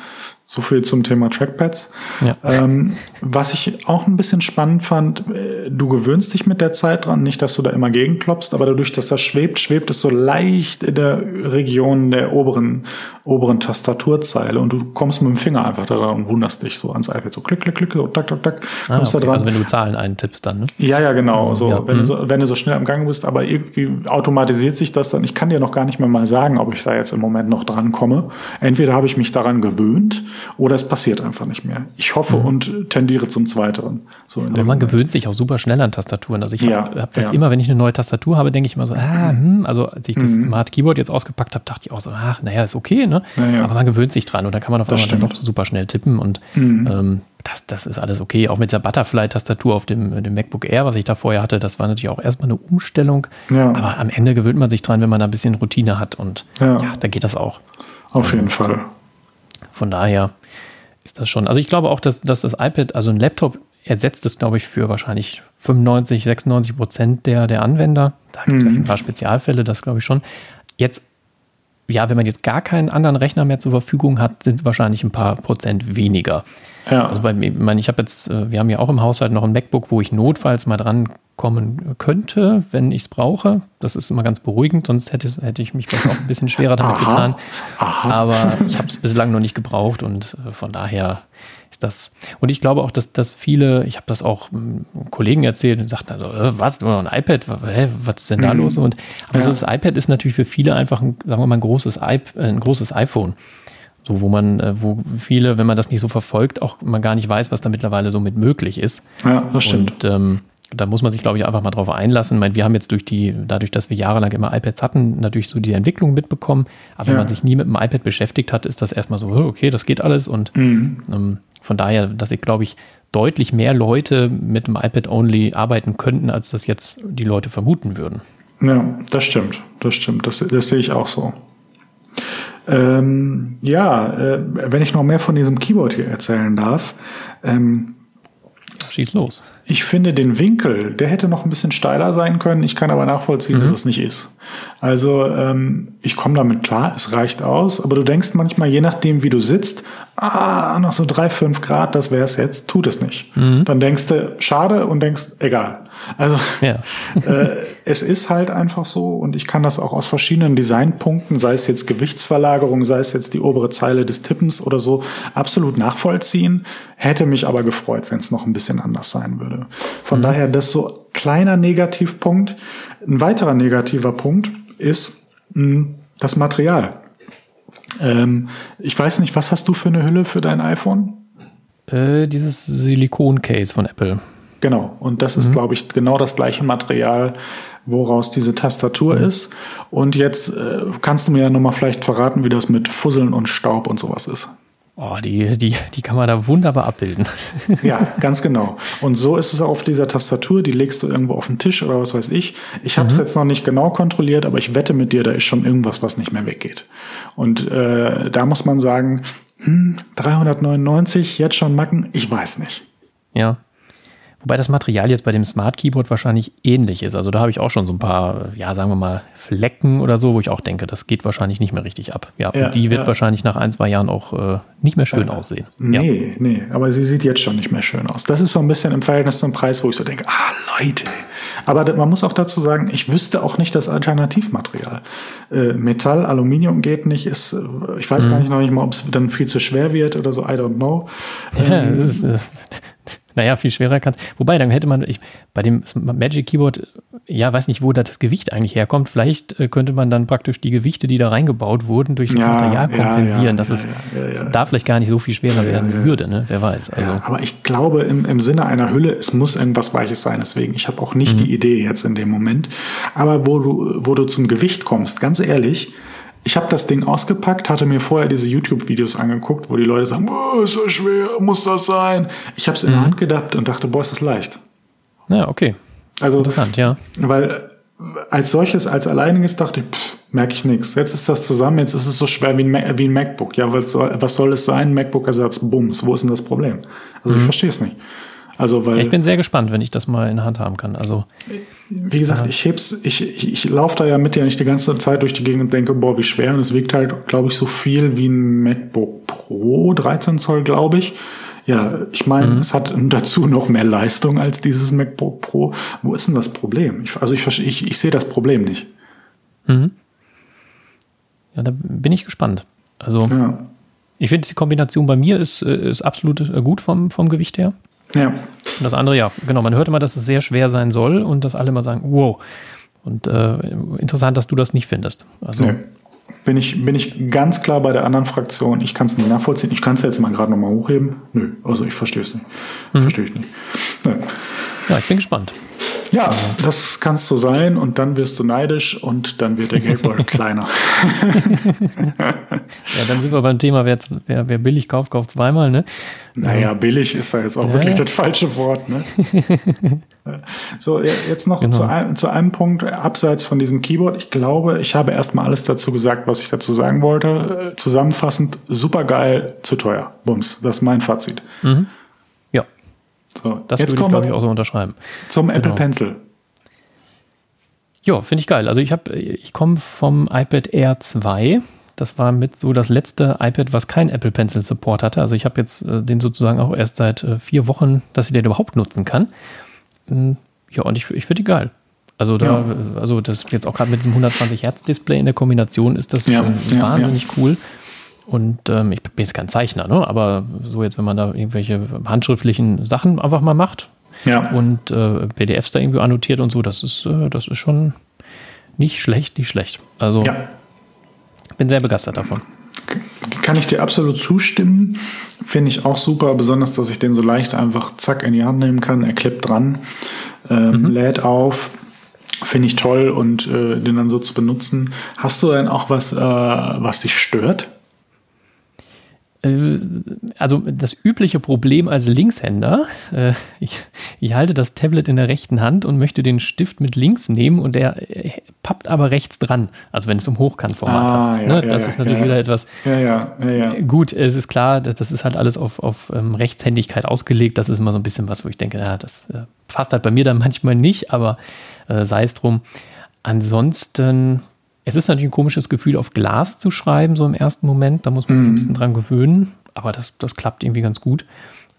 So viel zum Thema Trackpads. Ja. Ähm, was ich auch ein bisschen spannend fand, äh, du gewöhnst dich mit der Zeit dran, nicht, dass du da immer gegenklopfst, aber dadurch, dass das schwebt, schwebt es so leicht in der Region der oberen, oberen Tastaturzeile und du kommst mit dem Finger einfach da und wunderst dich so ans iPad. So klick, klick, klick, so tak, tak, tak, ah, kommst okay. da dran. Also wenn du Zahlen eintippst dann, ne? Ja, ja, genau. So, ja. Wenn, mhm. du so, wenn du so schnell am Gang bist, aber irgendwie automatisiert sich das dann. Ich kann dir noch gar nicht mehr mal sagen, ob ich da jetzt im Moment noch dran komme. Entweder habe ich mich daran gewöhnt, oder es passiert einfach nicht mehr. Ich hoffe mhm. und tendiere zum Zweiteren. So Aber man Moment. gewöhnt sich auch super schnell an Tastaturen. Also ich ja, habe hab das ja. immer, wenn ich eine neue Tastatur habe, denke ich immer so, ah, hm, also als ich das mhm. Smart Keyboard jetzt ausgepackt habe, dachte ich auch so, ach, naja, ist okay, ne? Ja, Aber man gewöhnt sich dran und dann kann man auf einmal dann doch super schnell tippen und mhm. ähm, das, das ist alles okay. Auch mit der Butterfly-Tastatur auf dem, dem MacBook Air, was ich da vorher hatte, das war natürlich auch erstmal eine Umstellung. Ja. Aber am Ende gewöhnt man sich dran, wenn man da ein bisschen Routine hat und ja, ja da geht das auch. Auf also, jeden Fall. Von daher, ist das schon. Also ich glaube auch, dass, dass das iPad, also ein Laptop ersetzt es, glaube ich, für wahrscheinlich 95, 96 Prozent der, der Anwender. Da gibt es mhm. ein paar Spezialfälle, das glaube ich schon. Jetzt, ja, wenn man jetzt gar keinen anderen Rechner mehr zur Verfügung hat, sind es wahrscheinlich ein paar Prozent weniger. Ja. Also bei ich, meine, ich habe jetzt, äh, wir haben ja auch im Haushalt noch ein MacBook, wo ich notfalls mal dran kommen könnte, wenn ich es brauche. Das ist immer ganz beruhigend, sonst hätte, hätte ich mich vielleicht auch ein bisschen schwerer damit Aha. getan. Aha. Aber ich habe es bislang noch nicht gebraucht und äh, von daher ist das. Und ich glaube auch, dass, dass viele, ich habe das auch hm, Kollegen erzählt und sagten also, äh, was, nur noch ein iPad, Hä, was ist denn da mhm. los? Und aber ja. so das iPad ist natürlich für viele einfach ein, sagen wir mal, ein großes, iP ein großes iPhone. So, wo man, wo viele, wenn man das nicht so verfolgt, auch man gar nicht weiß, was da mittlerweile so mit möglich ist. Ja, das stimmt. Und, ähm, da muss man sich, glaube ich, einfach mal drauf einlassen. Ich meine, wir haben jetzt durch die, dadurch, dass wir jahrelang immer iPads hatten, natürlich so die Entwicklung mitbekommen. Aber ja. wenn man sich nie mit dem iPad beschäftigt hat, ist das erstmal so, okay, das geht alles. Und mhm. ähm, von daher, dass ich, glaube ich, deutlich mehr Leute mit dem iPad-Only arbeiten könnten, als das jetzt die Leute vermuten würden. Ja, das stimmt. Das stimmt. Das, das sehe ich auch so. Ähm, ja, äh, wenn ich noch mehr von diesem Keyboard hier erzählen darf. Ähm, Schieß los. Ich finde den Winkel, der hätte noch ein bisschen steiler sein können. Ich kann aber nachvollziehen, mhm. dass es nicht ist. Also ähm, ich komme damit klar, es reicht aus. Aber du denkst manchmal, je nachdem, wie du sitzt, ah, noch so drei, fünf Grad, das wäre es jetzt, tut es nicht. Mhm. Dann denkst du, schade und denkst, egal. Also ja. äh, es ist halt einfach so und ich kann das auch aus verschiedenen Designpunkten, sei es jetzt Gewichtsverlagerung, sei es jetzt die obere Zeile des Tippens oder so, absolut nachvollziehen. Hätte mich aber gefreut, wenn es noch ein bisschen anders sein würde. Von mhm. daher, das so kleiner Negativpunkt. Ein weiterer negativer Punkt ist mh, hm, das Material. Ähm, ich weiß nicht, was hast du für eine Hülle für dein iPhone? Äh, dieses Silikon-Case von Apple. Genau. Und das ist, mhm. glaube ich, genau das gleiche Material, woraus diese Tastatur mhm. ist. Und jetzt äh, kannst du mir ja nochmal vielleicht verraten, wie das mit Fusseln und Staub und sowas ist. Oh, die, die, die kann man da wunderbar abbilden. Ja, ganz genau. Und so ist es auf dieser Tastatur. Die legst du irgendwo auf den Tisch oder was weiß ich. Ich habe es mhm. jetzt noch nicht genau kontrolliert, aber ich wette mit dir, da ist schon irgendwas, was nicht mehr weggeht. Und äh, da muss man sagen, hm, 399, jetzt schon Macken, ich weiß nicht. Ja, Wobei das Material jetzt bei dem Smart Keyboard wahrscheinlich ähnlich ist. Also da habe ich auch schon so ein paar, ja, sagen wir mal, Flecken oder so, wo ich auch denke, das geht wahrscheinlich nicht mehr richtig ab. Ja, ja und die wird ja. wahrscheinlich nach ein, zwei Jahren auch äh, nicht mehr schön ja. aussehen. Nee, ja. nee, aber sie sieht jetzt schon nicht mehr schön aus. Das ist so ein bisschen im Verhältnis zum Preis, wo ich so denke, ah, Leute. Aber man muss auch dazu sagen, ich wüsste auch nicht das Alternativmaterial. Äh, Metall, Aluminium geht nicht, ist, äh, ich weiß mhm. gar nicht noch nicht mal, ob es dann viel zu schwer wird oder so, I don't know. Ja, ähm, das ist, äh, naja, viel schwerer kann Wobei, dann hätte man, ich, bei dem Magic Keyboard, ja, weiß nicht, wo da das Gewicht eigentlich herkommt. Vielleicht äh, könnte man dann praktisch die Gewichte, die da reingebaut wurden, durch das ja, Material kompensieren, ja, ja, dass es da vielleicht gar nicht so viel schwerer werden würde, ne? Wer weiß. Also. aber ich glaube, im, im Sinne einer Hülle, es muss irgendwas Weiches sein. Deswegen, ich habe auch nicht mhm. die Idee jetzt in dem Moment. Aber wo du, wo du zum Gewicht kommst, ganz ehrlich, ich habe das Ding ausgepackt, hatte mir vorher diese YouTube-Videos angeguckt, wo die Leute sagen, oh, ist so schwer, muss das sein? Ich habe es in mhm. der Hand gedacht und dachte, boah, ist das leicht. Ja, okay. Also, Interessant, ja. Weil als solches, als alleiniges dachte ich, merke ich nichts. Jetzt ist das zusammen, jetzt ist es so schwer wie ein, wie ein MacBook. Ja, was soll, was soll es sein? MacBook-Ersatz, Bums. Wo ist denn das Problem? Also mhm. ich verstehe es nicht. Also, weil, ich bin sehr gespannt, wenn ich das mal in der Hand haben kann. Also, wie gesagt, ich heb's, ich, ich, ich laufe da ja mit ja nicht die ganze Zeit durch die Gegend und denke, boah, wie schwer. Und es wiegt halt, glaube ich, so viel wie ein MacBook Pro, 13 Zoll, glaube ich. Ja, ich meine, mhm. es hat dazu noch mehr Leistung als dieses MacBook Pro. Wo ist denn das Problem? Ich, also ich, ich, ich sehe das Problem nicht. Mhm. Ja, da bin ich gespannt. Also, ja. ich finde, die Kombination bei mir ist, äh, ist absolut äh, gut vom, vom Gewicht her. Ja. Und das andere, ja, genau, man hört immer, dass es sehr schwer sein soll und dass alle immer sagen, wow. Und äh, interessant, dass du das nicht findest. Also, nee bin ich, bin ich ganz klar bei der anderen Fraktion. Ich kann es nicht nachvollziehen. Ich kann es jetzt mal gerade nochmal hochheben. Nö, also ich verstehe es nicht. Mhm. Verstehe ich nicht. Ja. Ja, ich bin gespannt. Ja, das kannst so sein und dann wirst du neidisch und dann wird der Geldbeutel kleiner. ja, dann sind wir beim Thema, wer, wer, wer billig kauft, kauft zweimal, ne? Naja, billig ist da jetzt auch ja. wirklich das falsche Wort, ne? so, jetzt noch genau. zu, ein, zu einem Punkt abseits von diesem Keyboard. Ich glaube, ich habe erstmal alles dazu gesagt, was ich dazu sagen wollte. Zusammenfassend, super geil, zu teuer. Bums, das ist mein Fazit. Mhm. So, das jetzt würde ich, glaube ich, auch so unterschreiben. Zum genau. Apple Pencil. Ja, finde ich geil. Also ich habe, ich komme vom iPad Air 2. Das war mit so das letzte iPad, was kein Apple Pencil Support hatte. Also ich habe jetzt äh, den sozusagen auch erst seit äh, vier Wochen, dass ich den überhaupt nutzen kann. Mm, ja, und ich, ich finde die geil. Also da, ja. also das jetzt auch gerade mit diesem 120 Hertz Display in der Kombination ist das ja, äh, wahnsinnig ja. cool. Und ähm, ich bin jetzt kein Zeichner, ne? aber so jetzt, wenn man da irgendwelche handschriftlichen Sachen einfach mal macht ja. und äh, PDFs da irgendwie annotiert und so, das ist, äh, das ist schon nicht schlecht, nicht schlecht. Also ja. bin sehr begeistert davon. Kann ich dir absolut zustimmen. Finde ich auch super, besonders, dass ich den so leicht einfach zack in die Hand nehmen kann. Er klippt dran, ähm, mhm. lädt auf. Finde ich toll und äh, den dann so zu benutzen. Hast du denn auch was, äh, was dich stört? Äh, also das übliche Problem als Linkshänder, äh, ich, ich, halte das Tablet in der rechten Hand und möchte den Stift mit links nehmen und der äh, pappt aber rechts dran, also wenn es um Hochkantformat ah, hast. Ja, ne? ja, das ja, ist natürlich wieder etwas. Gut, es ist klar, das ist halt alles auf, auf ähm, Rechtshändigkeit ausgelegt. Das ist immer so ein bisschen was, wo ich denke, ja, das äh, passt halt bei mir dann manchmal nicht, aber äh, sei es drum. Ansonsten es ist natürlich ein komisches Gefühl, auf Glas zu schreiben, so im ersten Moment. Da muss man sich ein mhm. bisschen dran gewöhnen. Aber das, das klappt irgendwie ganz gut.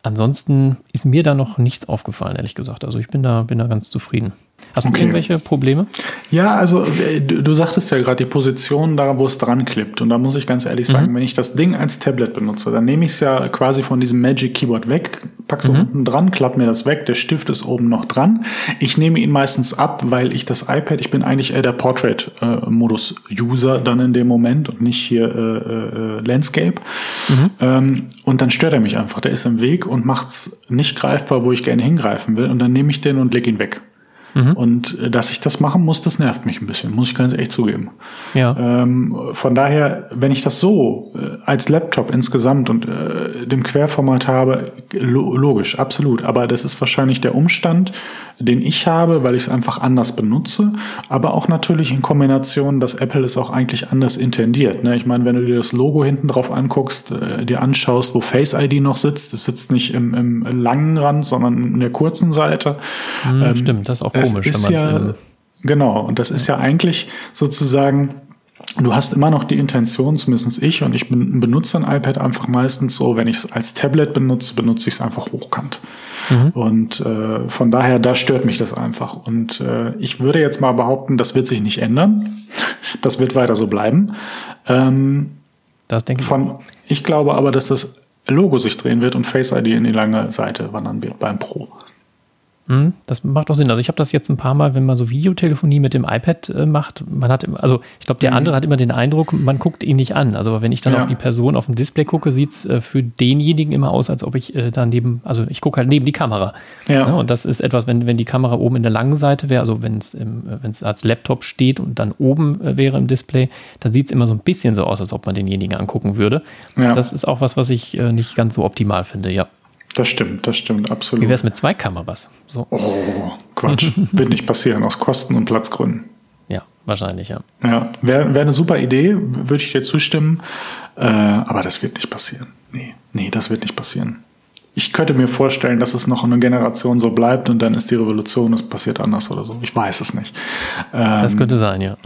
Ansonsten ist mir da noch nichts aufgefallen, ehrlich gesagt. Also ich bin da, bin da ganz zufrieden. Hast du okay. irgendwelche Probleme? Ja, also äh, du, du sagtest ja gerade die Position da, wo es dran klippt. Und da muss ich ganz ehrlich sagen, mhm. wenn ich das Ding als Tablet benutze, dann nehme ich es ja quasi von diesem Magic Keyboard weg, pack's mhm. unten dran, klapp mir das weg, der Stift ist oben noch dran. Ich nehme ihn meistens ab, weil ich das iPad, ich bin eigentlich eher der Portrait-Modus-User dann in dem Moment und nicht hier äh, äh, Landscape. Mhm. Ähm, und dann stört er mich einfach. Der ist im Weg und macht's nicht greifbar, wo ich gerne hingreifen will. Und dann nehme ich den und leg ihn weg. Mhm. Und äh, dass ich das machen muss, das nervt mich ein bisschen, muss ich ganz ehrlich zugeben. Ja. Ähm, von daher, wenn ich das so äh, als Laptop insgesamt und äh, dem Querformat habe, lo logisch, absolut. Aber das ist wahrscheinlich der Umstand, den ich habe, weil ich es einfach anders benutze, aber auch natürlich in Kombination, dass Apple es auch eigentlich anders intendiert. Ne? Ich meine, wenn du dir das Logo hinten drauf anguckst, äh, dir anschaust, wo Face ID noch sitzt, es sitzt nicht im, im langen Rand, sondern in der kurzen Seite. Hm, ähm, stimmt, das ist auch komisch. Ist wenn ja, genau, und das ist ja eigentlich sozusagen Du hast immer noch die Intention, zumindest ich, und ich benutze ein iPad einfach meistens so, wenn ich es als Tablet benutze, benutze ich es einfach hochkant. Mhm. Und äh, von daher, da stört mich das einfach. Und äh, ich würde jetzt mal behaupten, das wird sich nicht ändern. Das wird weiter so bleiben. Ähm, das denke ich. Von, ich glaube aber, dass das Logo sich drehen wird und Face ID in die lange Seite wandern wird beim Pro. Hm, das macht doch Sinn. Also ich habe das jetzt ein paar Mal, wenn man so Videotelefonie mit dem iPad äh, macht, man hat, also ich glaube, der mhm. andere hat immer den Eindruck, man guckt ihn nicht an. Also wenn ich dann ja. auf die Person auf dem Display gucke, sieht es äh, für denjenigen immer aus, als ob ich äh, da neben, also ich gucke halt neben die Kamera. Ja. ja. Und das ist etwas, wenn, wenn die Kamera oben in der langen Seite wäre, also wenn es äh, als Laptop steht und dann oben wäre im Display, dann sieht es immer so ein bisschen so aus, als ob man denjenigen angucken würde. Ja. Das ist auch was, was ich nicht ganz so optimal finde, ja. Das stimmt, das stimmt, absolut. Wie wäre es mit zwei Kameras? So. Oh, Quatsch. Wird nicht passieren, aus Kosten- und Platzgründen. Ja, wahrscheinlich, ja. Ja, wäre wär eine super Idee, würde ich dir zustimmen. Äh, aber das wird nicht passieren. Nee, nee, das wird nicht passieren. ich könnte mir vorstellen, dass es noch eine Generation so bleibt und dann ist die Revolution, es passiert anders oder so. Ich weiß es nicht. Ähm, das könnte sein, ja.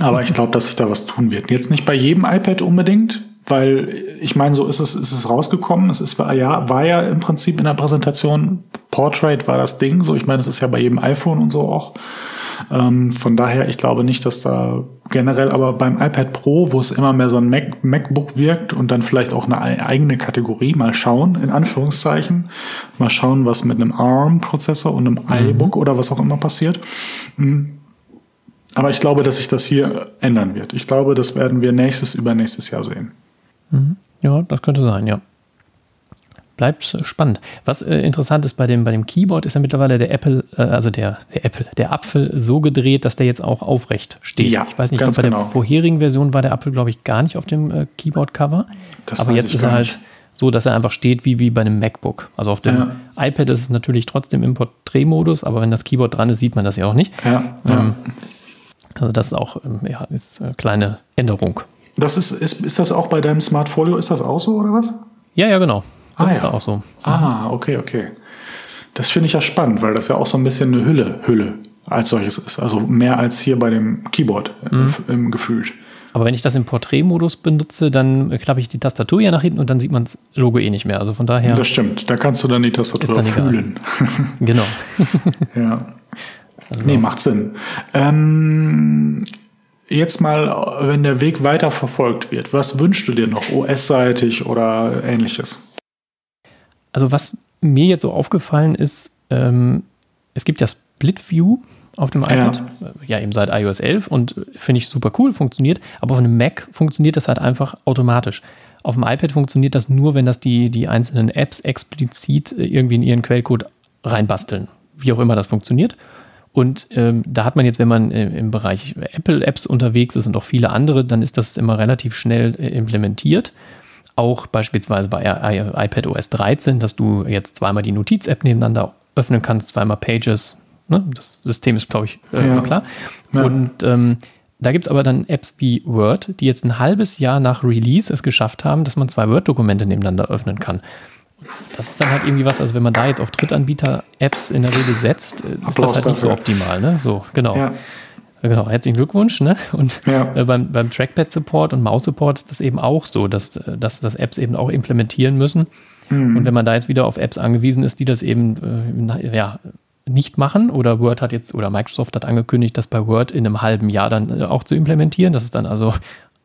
Aber ich glaube, dass sich da was tun wird. Jetzt nicht bei jedem iPad unbedingt, weil ich meine, so ist es, ist es rausgekommen. Es ist, war ja, war ja im Prinzip in der Präsentation Portrait war das Ding. So, ich meine, es ist ja bei jedem iPhone und so auch. Ähm, von daher, ich glaube nicht, dass da generell, aber beim iPad Pro, wo es immer mehr so ein Mac, MacBook wirkt und dann vielleicht auch eine eigene Kategorie, mal schauen, in Anführungszeichen, mal schauen, was mit einem ARM-Prozessor und einem mhm. iBook oder was auch immer passiert. Mhm. Aber ich glaube, dass sich das hier ändern wird. Ich glaube, das werden wir nächstes, übernächstes Jahr sehen. Mhm. Ja, das könnte sein, ja bleibt spannend. Was äh, interessant ist bei dem, bei dem Keyboard, ist ja mittlerweile der Apple, äh, also der, der Apple, der Apfel so gedreht, dass der jetzt auch aufrecht steht. Ja, ich weiß nicht, ganz glaub, bei genau. der vorherigen Version war der Apfel, glaube ich, gar nicht auf dem äh, Keyboard-Cover. Aber jetzt ist er halt nicht. so, dass er einfach steht wie, wie bei einem MacBook. Also auf dem ja. iPad ist es natürlich trotzdem im Porträtmodus, aber wenn das Keyboard dran ist, sieht man das ja auch nicht. Ja, ähm, also das ist auch ähm, ja, ist eine kleine Änderung. Das ist, ist, ist das auch bei deinem Smartfolio, ist das auch so oder was? Ja, ja, genau. Das ah, ist ja. auch so. Ah, okay, okay. Das finde ich ja spannend, weil das ja auch so ein bisschen eine Hülle, Hülle als solches ist. Also mehr als hier bei dem Keyboard mhm. im Gefühl. Aber wenn ich das im Porträtmodus benutze, dann klappe ich die Tastatur ja nach hinten und dann sieht man das Logo eh nicht mehr. Also von daher. Das stimmt. Da kannst du dann die Tastatur dann fühlen. genau. ja. Also. Nee, macht Sinn. Ähm, jetzt mal, wenn der Weg weiter verfolgt wird, was wünschst du dir noch, OS-seitig oder ähnliches? Also was mir jetzt so aufgefallen ist, ähm, es gibt ja Split View auf dem iPad, ja. Äh, ja eben seit iOS 11 und finde ich super cool, funktioniert, aber auf einem Mac funktioniert das halt einfach automatisch. Auf dem iPad funktioniert das nur, wenn das die, die einzelnen Apps explizit äh, irgendwie in ihren Quellcode reinbasteln, wie auch immer das funktioniert. Und ähm, da hat man jetzt, wenn man äh, im Bereich Apple-Apps unterwegs ist und auch viele andere, dann ist das immer relativ schnell äh, implementiert auch beispielsweise bei iPad OS 13, dass du jetzt zweimal die Notiz-App nebeneinander öffnen kannst, zweimal Pages. Ne? Das System ist, glaube ich, äh, ja. klar. Ja. Und ähm, da gibt es aber dann Apps wie Word, die jetzt ein halbes Jahr nach Release es geschafft haben, dass man zwei Word-Dokumente nebeneinander öffnen kann. Das ist dann halt irgendwie was, also wenn man da jetzt auf Drittanbieter-Apps in der Regel setzt, äh, ist Applaus das halt nicht dafür. so optimal, ne? So, genau. Ja. Genau, herzlichen Glückwunsch. Ne? Und ja. äh, beim, beim Trackpad-Support und Maus-Support ist das eben auch so, dass, äh, dass, dass Apps eben auch implementieren müssen. Mhm. Und wenn man da jetzt wieder auf Apps angewiesen ist, die das eben äh, ja, nicht machen, oder Word hat jetzt, oder Microsoft hat angekündigt, das bei Word in einem halben Jahr dann auch zu implementieren. Das ist dann also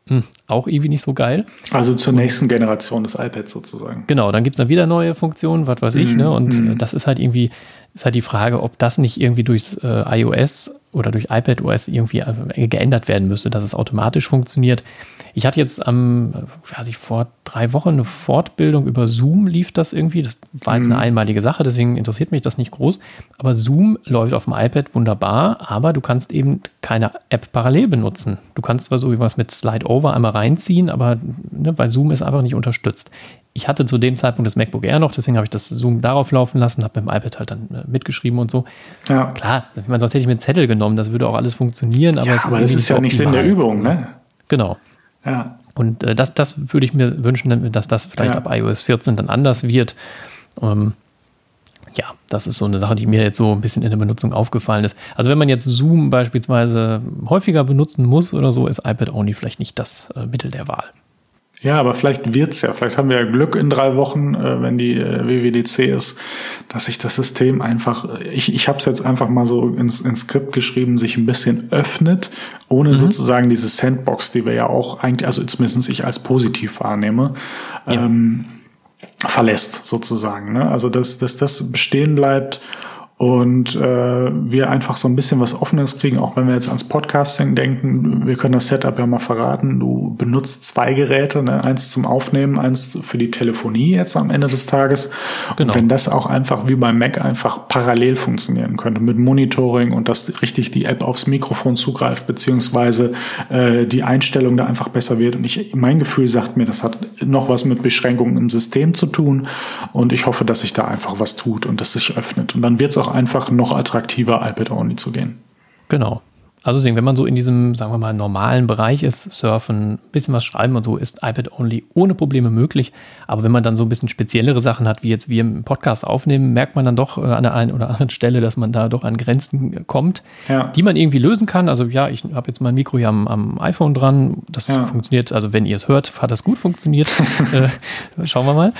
hm, auch irgendwie nicht so geil. Also zur nächsten Generation des iPads sozusagen. Genau, dann gibt es dann wieder neue Funktionen, was weiß ich, ne? Und mhm. das ist halt irgendwie, ist halt die Frage, ob das nicht irgendwie durchs äh, iOS oder durch iPadOS irgendwie äh, geändert werden müsste, dass es automatisch funktioniert. Ich hatte jetzt am, weiß ich, vor drei Wochen eine Fortbildung über Zoom lief das irgendwie. Das war jetzt eine mhm. einmalige Sache, deswegen interessiert mich das nicht groß. Aber Zoom läuft auf dem iPad wunderbar, aber du kannst eben keine App parallel benutzen. Du kannst zwar so wie was mit Slide Over einmal reinziehen, aber ne, weil Zoom ist einfach nicht unterstützt ich hatte zu dem Zeitpunkt das MacBook Air noch, deswegen habe ich das Zoom darauf laufen lassen, habe mit dem iPad halt dann äh, mitgeschrieben und so. Ja. Klar, man, sonst hätte ich mir einen Zettel genommen, das würde auch alles funktionieren. Aber, ja, es aber ist das ist ja nicht Sinn der Übung, ne? Genau. Ja. Und äh, das, das würde ich mir wünschen, dass das vielleicht ja. ab iOS 14 dann anders wird. Ähm, ja, das ist so eine Sache, die mir jetzt so ein bisschen in der Benutzung aufgefallen ist. Also wenn man jetzt Zoom beispielsweise häufiger benutzen muss oder so, ist iPad Only vielleicht nicht das äh, Mittel der Wahl. Ja, aber vielleicht wird's ja. Vielleicht haben wir ja Glück in drei Wochen, äh, wenn die äh, WWDC ist, dass sich das System einfach, ich, ich habe es jetzt einfach mal so ins, ins Skript geschrieben, sich ein bisschen öffnet, ohne mhm. sozusagen diese Sandbox, die wir ja auch eigentlich, also zumindest ich als positiv wahrnehme, ja. ähm, verlässt sozusagen. Ne? Also dass, dass das bestehen bleibt und äh, wir einfach so ein bisschen was Offenes kriegen, auch wenn wir jetzt ans Podcasting denken. Wir können das Setup ja mal verraten. Du benutzt zwei Geräte, ne? eins zum Aufnehmen, eins für die Telefonie jetzt am Ende des Tages. Genau. Und wenn das auch einfach wie beim Mac einfach parallel funktionieren könnte mit Monitoring und dass richtig die App aufs Mikrofon zugreift, beziehungsweise äh, die Einstellung da einfach besser wird. Und ich, mein Gefühl sagt mir, das hat noch was mit Beschränkungen im System zu tun. Und ich hoffe, dass sich da einfach was tut und dass sich öffnet. Und dann wird es auch einfach noch attraktiver, iPad-only zu gehen. Genau. Also deswegen, wenn man so in diesem, sagen wir mal, normalen Bereich ist, surfen, bisschen was schreiben und so, ist iPad Only ohne Probleme möglich. Aber wenn man dann so ein bisschen speziellere Sachen hat, wie jetzt wir im Podcast aufnehmen, merkt man dann doch äh, an der einen oder anderen Stelle, dass man da doch an Grenzen kommt, ja. die man irgendwie lösen kann. Also ja, ich habe jetzt mein Mikro hier am, am iPhone dran. Das ja. funktioniert, also wenn ihr es hört, hat das gut funktioniert. äh, schauen wir mal.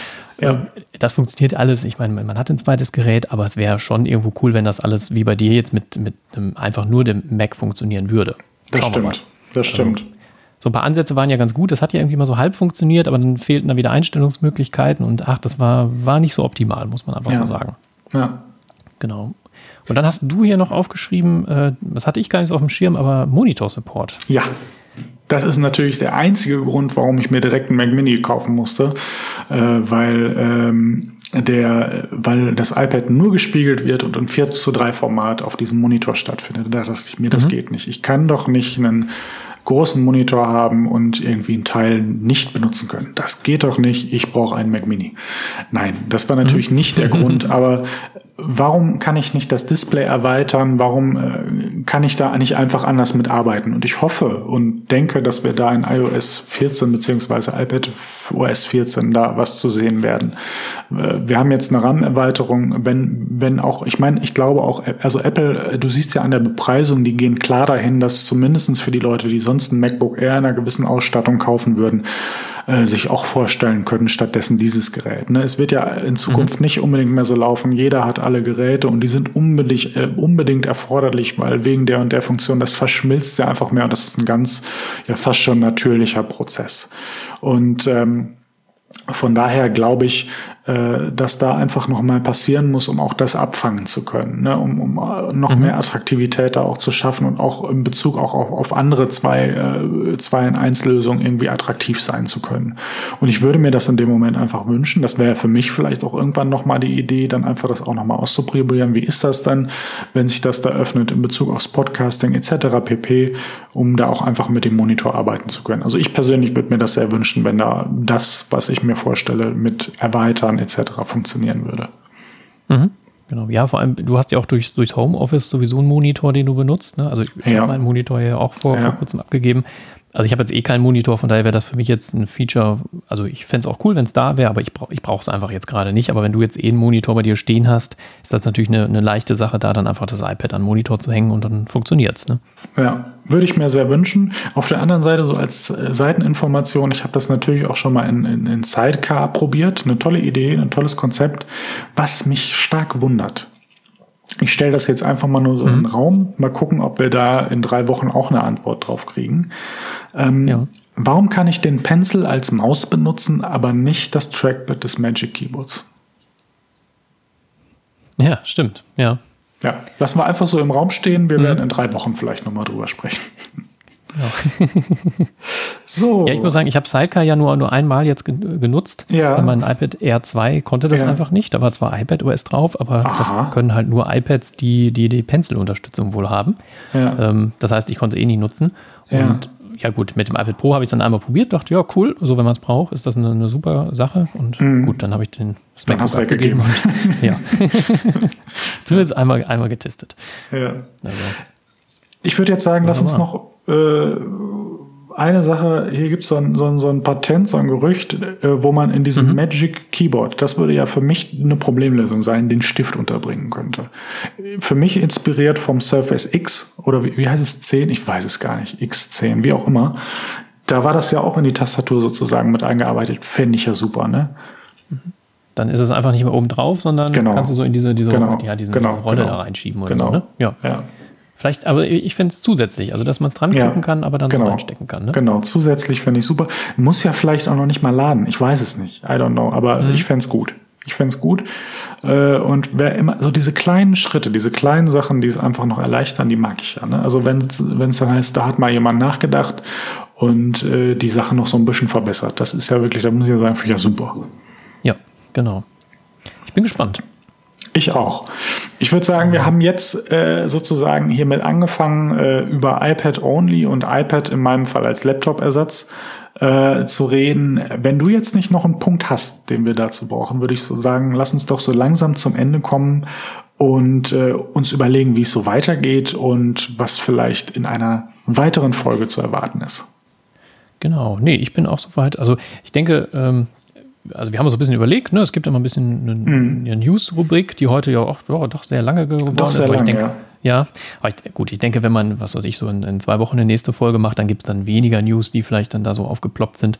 Ja. Ähm, das funktioniert alles. Ich meine, man hat ein zweites Gerät, aber es wäre schon irgendwo cool, wenn das alles wie bei dir jetzt mit, mit einem, einfach nur dem Mac funktionieren würde. Das stimmt. Das stimmt. Also, so ein paar Ansätze waren ja ganz gut. Das hat ja irgendwie mal so halb funktioniert, aber dann fehlten da wieder Einstellungsmöglichkeiten und ach, das war, war nicht so optimal, muss man einfach ja. so sagen. Ja. Genau. Und dann hast du hier noch aufgeschrieben, äh, das hatte ich gar nicht so auf dem Schirm, aber Monitor Support. Ja, das ist natürlich der einzige Grund, warum ich mir direkt einen Mac Mini kaufen musste, äh, weil ähm, der, weil das iPad nur gespiegelt wird und im 4 zu 3 Format auf diesem Monitor stattfindet. Da dachte ich mir, das mhm. geht nicht. Ich kann doch nicht einen großen Monitor haben und irgendwie einen Teil nicht benutzen können. Das geht doch nicht. Ich brauche einen Mac Mini. Nein, das war natürlich mhm. nicht der Grund, aber warum kann ich nicht das Display erweitern? Warum äh, kann ich da nicht einfach anders mitarbeiten? Und ich hoffe und denke, dass wir da in iOS 14 beziehungsweise iPad OS 14 da was zu sehen werden. Äh, wir haben jetzt eine RAM-Erweiterung, wenn, wenn auch, ich meine, ich glaube auch, also Apple, du siehst ja an der Bepreisung, die gehen klar dahin, dass zumindestens für die Leute, die sonst ein MacBook Air in einer gewissen Ausstattung kaufen würden, äh, sich auch vorstellen können, stattdessen dieses Gerät. Ne? Es wird ja in Zukunft mhm. nicht unbedingt mehr so laufen. Jeder hat alle Geräte und die sind unbedingt, äh, unbedingt erforderlich, weil wegen der und der Funktion, das verschmilzt ja einfach mehr und das ist ein ganz, ja fast schon natürlicher Prozess. Und ähm, von daher glaube ich, äh, dass da einfach noch mal passieren muss, um auch das abfangen zu können, ne? um, um äh, noch mhm. mehr Attraktivität da auch zu schaffen und auch in Bezug auch auf, auf andere zwei, äh, zwei in eins Lösungen irgendwie attraktiv sein zu können. Und ich würde mir das in dem Moment einfach wünschen. Das wäre für mich vielleicht auch irgendwann noch mal die Idee, dann einfach das auch noch mal auszuprobieren. Wie ist das dann, wenn sich das da öffnet in Bezug aufs Podcasting etc. pp, um da auch einfach mit dem Monitor arbeiten zu können. Also ich persönlich würde mir das sehr wünschen, wenn da das, was ich mir vorstelle, mit erweitern Servern etc. funktionieren würde. Mhm. Genau, ja, vor allem, du hast ja auch durch, durchs Homeoffice sowieso einen Monitor, den du benutzt. Ne? Also ich ja. habe meinen Monitor ja auch vor, ja. vor kurzem abgegeben. Also ich habe jetzt eh keinen Monitor, von daher wäre das für mich jetzt ein Feature. Also ich fände es auch cool, wenn es da wäre, aber ich, brauch, ich brauche es einfach jetzt gerade nicht. Aber wenn du jetzt eh einen Monitor bei dir stehen hast, ist das natürlich eine, eine leichte Sache, da dann einfach das iPad an den Monitor zu hängen und dann funktioniert es. Ne? Ja, würde ich mir sehr wünschen. Auf der anderen Seite, so als äh, Seiteninformation, ich habe das natürlich auch schon mal in, in, in Sidecar probiert. Eine tolle Idee, ein tolles Konzept, was mich stark wundert. Ich stelle das jetzt einfach mal nur so mhm. in den Raum. Mal gucken, ob wir da in drei Wochen auch eine Antwort drauf kriegen. Ähm, ja. Warum kann ich den Pencil als Maus benutzen, aber nicht das Trackpad des Magic Keyboards? Ja, stimmt. Ja. Ja, lassen wir einfach so im Raum stehen. Wir mhm. werden in drei Wochen vielleicht nochmal drüber sprechen. Ja. so. Ja, ich muss sagen, ich habe Sidecar ja nur, nur einmal jetzt genutzt. Ja. Weil mein iPad Air 2 konnte das ja. einfach nicht. Da war zwar iPad OS drauf, aber Aha. das können halt nur iPads, die die, die Pencil-Unterstützung wohl haben. Ja. Ähm, das heißt, ich konnte es eh nie nutzen. Und ja gut, mit dem iPad Pro habe ich es dann einmal probiert, dachte, ja, cool, so wenn man es braucht, ist das eine, eine, super Sache. Und mhm. gut, dann habe ich den dann hast du weggegeben. Und, ja. Zumindest einmal, einmal getestet. Ja. Also. Ich würde jetzt sagen, lass uns noch äh, eine Sache, hier gibt so es so, so ein Patent, so ein Gerücht, äh, wo man in diesem mhm. Magic Keyboard, das würde ja für mich eine Problemlösung sein, den Stift unterbringen könnte. Für mich inspiriert vom Surface X oder wie, wie heißt es 10? Ich weiß es gar nicht. X10, wie auch immer. Da war das ja auch in die Tastatur sozusagen mit eingearbeitet. Fände ich ja super, ne? Dann ist es einfach nicht mehr oben drauf, sondern genau. kannst du so in diese, diese, genau. ja, diese, genau. diese Rolle genau. da reinschieben oder genau. so, ne? Ja. ja. Vielleicht, aber ich finde es zusätzlich, also dass man es dran klicken ja, kann, aber dann genau, so reinstecken kann. Ne? Genau, zusätzlich finde ich super. Muss ja vielleicht auch noch nicht mal laden. Ich weiß es nicht. I don't know. Aber mhm. ich fände es gut. Ich fände es gut. Äh, und wer immer, so diese kleinen Schritte, diese kleinen Sachen, die es einfach noch erleichtern, die mag ich ja. Ne? Also wenn es dann heißt, da hat mal jemand nachgedacht und äh, die Sache noch so ein bisschen verbessert. Das ist ja wirklich, da muss ich ja sagen, finde ich ja super. Ja, genau. Ich bin gespannt. Ich auch. Ich würde sagen, wir haben jetzt äh, sozusagen hiermit angefangen, äh, über iPad Only und iPad in meinem Fall als Laptop-Ersatz äh, zu reden. Wenn du jetzt nicht noch einen Punkt hast, den wir dazu brauchen, würde ich so sagen, lass uns doch so langsam zum Ende kommen und äh, uns überlegen, wie es so weitergeht und was vielleicht in einer weiteren Folge zu erwarten ist. Genau, nee, ich bin auch soweit. Also ich denke, ähm, also wir haben uns ein bisschen überlegt, ne? es gibt immer ein bisschen eine, mhm. eine News-Rubrik, die heute ja auch oh, doch sehr lange geworden doch sehr ist. Lange, ich denke, ja. Ja, aber ich, gut, ich denke, wenn man, was weiß ich, so in, in zwei Wochen eine nächste Folge macht, dann gibt es dann weniger News, die vielleicht dann da so aufgeploppt sind.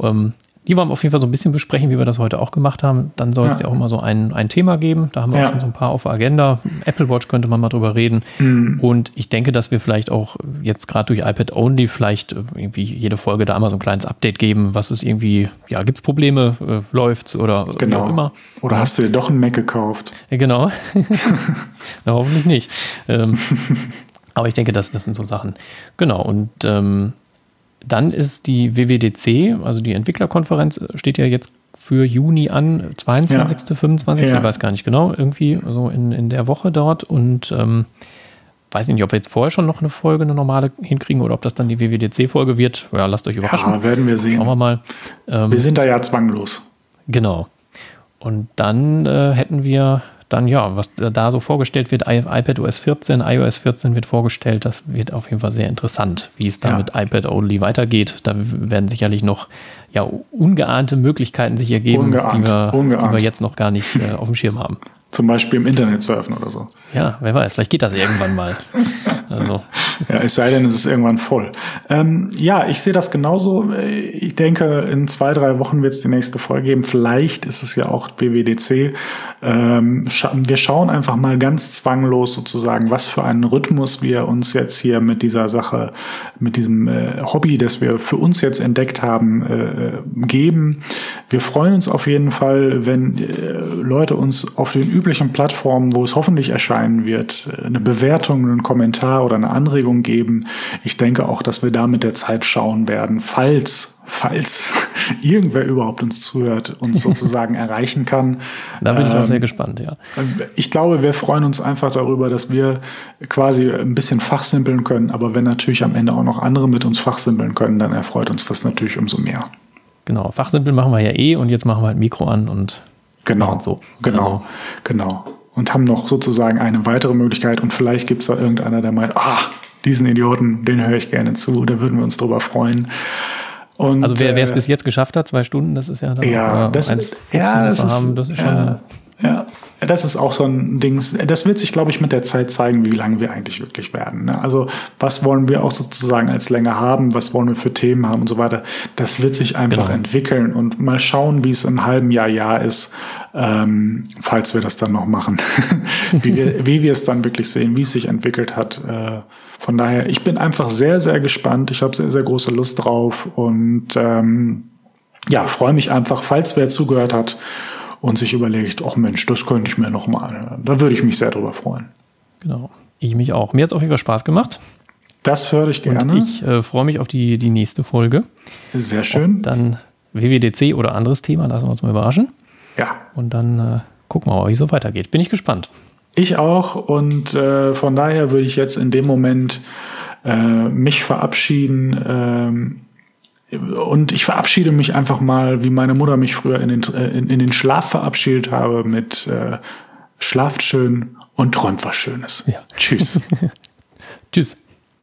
Ähm, die wollen wir auf jeden Fall so ein bisschen besprechen, wie wir das heute auch gemacht haben. Dann soll es ja. ja. auch mal so ein, ein Thema geben. Da haben wir ja. auch schon so ein paar auf der Agenda. Apple Watch könnte man mal drüber reden. Mhm. Und ich denke, dass wir vielleicht auch jetzt gerade durch iPad Only vielleicht irgendwie jede Folge da mal so ein kleines Update geben, was ist irgendwie, ja, gibt es Probleme, äh, läuft's oder genau. wie auch immer. Oder hast du dir doch einen Mac gekauft? Ja, genau. Na, hoffentlich nicht. Ähm, aber ich denke, das, das sind so Sachen. Genau. Und ähm, dann ist die WWDC, also die Entwicklerkonferenz, steht ja jetzt für Juni an, 22., ja. 25., ja. ich weiß gar nicht genau, irgendwie so in, in der Woche dort und ähm, weiß nicht, ob wir jetzt vorher schon noch eine Folge, eine normale hinkriegen oder ob das dann die WWDC-Folge wird. Ja, lasst euch überraschen. Ja, werden wir sehen. Schauen wir mal. Ähm, wir sind da ja zwanglos. Genau. Und dann äh, hätten wir dann ja, was da so vorgestellt wird, iPad OS 14, iOS 14 wird vorgestellt, das wird auf jeden Fall sehr interessant, wie es da ja. mit iPad Only weitergeht. Da werden sicherlich noch ja, ungeahnte Möglichkeiten sich ergeben, Ungeahnt. die, wir, die wir jetzt noch gar nicht äh, auf dem Schirm haben. Zum Beispiel im Internet surfen oder so. Ja, wer weiß, vielleicht geht das irgendwann mal. Also. Ja, es sei denn, es ist irgendwann voll. Ähm, ja, ich sehe das genauso. Ich denke, in zwei, drei Wochen wird es die nächste Folge geben. Vielleicht ist es ja auch BWDC. Ähm, scha wir schauen einfach mal ganz zwanglos sozusagen, was für einen Rhythmus wir uns jetzt hier mit dieser Sache, mit diesem äh, Hobby, das wir für uns jetzt entdeckt haben, äh, geben. Wir freuen uns auf jeden Fall, wenn äh, Leute uns auf den üblichen Plattformen, wo es hoffentlich erscheinen wird, eine Bewertung, einen Kommentar oder eine Anregung geben. Ich denke auch, dass wir da mit der Zeit schauen werden, falls, falls irgendwer überhaupt uns zuhört, uns sozusagen erreichen kann. Da bin ich auch sehr ähm, gespannt, ja. Ich glaube, wir freuen uns einfach darüber, dass wir quasi ein bisschen fachsimpeln können, aber wenn natürlich am Ende auch noch andere mit uns fachsimpeln können, dann erfreut uns das natürlich umso mehr. Genau, fachsimpeln machen wir ja eh und jetzt machen wir halt Mikro an und Genau, so. genau, also. genau. Und haben noch sozusagen eine weitere Möglichkeit und vielleicht gibt es da irgendeiner, der meint, ach, diesen Idioten, den höre ich gerne zu, da würden wir uns drüber freuen. Und, also wer es äh, bis jetzt geschafft hat, zwei Stunden, das ist ja dann ja, auch, das, 1, ja, das, ist, haben, das ist schon ja, ja, das ist auch so ein Ding. Das wird sich, glaube ich, mit der Zeit zeigen, wie lange wir eigentlich wirklich werden. Ne? Also was wollen wir auch sozusagen als Länge haben, was wollen wir für Themen haben und so weiter. Das wird sich einfach genau. entwickeln und mal schauen, wie es im halben Jahr, Jahr ist, ähm, falls wir das dann noch machen, wie, wir, wie wir es dann wirklich sehen, wie es sich entwickelt hat. Äh, von daher, ich bin einfach sehr, sehr gespannt. Ich habe sehr, sehr große Lust drauf und ähm, ja, freue mich einfach, falls wer zugehört hat und sich überlegt, ach Mensch, das könnte ich mir noch mal anhören. Da würde ich mich sehr drüber freuen. Genau. Ich mich auch. Mir hat es auf jeden Fall Spaß gemacht. Das höre ich gerne. Und ich äh, freue mich auf die, die nächste Folge. Sehr schön. Ob dann WWDC oder anderes Thema, lassen wir uns mal überraschen. Ja. Und dann äh, gucken wir mal, wie es so weitergeht. Bin ich gespannt. Ich auch. Und äh, von daher würde ich jetzt in dem Moment äh, mich verabschieden. Ähm, und ich verabschiede mich einfach mal, wie meine Mutter mich früher in den, äh, in, in den Schlaf verabschiedet habe, mit äh, Schlaft schön und träumt was Schönes. Ja. Tschüss. Tschüss.